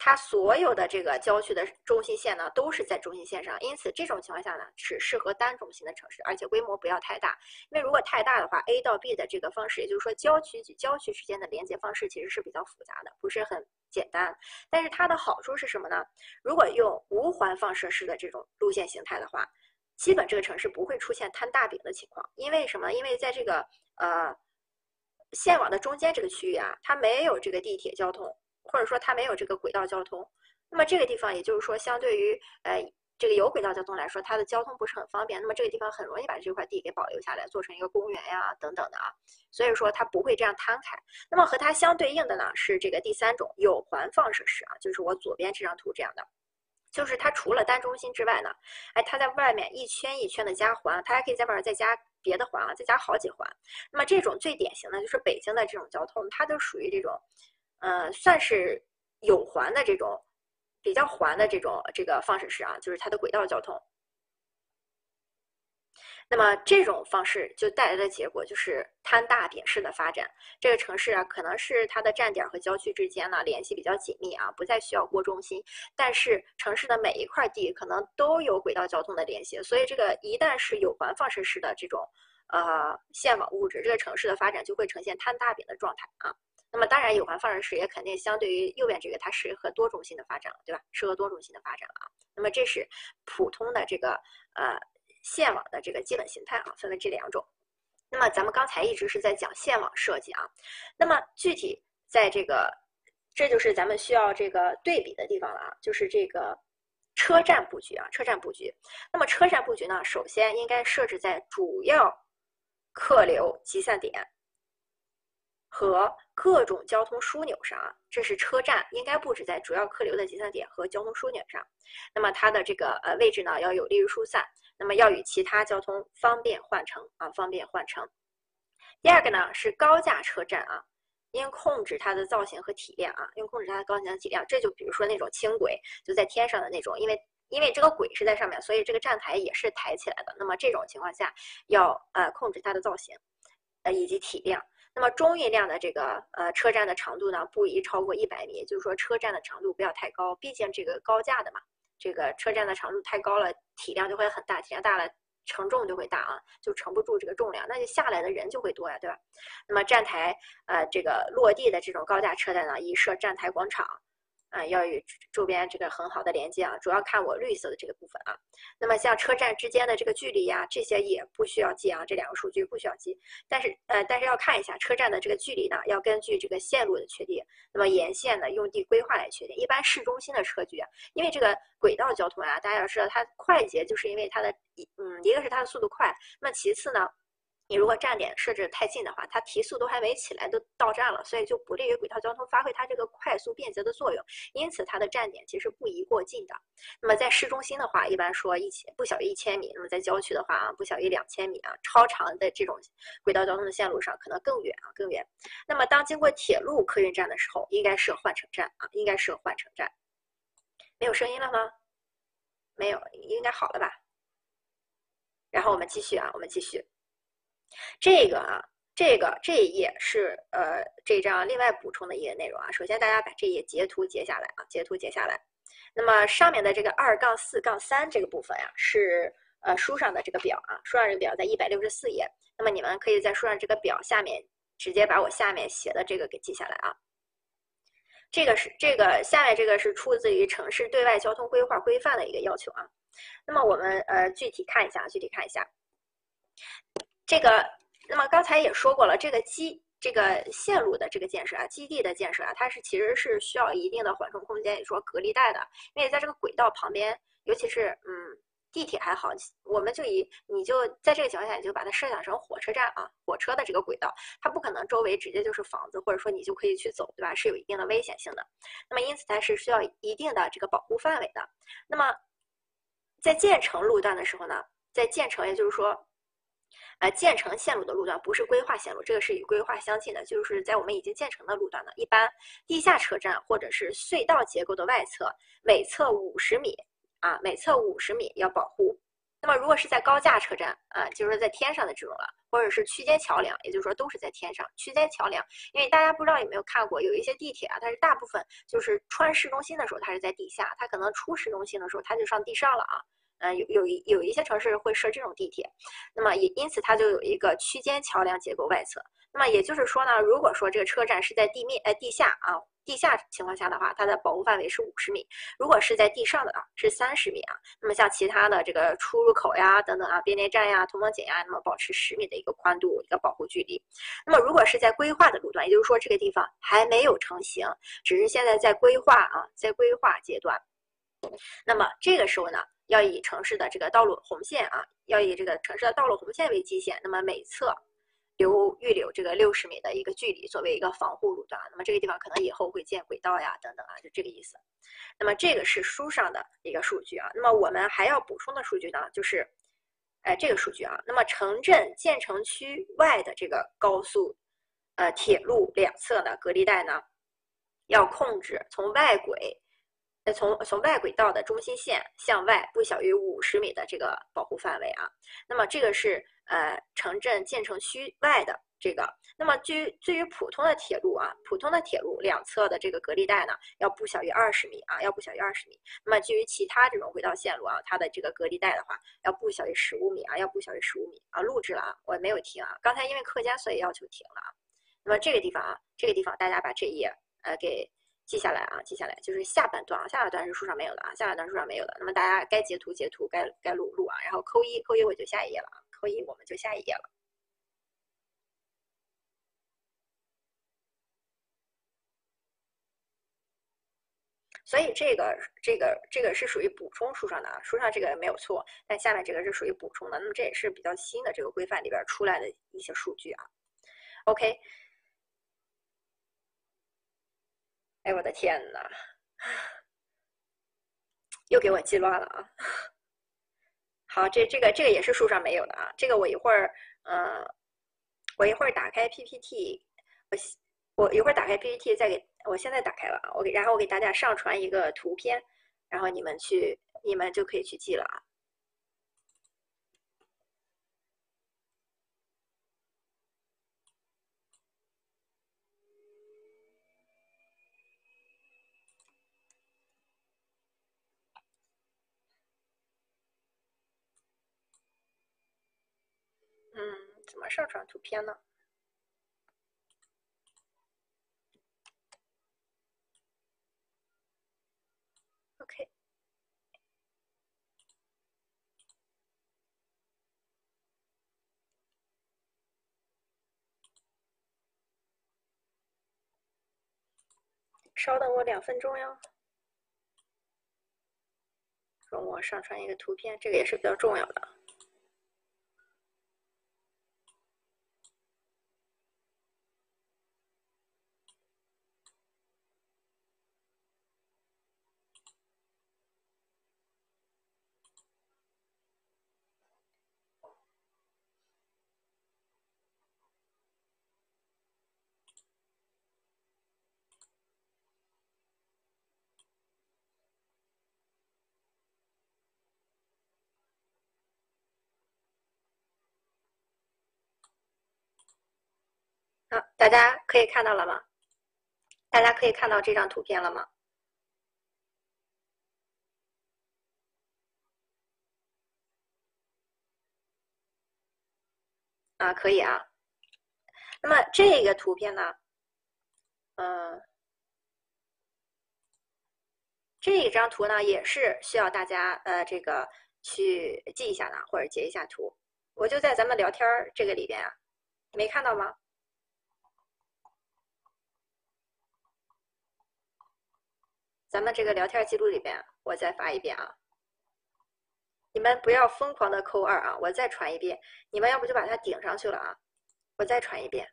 它所有的这个郊区的中心线呢，都是在中心线上。因此这种情况下呢，只适合单中心的城市，而且规模不要太大。因为如果太大的话，A 到 B 的这个方式，也就是说郊区与郊区之间的连接方式其实是比较复杂的，不是很。简单，但是它的好处是什么呢？如果用无环放射式的这种路线形态的话，基本这个城市不会出现摊大饼的情况。因为什么？因为在这个呃线网的中间这个区域啊，它没有这个地铁交通，或者说它没有这个轨道交通。那么这个地方，也就是说，相对于呃。这个有轨道交通来说，它的交通不是很方便，那么这个地方很容易把这块地给保留下来，做成一个公园呀等等的啊，所以说它不会这样摊开。那么和它相对应的呢是这个第三种有环放射式啊，就是我左边这张图这样的，就是它除了单中心之外呢，哎，它在外面一圈一圈的加环，它还可以在外面再加别的环啊，再加好几环。那么这种最典型的就是北京的这种交通，它都属于这种，呃，算是有环的这种。比较环的这种这个放射式啊，就是它的轨道交通。那么这种方式就带来的结果就是摊大饼式的发展。这个城市啊，可能是它的站点和郊区之间呢联系比较紧密啊，不再需要过中心。但是城市的每一块地可能都有轨道交通的联系，所以这个一旦是有环放射式的这种呃线网物质，这个城市的发展就会呈现摊大饼的状态啊。那么当然，有环放射式也肯定相对于右边这个，它适合多中心的发展了，对吧？适合多中心的发展了啊。那么这是普通的这个呃线网的这个基本形态啊，分为这两种。那么咱们刚才一直是在讲线网设计啊，那么具体在这个，这就是咱们需要这个对比的地方了啊，就是这个车站布局啊，车站布局。那么车站布局呢，首先应该设置在主要客流集散点和各种交通枢纽上啊。这是车站应该布置在主要客流的集散点和交通枢纽上。那么它的这个呃位置呢，要有利于疏散，那么要与其他交通方便换乘啊，方便换乘。第二个呢是高架车站啊。应控制它的造型和体量啊，应控制它的高型体量。这就比如说那种轻轨，就在天上的那种，因为因为这个轨是在上面，所以这个站台也是抬起来的。那么这种情况下，要呃控制它的造型，呃以及体量。那么中运量的这个呃车站的长度呢，不宜超过一百米，就是说车站的长度不要太高，毕竟这个高架的嘛，这个车站的长度太高了，体量就会很大，体量大了。承重就会大啊，就承不住这个重量，那就下来的人就会多呀，对吧？那么站台呃，这个落地的这种高架车站呢，宜设站台广场。啊，要与周边这个很好的连接啊，主要看我绿色的这个部分啊。那么像车站之间的这个距离呀，这些也不需要记啊，这两个数据不需要记。但是呃，但是要看一下车站的这个距离呢，要根据这个线路的确定，那么沿线的用地规划来确定。一般市中心的车距啊，因为这个轨道交通啊，大家要知道它快捷，就是因为它的一嗯，一个是它的速度快，那其次呢。你如果站点设置太近的话，它提速都还没起来，都到站了，所以就不利于轨道交通发挥它这个快速便捷的作用。因此，它的站点其实不宜过近的。那么在市中心的话，一般说一千不小于一千米；那么在郊区的话啊，不小于两千米啊。超长的这种轨道交通的线路上，可能更远啊，更远。那么当经过铁路客运站的时候，应该设换乘站啊，应该设换乘站。没有声音了吗？没有，应该好了吧？然后我们继续啊，我们继续。这个啊，这个这一页是呃这张另外补充的一页内容啊。首先大家把这页截图截下来啊，截图截下来。那么上面的这个二杠四杠三这个部分呀，是呃书上的这个表啊，书上这个表在一百六十四页。那么你们可以在书上这个表下面直接把我下面写的这个给记下来啊。这个是这个下面这个是出自于城市对外交通规划规范的一个要求啊。那么我们呃具体看一下，具体看一下。这个，那么刚才也说过了，这个基这个线路的这个建设啊，基地的建设啊，它是其实是需要一定的缓冲空间，也说隔离带的，因为在这个轨道旁边，尤其是嗯地铁还好，我们就以你就在这个情况下，你就把它设想成火车站啊，火车的这个轨道，它不可能周围直接就是房子，或者说你就可以去走，对吧？是有一定的危险性的。那么因此它是需要一定的这个保护范围的。那么在建成路段的时候呢，在建成，也就是说。呃，建成线路的路段不是规划线路，这个是与规划相近的，就是在我们已经建成的路段呢，一般地下车站或者是隧道结构的外侧，每侧五十米啊，每侧五十米要保护。那么如果是在高架车站啊，就是在天上的这种了，或者是区间桥梁，也就是说都是在天上。区间桥梁，因为大家不知道有没有看过，有一些地铁啊，它是大部分就是穿市中心的时候，它是在地下，它可能出市中心的时候，它就上地上了啊。嗯，有有一有一些城市会设这种地铁，那么也因此它就有一个区间桥梁结构外侧。那么也就是说呢，如果说这个车站是在地面呃地下啊地下情况下的话，它的保护范围是五十米；如果是在地上的啊是三十米啊。那么像其他的这个出入口呀等等啊变电站呀通风井呀，那么保持十米的一个宽度一个保护距离。那么如果是在规划的路段，也就是说这个地方还没有成型，只是现在在规划啊在规划阶段，那么这个时候呢？要以城市的这个道路红线啊，要以这个城市的道路红线为基线，那么每侧留预留这个六十米的一个距离，作为一个防护路段。那么这个地方可能以后会建轨道呀，等等啊，就这个意思。那么这个是书上的一个数据啊。那么我们还要补充的数据呢，就是，哎，这个数据啊。那么城镇建成区外的这个高速，呃，铁路两侧的隔离带呢，要控制从外轨。那从从外轨道的中心线向外不小于五十米的这个保护范围啊，那么这个是呃城镇建成区外的这个。那么据对于普通的铁路啊，普通的铁路两侧的这个隔离带呢，要不小于二十米啊，要不小于二十米。那么基于其他这种轨道线路啊，它的这个隔离带的话，要不小于十五米啊，要不小于十五米啊。录制了啊，我也没有停啊，刚才因为课间所以要求停了啊。那么这个地方啊，这个地方大家把这一页呃给。记下来啊，记下来就是下半段啊，下半段是书上没有的啊，下半段书上没有的。那么大家该截图截图，该该录录啊，然后扣一扣一我就下一页了啊，扣一我们就下一页了。所以这个这个这个是属于补充书上的啊，书上这个没有错，但下面这个是属于补充的。那么这也是比较新的这个规范里边出来的一些数据啊。OK，哎，我的天呐，又给我记乱了啊！好，这这个这个也是书上没有的啊，这个我一会儿呃，我一会儿打开 PPT，我我一会儿打开 PPT 再给。我现在打开了啊，我给然后我给大家上传一个图片，然后你们去你们就可以去记了啊。嗯，怎怎么上传图片呢？OK，？稍等我两分钟哟，容我上传一个图片，这个也是比较重要的。好，大家可以看到了吗？大家可以看到这张图片了吗？啊，可以啊。那么这个图片呢，嗯，这一张图呢也是需要大家呃这个去记一下的，或者截一下图。我就在咱们聊天这个里边啊，没看到吗？咱们这个聊天记录里边，我再发一遍啊！你们不要疯狂的扣二啊！我再传一遍，你们要不就把它顶上去了啊！我再传一遍。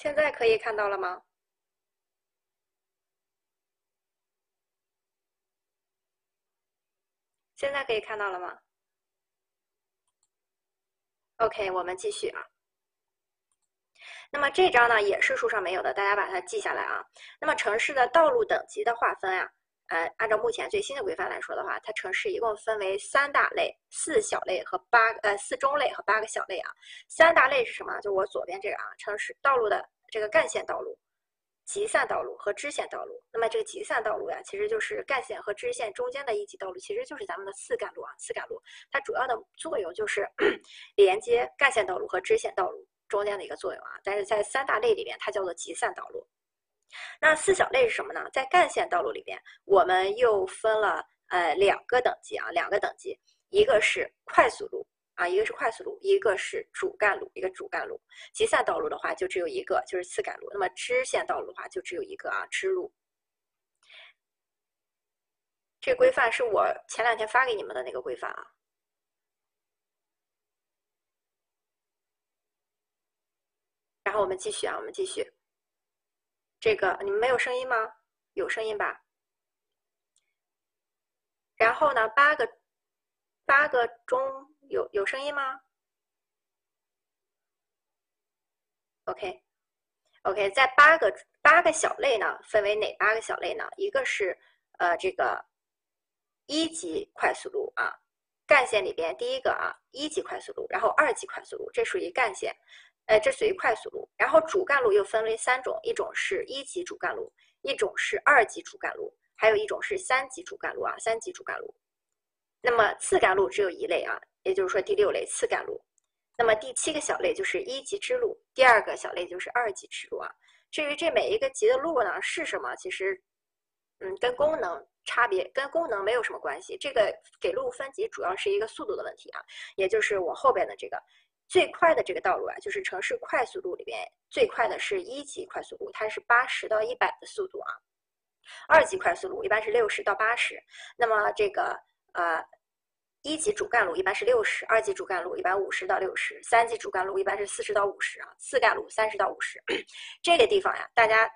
现在可以看到了吗？现在可以看到了吗？OK，我们继续啊。那么这张呢也是书上没有的，大家把它记下来啊。那么城市的道路等级的划分啊。呃，按照目前最新的规范来说的话，它城市一共分为三大类、四小类和八呃四中类和八个小类啊。三大类是什么？就我左边这个啊，城市道路的这个干线道路、集散道路和支线道路。那么这个集散道路呀，其实就是干线和支线中间的一级道路，其实就是咱们的次干路啊。次干路它主要的作用就是 连接干线道路和支线道路中间的一个作用啊。但是在三大类里边，它叫做集散道路。那四小类是什么呢？在干线道路里边，我们又分了呃两个等级啊，两个等级，一个是快速路啊，一个是快速路，一个是主干路，一个主干路。集散道路的话就只有一个，就是次干路。那么支线道路的话就只有一个啊，支路。这规范是我前两天发给你们的那个规范啊。然后我们继续啊，我们继续。这个你们没有声音吗？有声音吧。然后呢，八个八个中有有声音吗？OK，OK，在八个八个小类呢，分为哪八个小类呢？一个是呃这个一级快速路啊，干线里边第一个啊一级快速路，然后二级快速路，这属于干线。呃，这属于快速路。然后主干路又分为三种，一种是一级主干路，一种是二级主干路，还有一种是三级主干路啊，三级主干路。那么次干路只有一类啊，也就是说第六类次干路。那么第七个小类就是一级支路，第二个小类就是二级支路啊。至于这每一个级的路呢是什么，其实，嗯，跟功能差别跟功能没有什么关系。这个给路分级主要是一个速度的问题啊，也就是我后边的这个。最快的这个道路啊，就是城市快速路里边最快的是一级快速路，它是八十到一百的速度啊。二级快速路一般是六十到八十。那么这个呃，一级主干路一般是六十，二级主干路一般五十到六十，三级主干路一般是四十到五十啊，次干路三十到五十。这个地方呀，大家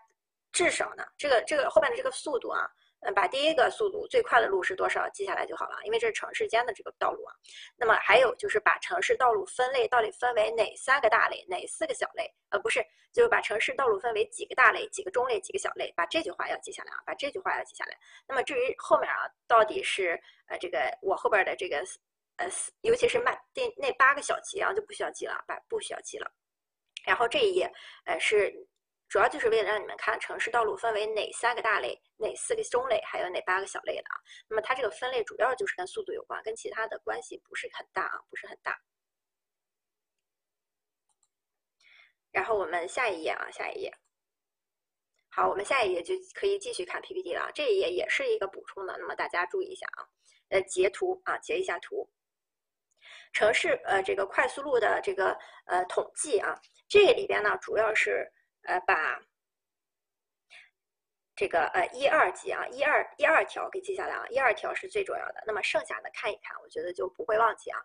至少呢，这个这个后面的这个速度啊。嗯，把第一个速度最快的路是多少记下来就好了，因为这是城市间的这个道路啊。那么还有就是把城市道路分类到底分为哪三个大类，哪四个小类？呃，不是，就是把城市道路分为几个大类、几个中类、几个小类，把这句话要记下来啊，把这句话要记下来。那么至于后面啊，到底是呃这个我后边的这个呃，尤其是慢那那八个小节啊，就不需要记了，把不需要记了。然后这一页呃是。主要就是为了让你们看城市道路分为哪三个大类、哪四个中类，还有哪八个小类的啊。那么它这个分类主要就是跟速度有关，跟其他的关系不是很大啊，不是很大。然后我们下一页啊，下一页。好，我们下一页就可以继续看 PPT 了。这一页也是一个补充的，那么大家注意一下啊，呃，截图啊，截一下图。城市呃这个快速路的这个呃统计啊，这里边呢主要是。呃，把这个呃一二级啊，一二一二条给记下来啊，一二条是最重要的。那么剩下的看一看，我觉得就不会忘记啊。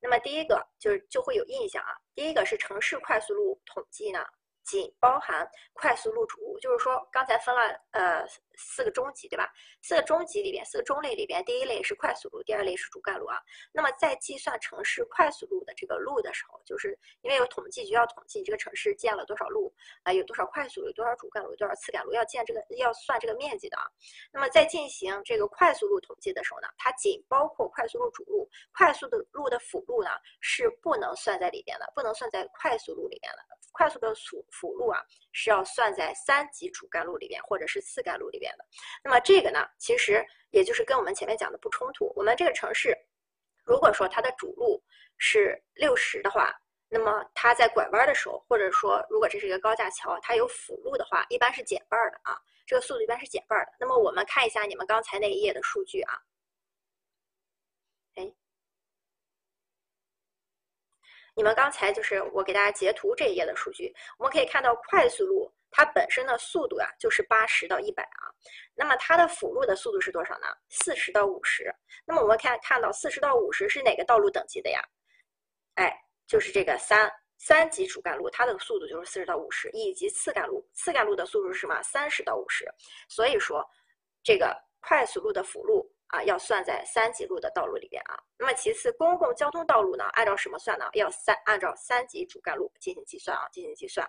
那么第一个就是就会有印象啊。第一个是城市快速路统计呢。仅包含快速路主，就是说刚才分了呃四个中级，对吧？四个中级里边，四个中类里边，第一类是快速路，第二类是主干路啊。那么在计算城市快速路的这个路的时候，就是因为有统计局要统计这个城市建了多少路啊，有多少快速路，有多少主干路，有多少次干路，要建这个要算这个面积的啊。那么在进行这个快速路统计的时候呢，它仅包括快速路主路，快速的路的辅路呢是不能算在里边的，不能算在快速路里边的。快速的辅辅路啊，是要算在三级主干路里边或者是次干路里边的。那么这个呢，其实也就是跟我们前面讲的不冲突。我们这个城市，如果说它的主路是六十的话，那么它在拐弯的时候，或者说如果这是一个高架桥，它有辅路的话，一般是减半的啊，这个速度一般是减半的。那么我们看一下你们刚才那一页的数据啊。你们刚才就是我给大家截图这一页的数据，我们可以看到快速路它本身的速度啊就是八十到一百啊，那么它的辅路的速度是多少呢？四十到五十。那么我们看看到四十到五十是哪个道路等级的呀？哎，就是这个三三级主干路，它的速度就是四十到五十，以及次干路，次干路的速度是什么？三十到五十。所以说，这个快速路的辅路。啊，要算在三级路的道路里边啊。那么其次，公共交通道路呢，按照什么算呢？要三按照三级主干路进行计算啊，进行计算。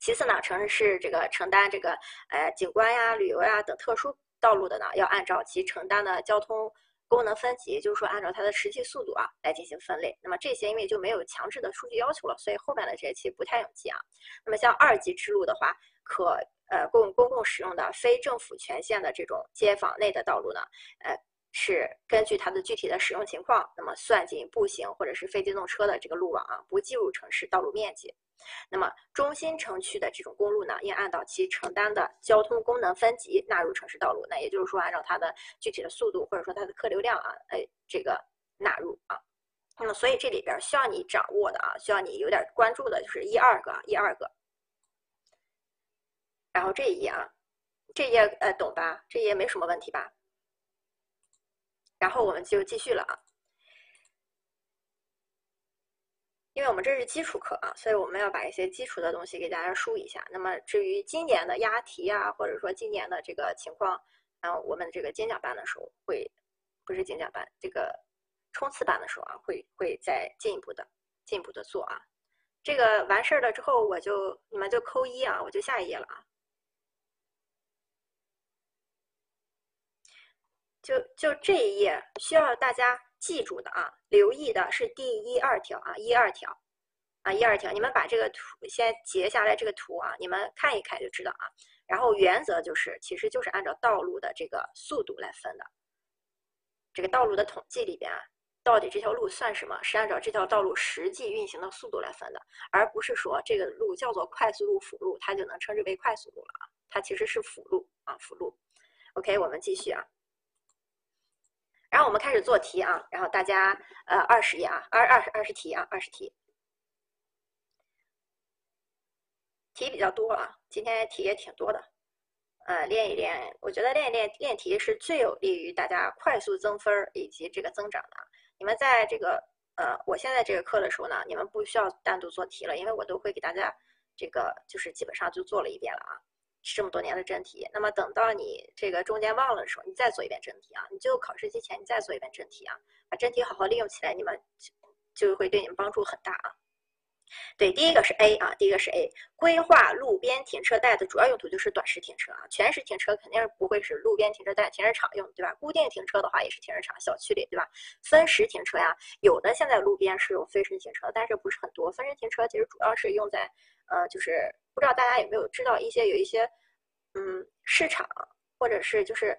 其次呢，城市这个承担这个呃景观呀、旅游呀等特殊道路的呢，要按照其承担的交通功能分级，就是说按照它的实际速度啊来进行分类。那么这些因为就没有强制的数据要求了，所以后面的这些其实不太用记啊。那么像二级支路的话，可呃，供公共使用的非政府权限的这种街坊内的道路呢，呃，是根据它的具体的使用情况，那么算进步行或者是非机动车的这个路网啊，不计入城市道路面积。那么中心城区的这种公路呢，应按照其承担的交通功能分级纳入城市道路。那也就是说，按照它的具体的速度或者说它的客流量啊，哎，这个纳入啊。那么所以这里边需要你掌握的啊，需要你有点关注的就是一二个，一二个。然后这一页啊，这一页呃懂吧？这一页没什么问题吧？然后我们就继续了啊，因为我们这是基础课啊，所以我们要把一些基础的东西给大家梳一下。那么至于今年的押题啊，或者说今年的这个情况，然后我们这个精讲班的时候会，不是精讲班，这个冲刺班的时候啊，会会再进一步的进一步的做啊。这个完事儿了之后，我就你们就扣一啊，我就下一页了啊。就就这一页需要大家记住的啊，留意的是第一二条啊，一二条，啊，一二条，你们把这个图先截下来，这个图啊，你们看一看就知道啊。然后原则就是，其实就是按照道路的这个速度来分的。这个道路的统计里边啊，到底这条路算什么？是按照这条道路实际运行的速度来分的，而不是说这个路叫做快速路、辅路，它就能称之为快速路了啊。它其实是辅路啊，辅路。OK，我们继续啊。然后我们开始做题啊，然后大家呃二十页啊，二二十二十题啊，二十题。题比较多啊，今天题也挺多的，呃，练一练，我觉得练一练练题是最有利于大家快速增分以及这个增长的。你们在这个呃，我现在这个课的时候呢，你们不需要单独做题了，因为我都会给大家这个就是基本上就做了一遍了啊，这么多年的真题。那么等到你这个中间忘了的时候，你再做一遍真题啊，你最后考试之前你再做一遍真题啊，把真题好好利用起来，你们就会对你们帮助很大啊。对，第一个是 A 啊，第一个是 A，规划路边停车带的主要用途就是短时停车啊，全时停车肯定不会是路边停车带、停车场用，对吧？固定停车的话也是停车场、小区里，对吧？分时停车呀，有的现在路边是有分时停车，但是不是很多。分时停车其实主要是用在，呃，就是不知道大家有没有知道一些有一些，嗯，市场或者是就是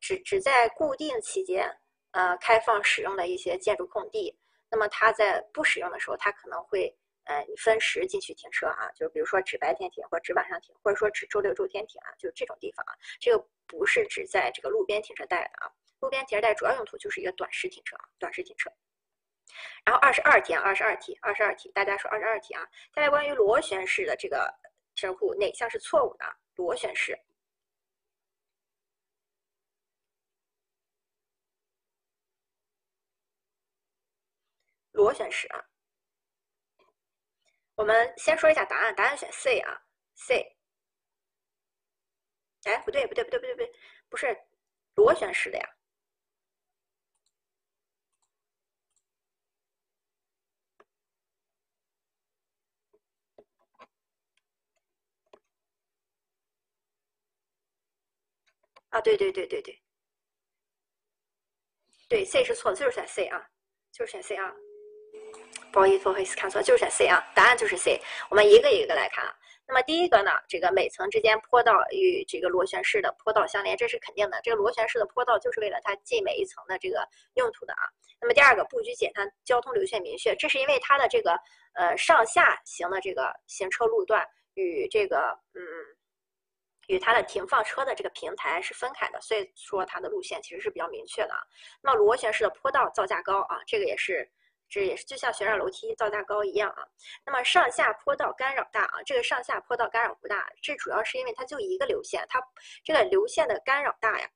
只只在固定期间，呃，开放使用的一些建筑空地。那么它在不使用的时候，它可能会，呃，分时进去停车啊，就是比如说只白天停，或者只晚上停，或者说只周六周天停啊，就是这种地方啊，这个不是指在这个路边停车带的啊，路边停车带主要用途就是一个短时停车啊，短时停车。然后二十二题啊，二十二题，二十二题，大家说二十二题啊，下面关于螺旋式的这个题库哪项是错误的？螺旋式。螺旋式啊，我们先说一下答案，答案选 C 啊，C。哎，不对，不对，不对，不对，不对，不是螺旋式的呀。啊，对对对对对，对 C 是错的，就是选 C 啊，就是选 C 啊。不好意思，不好意思，看错，就是选 C 啊，答案就是 C。我们一个一个来看啊。那么第一个呢，这个每层之间坡道与这个螺旋式的坡道相连，这是肯定的。这个螺旋式的坡道就是为了它进每一层的这个用途的啊。那么第二个，布局简单，交通流线明确，这是因为它的这个呃上下行的这个行车路段与这个嗯与它的停放车的这个平台是分开的，所以说它的路线其实是比较明确的啊。那么螺旋式的坡道造价高啊，这个也是。这也是就像旋转楼梯造价高一样啊。那么上下坡道干扰大啊，这个上下坡道干扰不大，这主要是因为它就一个流线，它这个流线的干扰大呀，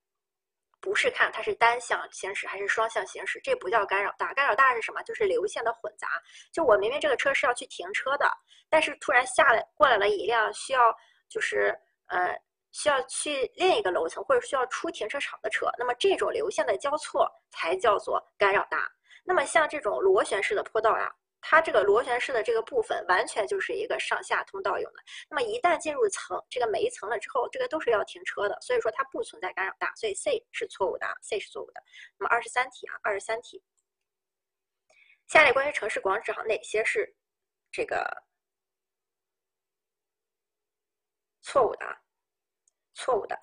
不是看它是单向行驶还是双向行驶，这不叫干扰大。干扰大是什么？就是流线的混杂。就我明明这个车是要去停车的，但是突然下来过来了一辆需要就是呃需要去另一个楼层或者需要出停车场的车，那么这种流线的交错才叫做干扰大。那么像这种螺旋式的坡道呀，它这个螺旋式的这个部分完全就是一个上下通道用的。那么一旦进入层这个每一层了之后，这个都是要停车的，所以说它不存在干扰大，所以 C 是错误的啊，C 是错误的。那么二十三题啊，二十三题，下列关于城市广场哪些是这个错误的啊？错误的。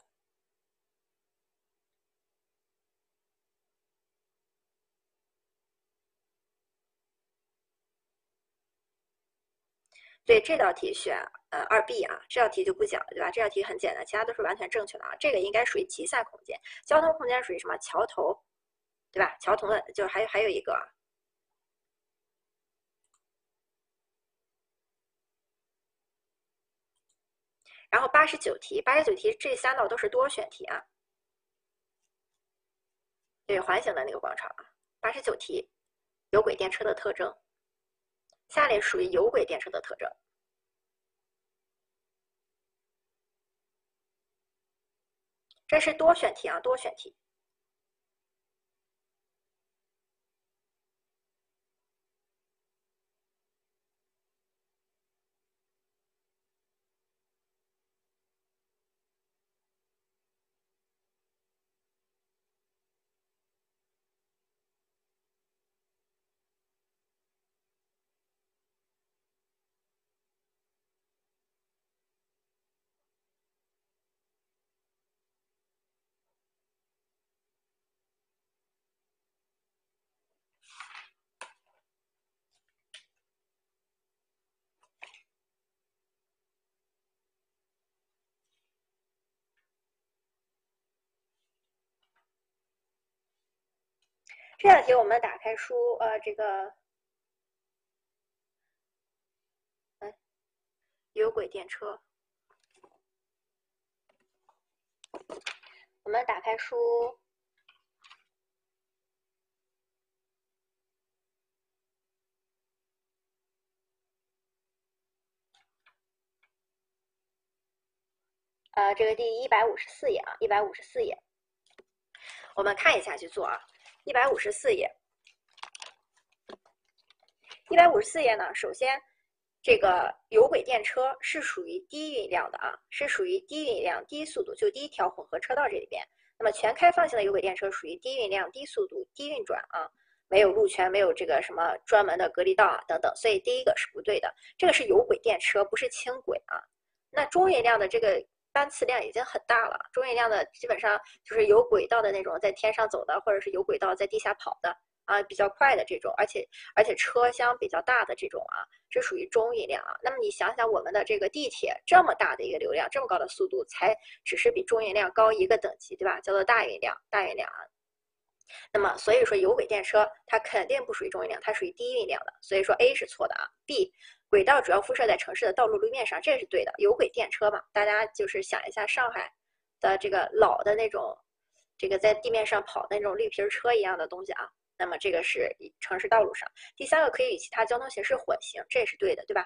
对这道题选呃二 B 啊，这道题就不讲了，对吧？这道题很简单，其他都是完全正确的啊。这个应该属于集散空间，交通空间属于什么？桥头，对吧？桥头的，就还有还有一个，然后八十九题，八十九题这三道都是多选题啊。对，环形的那个广场啊，八十九题，有轨电车的特征。下列属于有轨电车的特征。这是多选题啊，多选题。这道题我们打开书，呃，这个，哎，有轨电车。我们打开书，呃，这个第一百五十四页啊，一百五十四页，我们看一下去做啊。一百五十四页，一百五十四页呢，首先。这个有轨电车是属于低运量的啊，是属于低运量、低速度，就第一条混合车道这里边。那么全开放型的有轨电车属于低运量、低速度、低运转啊，没有路权，没有这个什么专门的隔离道啊等等，所以第一个是不对的。这个是有轨电车，不是轻轨啊。那中运量的这个班次量已经很大了，中运量的基本上就是有轨道的那种在天上走的，或者是有轨道在地下跑的。啊，比较快的这种，而且而且车厢比较大的这种啊，这属于中运量啊。那么你想想，我们的这个地铁这么大的一个流量，这么高的速度，才只是比中运量高一个等级，对吧？叫做大运量，大运量啊。那么所以说有轨电车它肯定不属于中运量，它属于低运量的。所以说 A 是错的啊。B 轨道主要辐射在城市的道路路面上，这是对的。有轨电车嘛，大家就是想一下上海的这个老的那种，这个在地面上跑的那种绿皮车一样的东西啊。那么这个是城市道路上，第三个可以与其他交通形式混行，这也是对的，对吧？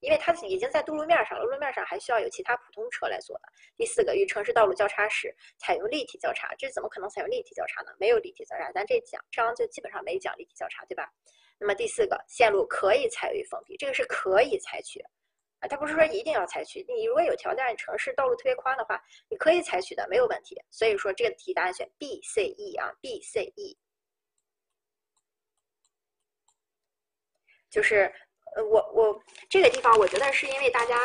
因为它已经在路面上了，路面上还需要有其他普通车来做的。第四个与城市道路交叉时采用立体交叉，这怎么可能采用立体交叉呢？没有立体交叉，咱这讲章就基本上没讲立体交叉，对吧？那么第四个线路可以采用封闭，这个是可以采取啊，它不是说一定要采取。你如果有条件，城市道路特别宽的话，你可以采取的，没有问题。所以说这个题答案选 B、C、E 啊，B、C、E。就是，呃，我我这个地方，我觉得是因为大家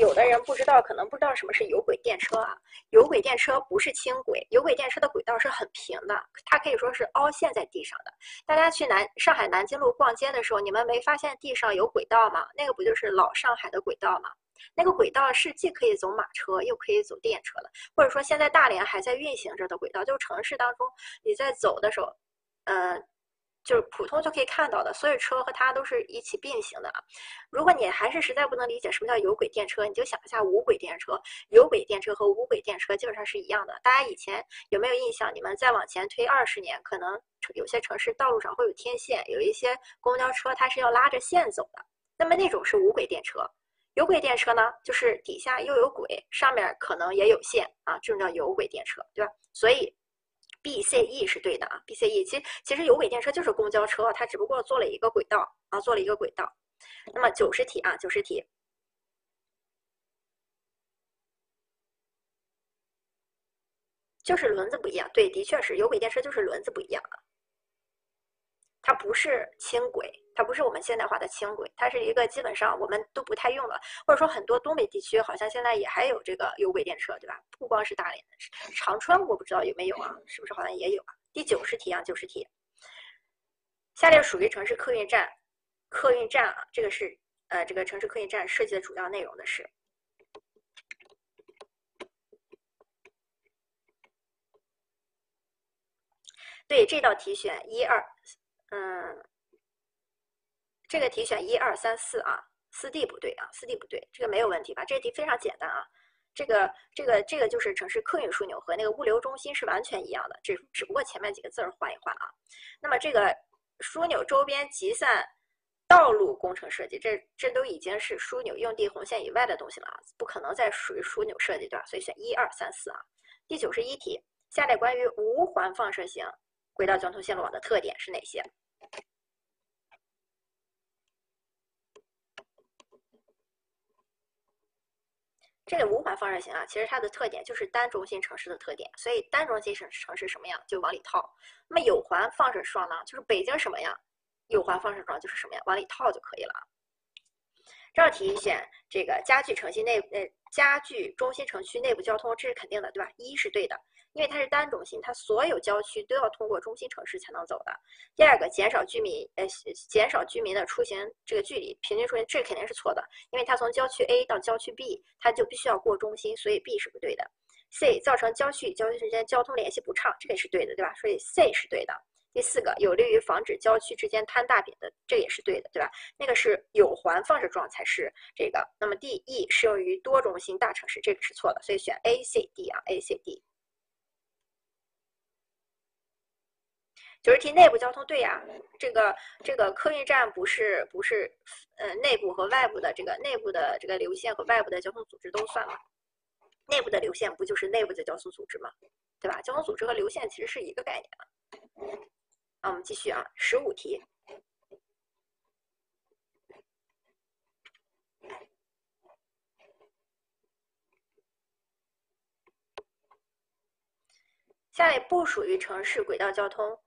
有的人不知道，可能不知道什么是有轨电车啊。有轨电车不是轻轨，有轨电车的轨道是很平的，它可以说是凹陷在地上的。大家去南上海南京路逛街的时候，你们没发现地上有轨道吗？那个不就是老上海的轨道吗？那个轨道是既可以走马车，又可以走电车的，或者说现在大连还在运行着的轨道，就城市当中你在走的时候，呃。就是普通就可以看到的，所有车和它都是一起并行的啊。如果你还是实在不能理解什么叫有轨电车，你就想一下无轨电车。有轨电车和无轨电车基本上是一样的。大家以前有没有印象？你们再往前推二十年，可能有些城市道路上会有天线，有一些公交车它是要拉着线走的。那么那种是无轨电车。有轨电车呢，就是底下又有轨，上面可能也有线啊，这种叫有轨电车，对吧？所以。B C E 是对的啊，B C E 其其实有轨电车就是公交车，它只不过做了一个轨道啊，做了一个轨道。那么九十题啊，九十题，就是轮子不一样，对，的确是有轨电车就是轮子不一样啊。它不是轻轨，它不是我们现代化的轻轨，它是一个基本上我们都不太用了，或者说很多东北地区好像现在也还有这个有轨电车，对吧？不光是大连，长春我不知道有没有啊，是不是好像也有啊？第九十题啊，九十题，下列属于城市客运站，客运站啊，这个是呃这个城市客运站设计的主要内容的是，对这道题选一二。嗯，这个题选一二三四啊，四 D 不对啊，四 D 不对，这个没有问题吧？这个题非常简单啊，这个这个这个就是城市客运枢纽和那个物流中心是完全一样的，只只不过前面几个字儿换一换啊。那么这个枢纽周边集散道路工程设计，这这都已经是枢纽用地红线以外的东西了啊，不可能再属于枢纽设计对吧？所以选一二三四啊。第九十一题，下列关于无环放射型。轨道交通线路网的特点是哪些？这个无环放射型啊，其实它的特点就是单中心城市的特点。所以单中心城城市什么样就往里套。那么有环放射状呢，就是北京什么样，有环放射状就是什么样，往里套就可以了。这道题选这个家具城区内呃家具中心城区内部交通，这是肯定的，对吧？一是对的。因为它是单中心，它所有郊区都要通过中心城市才能走的。第二个，减少居民呃减少居民的出行这个距离，平均出行这肯定是错的，因为它从郊区 A 到郊区 B，它就必须要过中心，所以 B 是不对的。C 造成郊区与郊区之间交通联系不畅，这个也是对的，对吧？所以 C 是对的。第四个有利于防止郊区之间摊大饼的，这也是对的，对吧？那个是有环放射状才是这个。那么 D、E 适用于多中心大城市，这个是错的，所以选 A、C、D 啊，A、C、D。九十题内部交通对呀，这个这个客运站不是不是，呃，内部和外部的这个内部的这个流线和外部的交通组织都算吗？内部的流线不就是内部的交通组织吗？对吧？交通组织和流线其实是一个概念啊。那我们继续啊，十五题。下列不属于城市轨道交通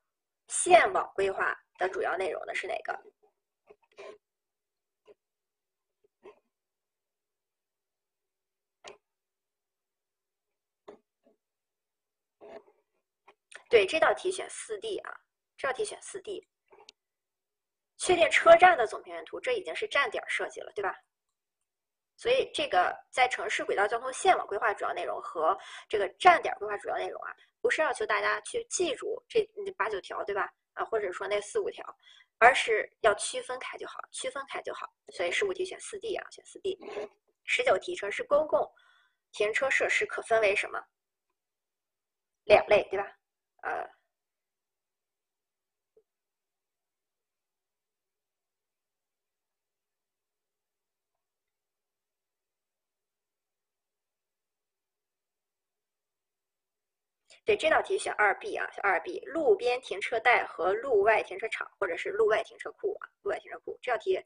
线网规划的主要内容的是哪个？对，这道题选四 D 啊。这道题选四 D，确定车站的总平面图，这已经是站点设计了，对吧？所以这个在城市轨道交通线网规划主要内容和这个站点规划主要内容啊，不是要求大家去记住这八九条，对吧？啊，或者说那四五条，而是要区分开就好，区分开就好。所以十五题选四 D 啊，选四 D。十九题，城市公共停车设施可分为什么？两类，对吧？呃。对这道题选二 B 啊，选二 B，路边停车带和路外停车场或者是路外停车库啊，路外停车库这道题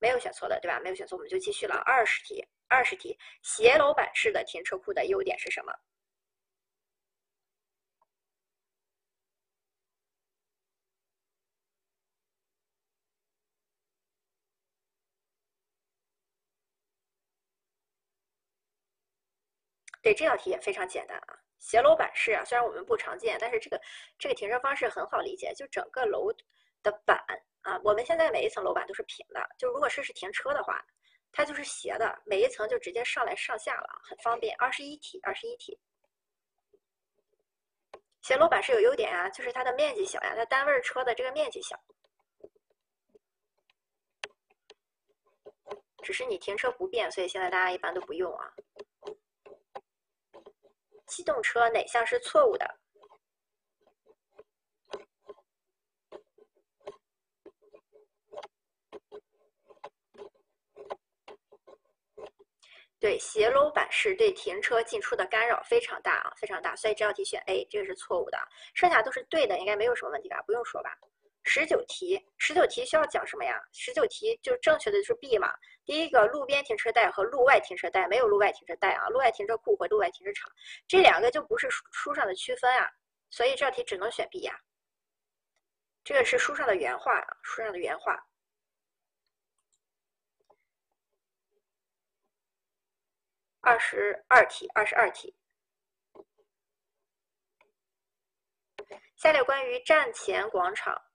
没有选错的，对吧？没有选错，我们就继续了。二十题，二十题，斜楼板式的停车库的优点是什么？对这道题也非常简单啊。斜楼板式啊，虽然我们不常见，但是这个这个停车方式很好理解，就整个楼的板啊，我们现在每一层楼板都是平的，就如果是是停车的话，它就是斜的，每一层就直接上来上下了，很方便。二十一题，二十一题，斜楼板是有优点啊，就是它的面积小呀，它单位车的这个面积小，只是你停车不便，所以现在大家一般都不用啊。机动车哪项是错误的？对，斜楼板式对停车进出的干扰非常大啊，非常大，所以这道题选 A，这个是错误的，剩下都是对的，应该没有什么问题吧？不用说吧。十九题，十九题需要讲什么呀？十九题就正确的就是 B 嘛。第一个路边停车带和路外停车带没有路外停车带啊，路外停车库和路外停车场这两个就不是书书上的区分啊，所以这道题只能选 B 呀。这个是书上的原话啊，书上的原话。二十二题，二十二题。下列关于站前广场。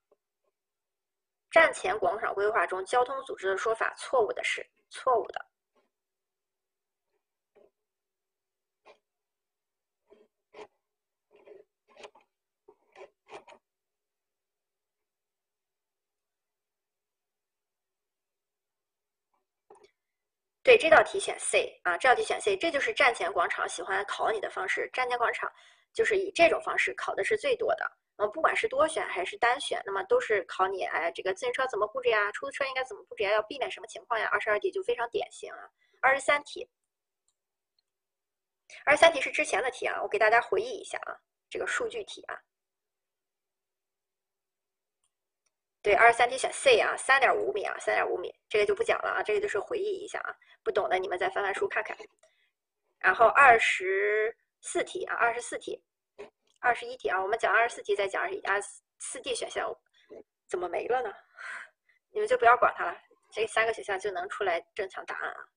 站前广场规划中，交通组织的说法错误的是错误的。对这道题选 C 啊，这道题选 C，这就是站前广场喜欢考你的方式。站前广场就是以这种方式考的是最多的。呃，不管是多选还是单选，那么都是考你哎，这个自行车怎么布置呀？出租车应该怎么布置呀？要避免什么情况呀？二十二题就非常典型啊。二十三题，二十三题是之前的题啊，我给大家回忆一下啊，这个数据题啊。对，二十三题选 C 啊，三点五米啊，三点五米，这个就不讲了啊，这个就是回忆一下啊，不懂的你们再翻翻书看看。然后二十四题啊，二十四题。二十一题啊，我们讲二十四题再讲二十一啊四 D 选项怎么没了呢？你们就不要管它了，这三个选项就能出来正确答案啊。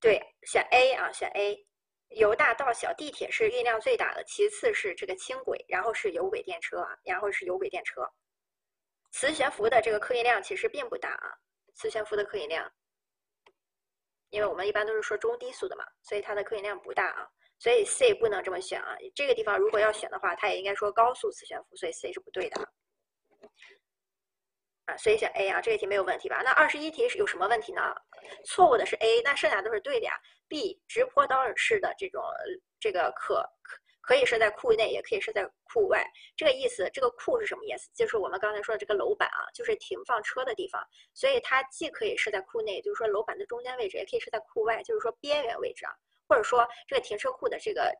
对，选 A 啊，选 A，由大到小，地铁是运量最大的，其次是这个轻轨，然后是有轨电车啊，然后是有轨电车。磁悬浮的这个客运量其实并不大啊，磁悬浮的客运量因为我们一般都是说中低速的嘛，所以它的客运量不大啊。所以 C 不能这么选啊。这个地方如果要选的话，它也应该说高速磁悬浮，所以 C 是不对的。啊，所以选 A 啊，这个题没有问题吧？那二十一题是有什么问题呢？错误的是 A，那剩下都是对的呀。B 直坡道式的这种这个可可可以设在库内，也可以设在库外。这个意思，这个库是什么意思？就是我们刚才说的这个楼板啊，就是停放车的地方。所以它既可以设在库内，就是说楼板的中间位置，也可以设在库外，就是说边缘位置啊，或者说这个停车库的这个。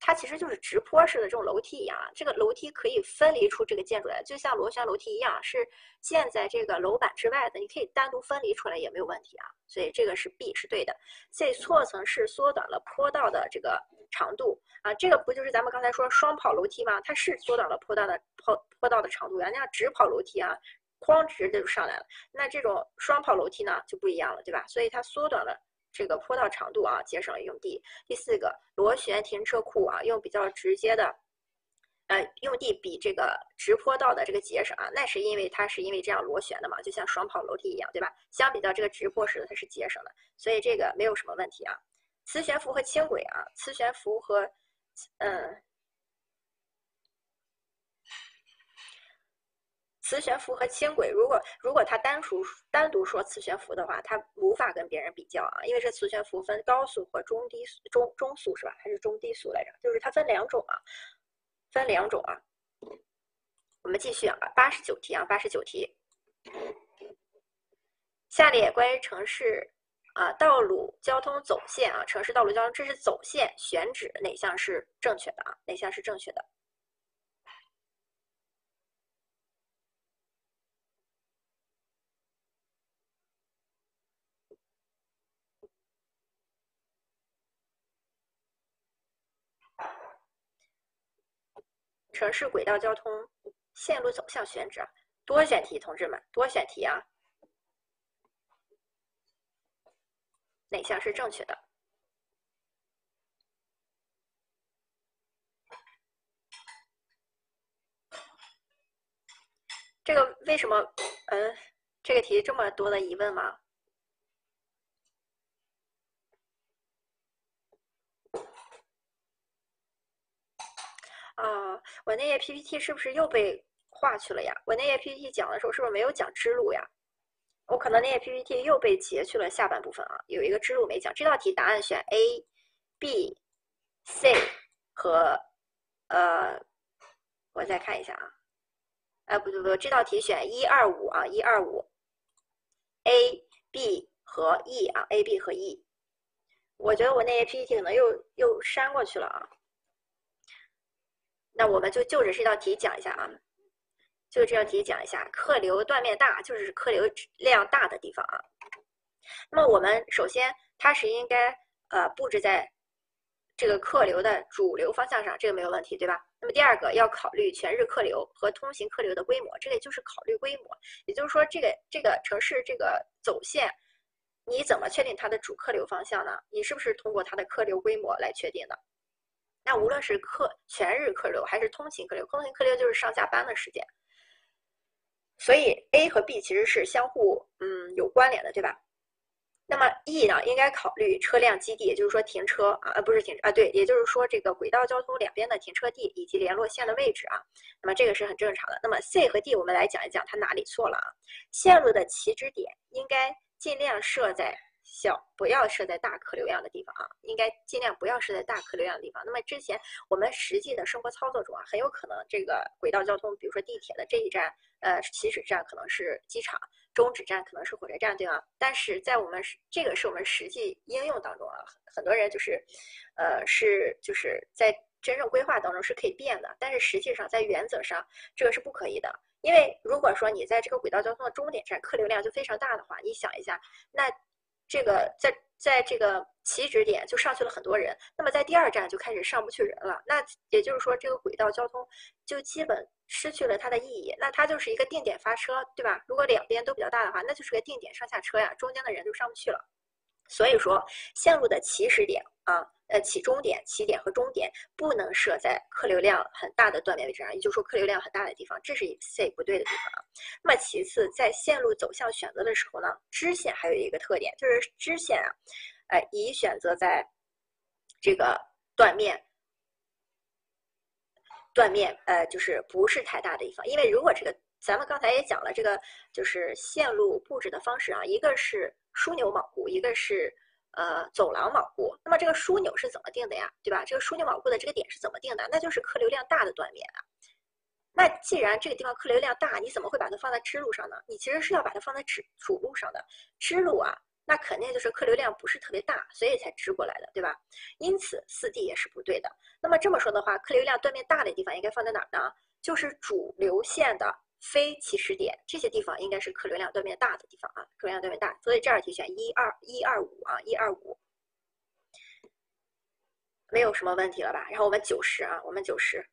它其实就是直坡式的这种楼梯一样啊，这个楼梯可以分离出这个建筑来，就像螺旋楼梯一样，是建在这个楼板之外的，你可以单独分离出来也没有问题啊。所以这个是 B 是对的。C 错层是缩短了坡道的这个长度啊，这个不就是咱们刚才说双跑楼梯吗？它是缩短了坡道的坡坡道的长度呀，那样直跑楼梯啊，哐直的就上来了。那这种双跑楼梯呢就不一样了，对吧？所以它缩短了。这个坡道长度啊，节省了用地。第四个，螺旋停车库啊，用比较直接的，呃，用地比这个直坡道的这个节省啊，那是因为它是因为这样螺旋的嘛，就像双跑楼梯一样，对吧？相比较这个直坡式的，它是节省的，所以这个没有什么问题啊。磁悬浮和轻轨啊，磁悬浮和，嗯。磁悬浮和轻轨，如果如果它单独单独说磁悬浮的话，它无法跟别人比较啊，因为这磁悬浮分高速和中低速、中中速是吧？还是中低速来着？就是它分两种啊，分两种啊。我们继续啊，八十九题啊，八十九题。下列关于城市啊道路交通走线啊，城市道路交通这是走线选址哪项是正确的啊？哪项是正确的？城市轨道交通线路走向选址，多选题，同志们，多选题啊！哪项是正确的？这个为什么？嗯，这个题这么多的疑问吗？啊，我那页 PPT 是不是又被划去了呀？我那页 PPT 讲的时候是不是没有讲支路呀？我可能那页 PPT 又被截去了下半部分啊，有一个支路没讲。这道题答案选 A、B、C 和呃，我再看一下啊，哎，不对不对，这道题选一二五啊，一二五，A、B 和 E 啊，A、B 和 E。我觉得我那页 PPT 可能又又删过去了啊。那我们就就着这道题讲一下啊，就这道题讲一下，客流断面大就是客流量大的地方啊。那么我们首先它是应该呃布置在这个客流的主流方向上，这个没有问题，对吧？那么第二个要考虑全日客流和通行客流的规模，这个就是考虑规模，也就是说这个这个城市这个走线，你怎么确定它的主客流方向呢？你是不是通过它的客流规模来确定的？那无论是客全日客流还是通勤客流，通勤客流就是上下班的时间，所以 A 和 B 其实是相互嗯有关联的，对吧？那么 E 呢，应该考虑车辆基地，也就是说停车啊，不是停啊，对，也就是说这个轨道交通两边的停车地以及联络线的位置啊，那么这个是很正常的。那么 C 和 D 我们来讲一讲它哪里错了啊？线路的起止点应该尽量设在。小不要设在大客流量的地方啊，应该尽量不要设在大客流量的地方。那么之前我们实际的生活操作中啊，很有可能这个轨道交通，比如说地铁的这一站，呃，起始站可能是机场，终止站可能是火车站，对吗？但是在我们这个是我们实际应用当中啊，很多人就是，呃，是就是在真正规划当中是可以变的，但是实际上在原则上这个是不可以的，因为如果说你在这个轨道交通的终点站客流量就非常大的话，你想一下，那。这个在在这个起止点就上去了很多人，那么在第二站就开始上不去人了。那也就是说，这个轨道交通就基本失去了它的意义。那它就是一个定点发车，对吧？如果两边都比较大的话，那就是个定点上下车呀，中间的人就上不去了。所以说，线路的起始点啊。呃，起终点、起点和终点不能设在客流量很大的断面位置上，也就是说客流量很大的地方，这是 C 不对的地方。那么其次，在线路走向选择的时候呢，支线还有一个特点，就是支线啊，哎，宜选择在这个断面。断面，呃，就是不是太大的地方，因为如果这个，咱们刚才也讲了，这个就是线路布置的方式啊，一个是枢纽锚固，一个是呃走廊锚固。那么这个枢纽是怎么定的呀？对吧？这个枢纽锚固的这个点是怎么定的？那就是客流量大的断面啊。那既然这个地方客流量大，你怎么会把它放在支路上呢？你其实是要把它放在主主路上的支路啊。那肯定就是客流量不是特别大，所以才支过来的，对吧？因此四 D 也是不对的。那么这么说的话，客流量断面大的地方应该放在哪儿呢？就是主流线的非起始点，这些地方应该是客流量断面大的地方啊，客流量断面大。所以这道题选一二一二五啊，一二五，没有什么问题了吧？然后我们九十啊，我们九十。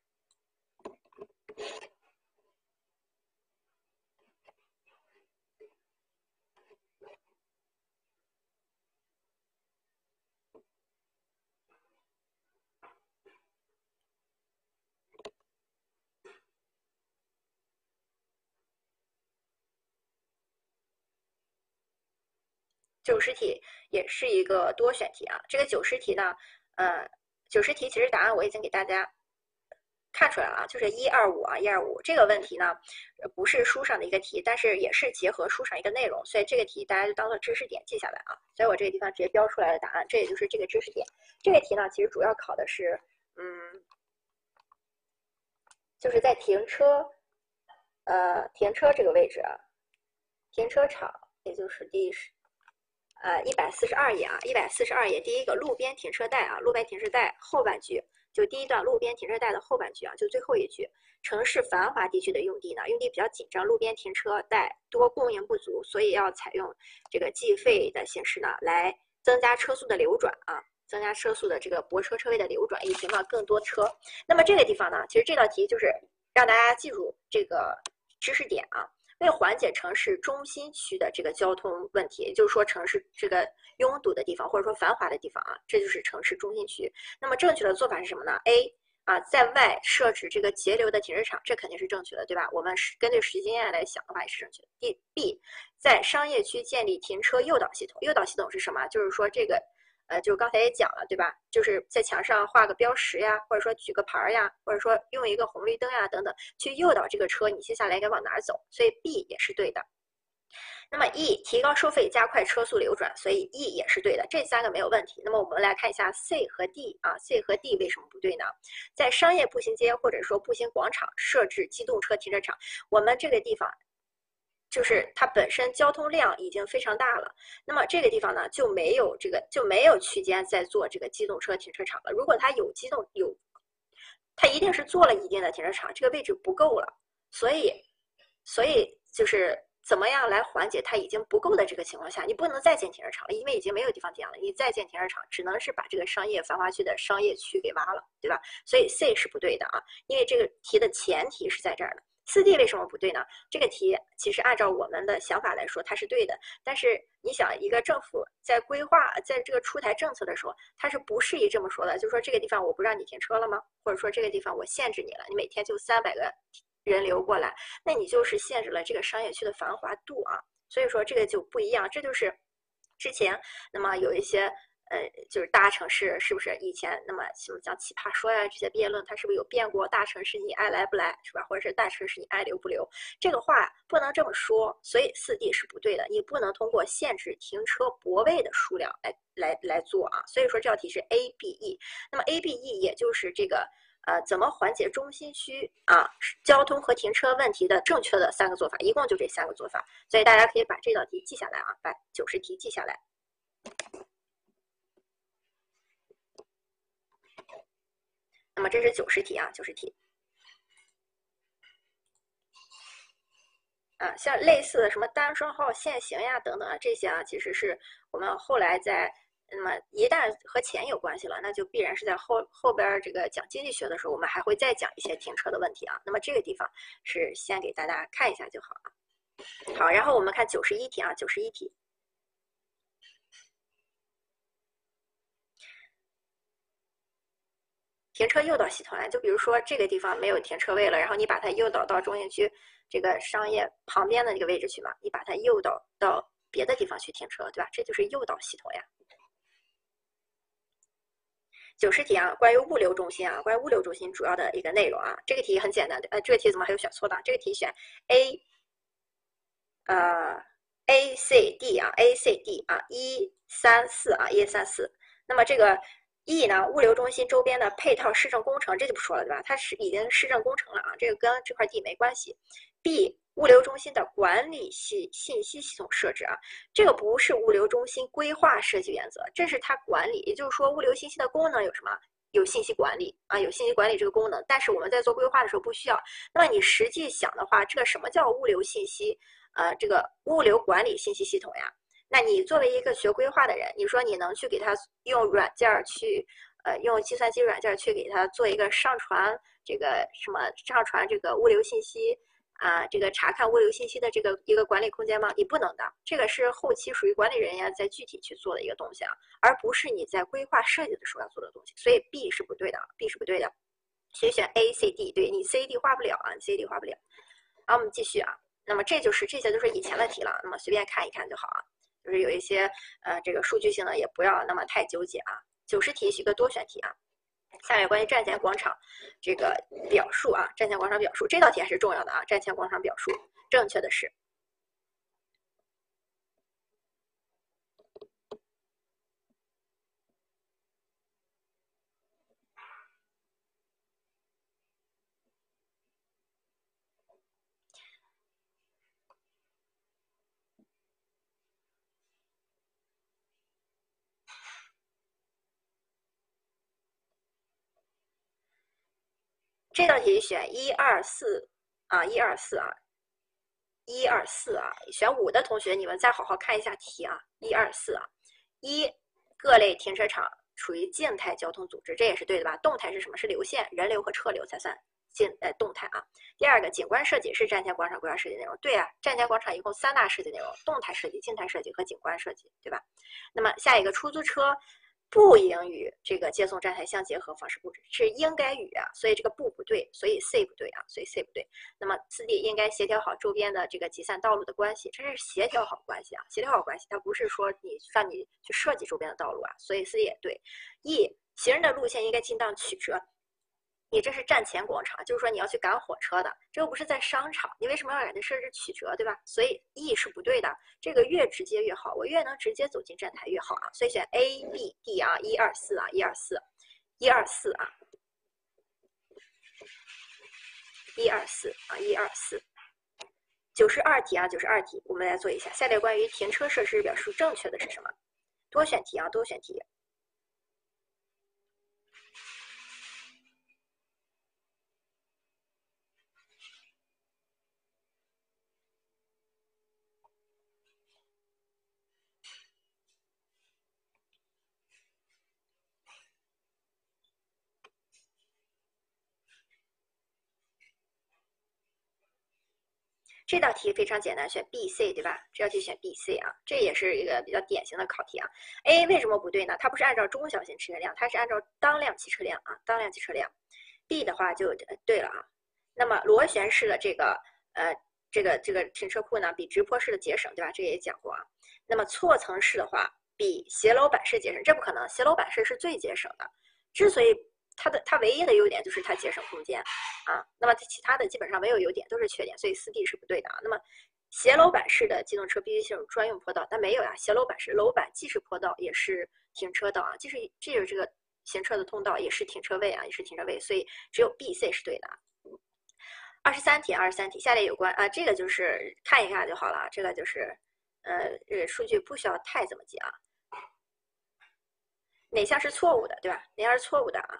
九十题也是一个多选题啊。这个九十题呢，呃，九十题其实答案我已经给大家看出来了，就是一二五啊，一二五这个问题呢，不是书上的一个题，但是也是结合书上一个内容，所以这个题大家就当做知识点记下来啊。所以我这个地方直接标出来的答案，这也就是这个知识点。这个题呢，其实主要考的是，嗯，就是在停车，呃，停车这个位置，停车场，也就是第十。呃，一百四十二页啊，一百四十二页第一个路边停车带啊，路边停车带后半句就第一段路边停车带的后半句啊，就最后一句，城市繁华地区的用地呢，用地比较紧张，路边停车带多，供应不足，所以要采用这个计费的形式呢，来增加车速的流转啊，增加车速的这个泊车车位的流转，以停放更多车。那么这个地方呢，其实这道题就是让大家记住这个知识点啊。为缓解城市中心区的这个交通问题，也就是说城市这个拥堵的地方或者说繁华的地方啊，这就是城市中心区。那么正确的做法是什么呢？A 啊，在外设置这个节流的停车场，这肯定是正确的，对吧？我们是根据实际经验来想的话也是正确的。D B 在商业区建立停车诱导系统，诱导系统是什么？就是说这个。呃，就刚才也讲了，对吧？就是在墙上画个标识呀，或者说举个牌儿呀，或者说用一个红绿灯呀等等，去诱导这个车你接下来该往哪儿走。所以 B 也是对的。那么 E 提高收费，加快车速流转，所以 E 也是对的。这三个没有问题。那么我们来看一下 C 和 D 啊，C 和 D 为什么不对呢？在商业步行街或者说步行广场设置机动车停车场，我们这个地方。就是它本身交通量已经非常大了，那么这个地方呢就没有这个就没有区间再做这个机动车停车场了。如果它有机动有，它一定是做了一定的停车场，这个位置不够了，所以所以就是怎么样来缓解它已经不够的这个情况下，你不能再建停车场了，因为已经没有地方建了，你再建停车场只能是把这个商业繁华区的商业区给挖了，对吧？所以 C 是不对的啊，因为这个题的前提是在这儿的。四 D 为什么不对呢？这个题其实按照我们的想法来说，它是对的。但是你想，一个政府在规划在这个出台政策的时候，它是不适宜这么说的，就说这个地方我不让你停车了吗？或者说这个地方我限制你了，你每天就三百个人流过来，那你就是限制了这个商业区的繁华度啊。所以说这个就不一样，这就是之前那么有一些。呃，就是大城市是不是以前那么什么像奇葩说呀这些辩论，它是不是有变过？大城市你爱来不来是吧？或者是大城市你爱留不留？这个话不能这么说，所以四 D 是不对的。你不能通过限制停车泊位的数量来来来做啊。所以说这道题是 A B E。那么 A B E 也就是这个呃怎么缓解中心区啊交通和停车问题的正确的三个做法，一共就这三个做法。所以大家可以把这道题记下来啊，把九十题记下来。那么这是九十题啊，九十题。啊，像类似的什么单双号限行呀等等啊，这些啊，其实是我们后来在那么一旦和钱有关系了，那就必然是在后后边这个讲经济学的时候，我们还会再讲一些停车的问题啊。那么这个地方是先给大家看一下就好了。好，然后我们看九十一题啊，九十一题。停车诱导系统啊，就比如说这个地方没有停车位了，然后你把它诱导到中心区这个商业旁边的那个位置去嘛，你把它诱导到别的地方去停车，对吧？这就是诱导系统呀。九十题啊，关于物流中心啊，关于物流中心主要的一个内容啊，这个题很简单的，呃，这个题怎么还有选错的？这个题选 A，呃，A C D 啊，A C D 啊，一三四啊，一三四。那么这个 E 呢，物流中心周边的配套市政工程，这就不说了对吧？它是已经市政工程了啊，这个跟这块地没关系。B 物流中心的管理系信息系统设置啊，这个不是物流中心规划设计原则，这是它管理。也就是说，物流信息的功能有什么？有信息管理啊，有信息管理这个功能。但是我们在做规划的时候不需要。那么你实际想的话，这个什么叫物流信息？呃，这个物流管理信息系统呀？那你作为一个学规划的人，你说你能去给他用软件去，呃，用计算机软件去给他做一个上传这个什么上传这个物流信息？啊，这个查看物流信息的这个一个管理空间吗？你不能的，这个是后期属于管理人员在具体去做的一个东西啊，而不是你在规划设计的时候要做的东西。所以 B 是不对的，B 是不对的。所以选 A、C、D，对你 C、D 画不了啊，C、D 画不了。好，我们继续啊。那么这就是这些都是以前的题了，那么随便看一看就好啊。就是有一些呃这个数据性的也不要那么太纠结啊。九十题是一个多选题啊。下面关于站前广场这个表述啊，站前广场表述这道题还是重要的啊。站前广场表述正确的是。这道题选一二四啊，一二四啊，一二四啊，选五的同学，你们再好好看一下题啊，一二四啊，一各类停车场处于静态交通组织，这也是对的吧？动态是什么？是流线，人流和车流才算静呃动态啊。第二个景观设计是站前广场规划设计内容，对啊，站前广场一共三大设计内容：动态设计、静态设计和景观设计，对吧？那么下一个出租车。不应与这个接送站台相结合方式布置，是应该与啊，所以这个不不对，所以 C 不对啊，所以 C 不对。那么四 D 应该协调好周边的这个集散道路的关系，这是协调好关系啊，协调好关系，它不是说你让你去设计周边的道路啊，所以 C 也对。E 行人的路线应该尽量曲折。你这是站前广场，就是说你要去赶火车的，这又不是在商场，你为什么要给它设置曲折，对吧？所以 E 是不对的，这个越直接越好，我越能直接走进站台越好啊，所以选 A、B、D 啊，一二四啊，一二四，一二四啊，一二四啊，一二四，九十二题啊，九十二题，我们来做一下，下列关于停车设施表述正确的是什么？多选题啊，多选题。这道题非常简单，选 B、C 对吧？这道题选 B、C 啊，这也是一个比较典型的考题啊。A 为什么不对呢？它不是按照中小型车辆，它是按照当量汽车辆啊，当量汽车辆。B 的话就对了啊。那么螺旋式的这个呃这个这个停车库呢，比直坡式的节省对吧？这也讲过啊。那么错层式的话，比斜楼板式节省，这不可能，斜楼板式是最节省的。之所以它的它唯一的优点就是它节省空间，啊，那么其他的基本上没有优点，都是缺点，所以四 D 是不对的啊。那么斜楼板式的机动车必须进入专用坡道，但没有呀，斜楼板式楼板既是坡道也是停车道啊，既是既有这个行车的通道，也是停车位啊，也是停车位，所以只有 B、C 是对的。二十三题，二十三题，下列有关啊，这个就是看一看就好了，这个就是呃，这个数据不需要太怎么记啊。哪项是错误的，对吧？哪项是错误的啊？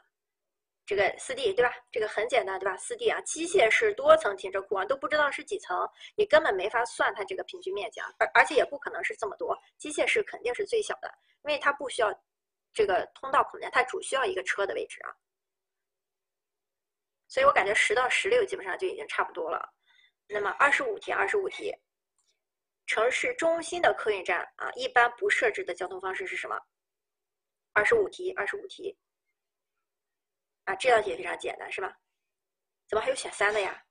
这个四 D 对吧？这个很简单对吧？四 D 啊，机械式多层停车库啊，都不知道是几层，你根本没法算它这个平均面积啊，而而且也不可能是这么多，机械式肯定是最小的，因为它不需要这个通道空间，它只需要一个车的位置啊。所以我感觉十到十六基本上就已经差不多了。那么二十五题，二十五题，城市中心的客运站啊，一般不设置的交通方式是什么？二十五题，二十五题。啊，这道题也非常简单，是吧？怎么还有选三的呀？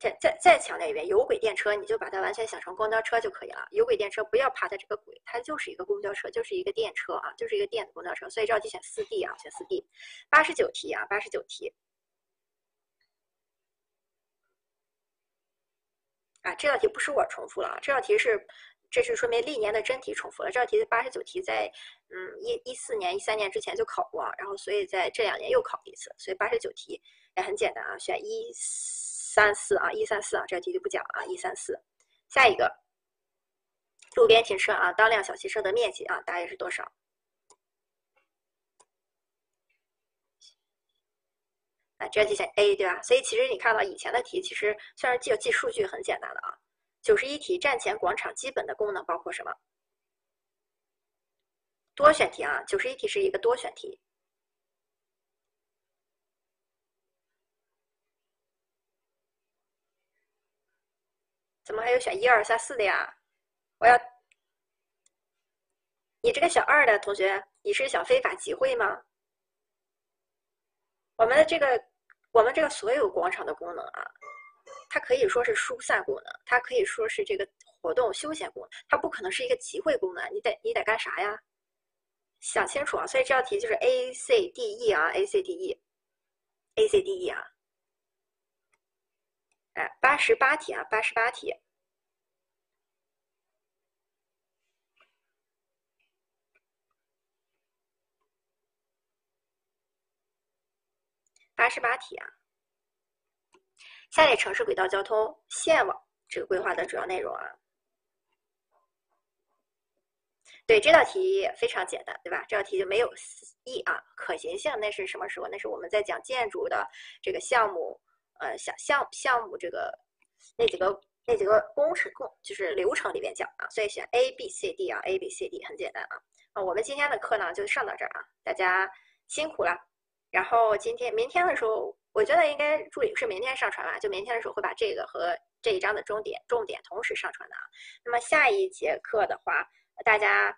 再再再强调一遍，有轨电车你就把它完全想成公交车就可以了。有轨电车不要怕它这个轨，它就是一个公交车，就是一个电车啊，就是一个电子公交车。所以这道题选四 D 啊，选四 D。八十九题啊，八十九题。啊，这道题不是我重复了啊，这道题是，这是说明历年的真题重复了。这道题的八十九题在嗯一一四年、一三年之前就考过，然后所以在这两年又考一次，所以八十九题也很简单啊，选一。三四啊，一三四啊，这道题就不讲了啊，一三四。下一个，路边停车啊，当辆小汽车的面积啊，大约是多少？啊，这道题选 A 对吧？所以其实你看到以前的题，其实虽然记记数据很简单的啊。九十一题，站前广场基本的功能包括什么？多选题啊，九十一题是一个多选题。怎么还有选一二三四的呀？我要你这个小二的同学，你是想非法集会吗？我们的这个，我们这个所有广场的功能啊，它可以说是疏散功能，它可以说是这个活动休闲功能，它不可能是一个集会功能。你得你得干啥呀？想清楚啊！所以这道题就是 A C D E 啊，A C D E，A C D E 啊。哎，八十八题啊，八十八题，八十八题啊。下列城市轨道交通线网这个规划的主要内容啊。对这道题非常简单，对吧？这道题就没有 E 啊，可行性那是什么时候？那是我们在讲建筑的这个项目。呃，项项项目这个那几个那几个工程工就是流程里面讲啊，所以选 A B C D 啊，A B C D 很简单啊。啊，我们今天的课呢就上到这儿啊，大家辛苦了。然后今天明天的时候，我觉得应该助理是明天上传吧，就明天的时候会把这个和这一章的重点重点同时上传的啊。那么下一节课的话，大家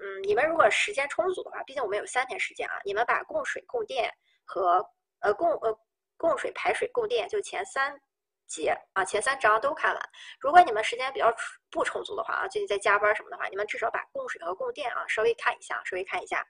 嗯，你们如果时间充足的话，毕竟我们有三天时间啊，你们把供水供电和呃供呃。供水、排水、供电，就前三节啊，前三章都看完。如果你们时间比较不充足的话啊，最近在加班什么的话，你们至少把供水和供电啊稍微看一下，稍微看一下。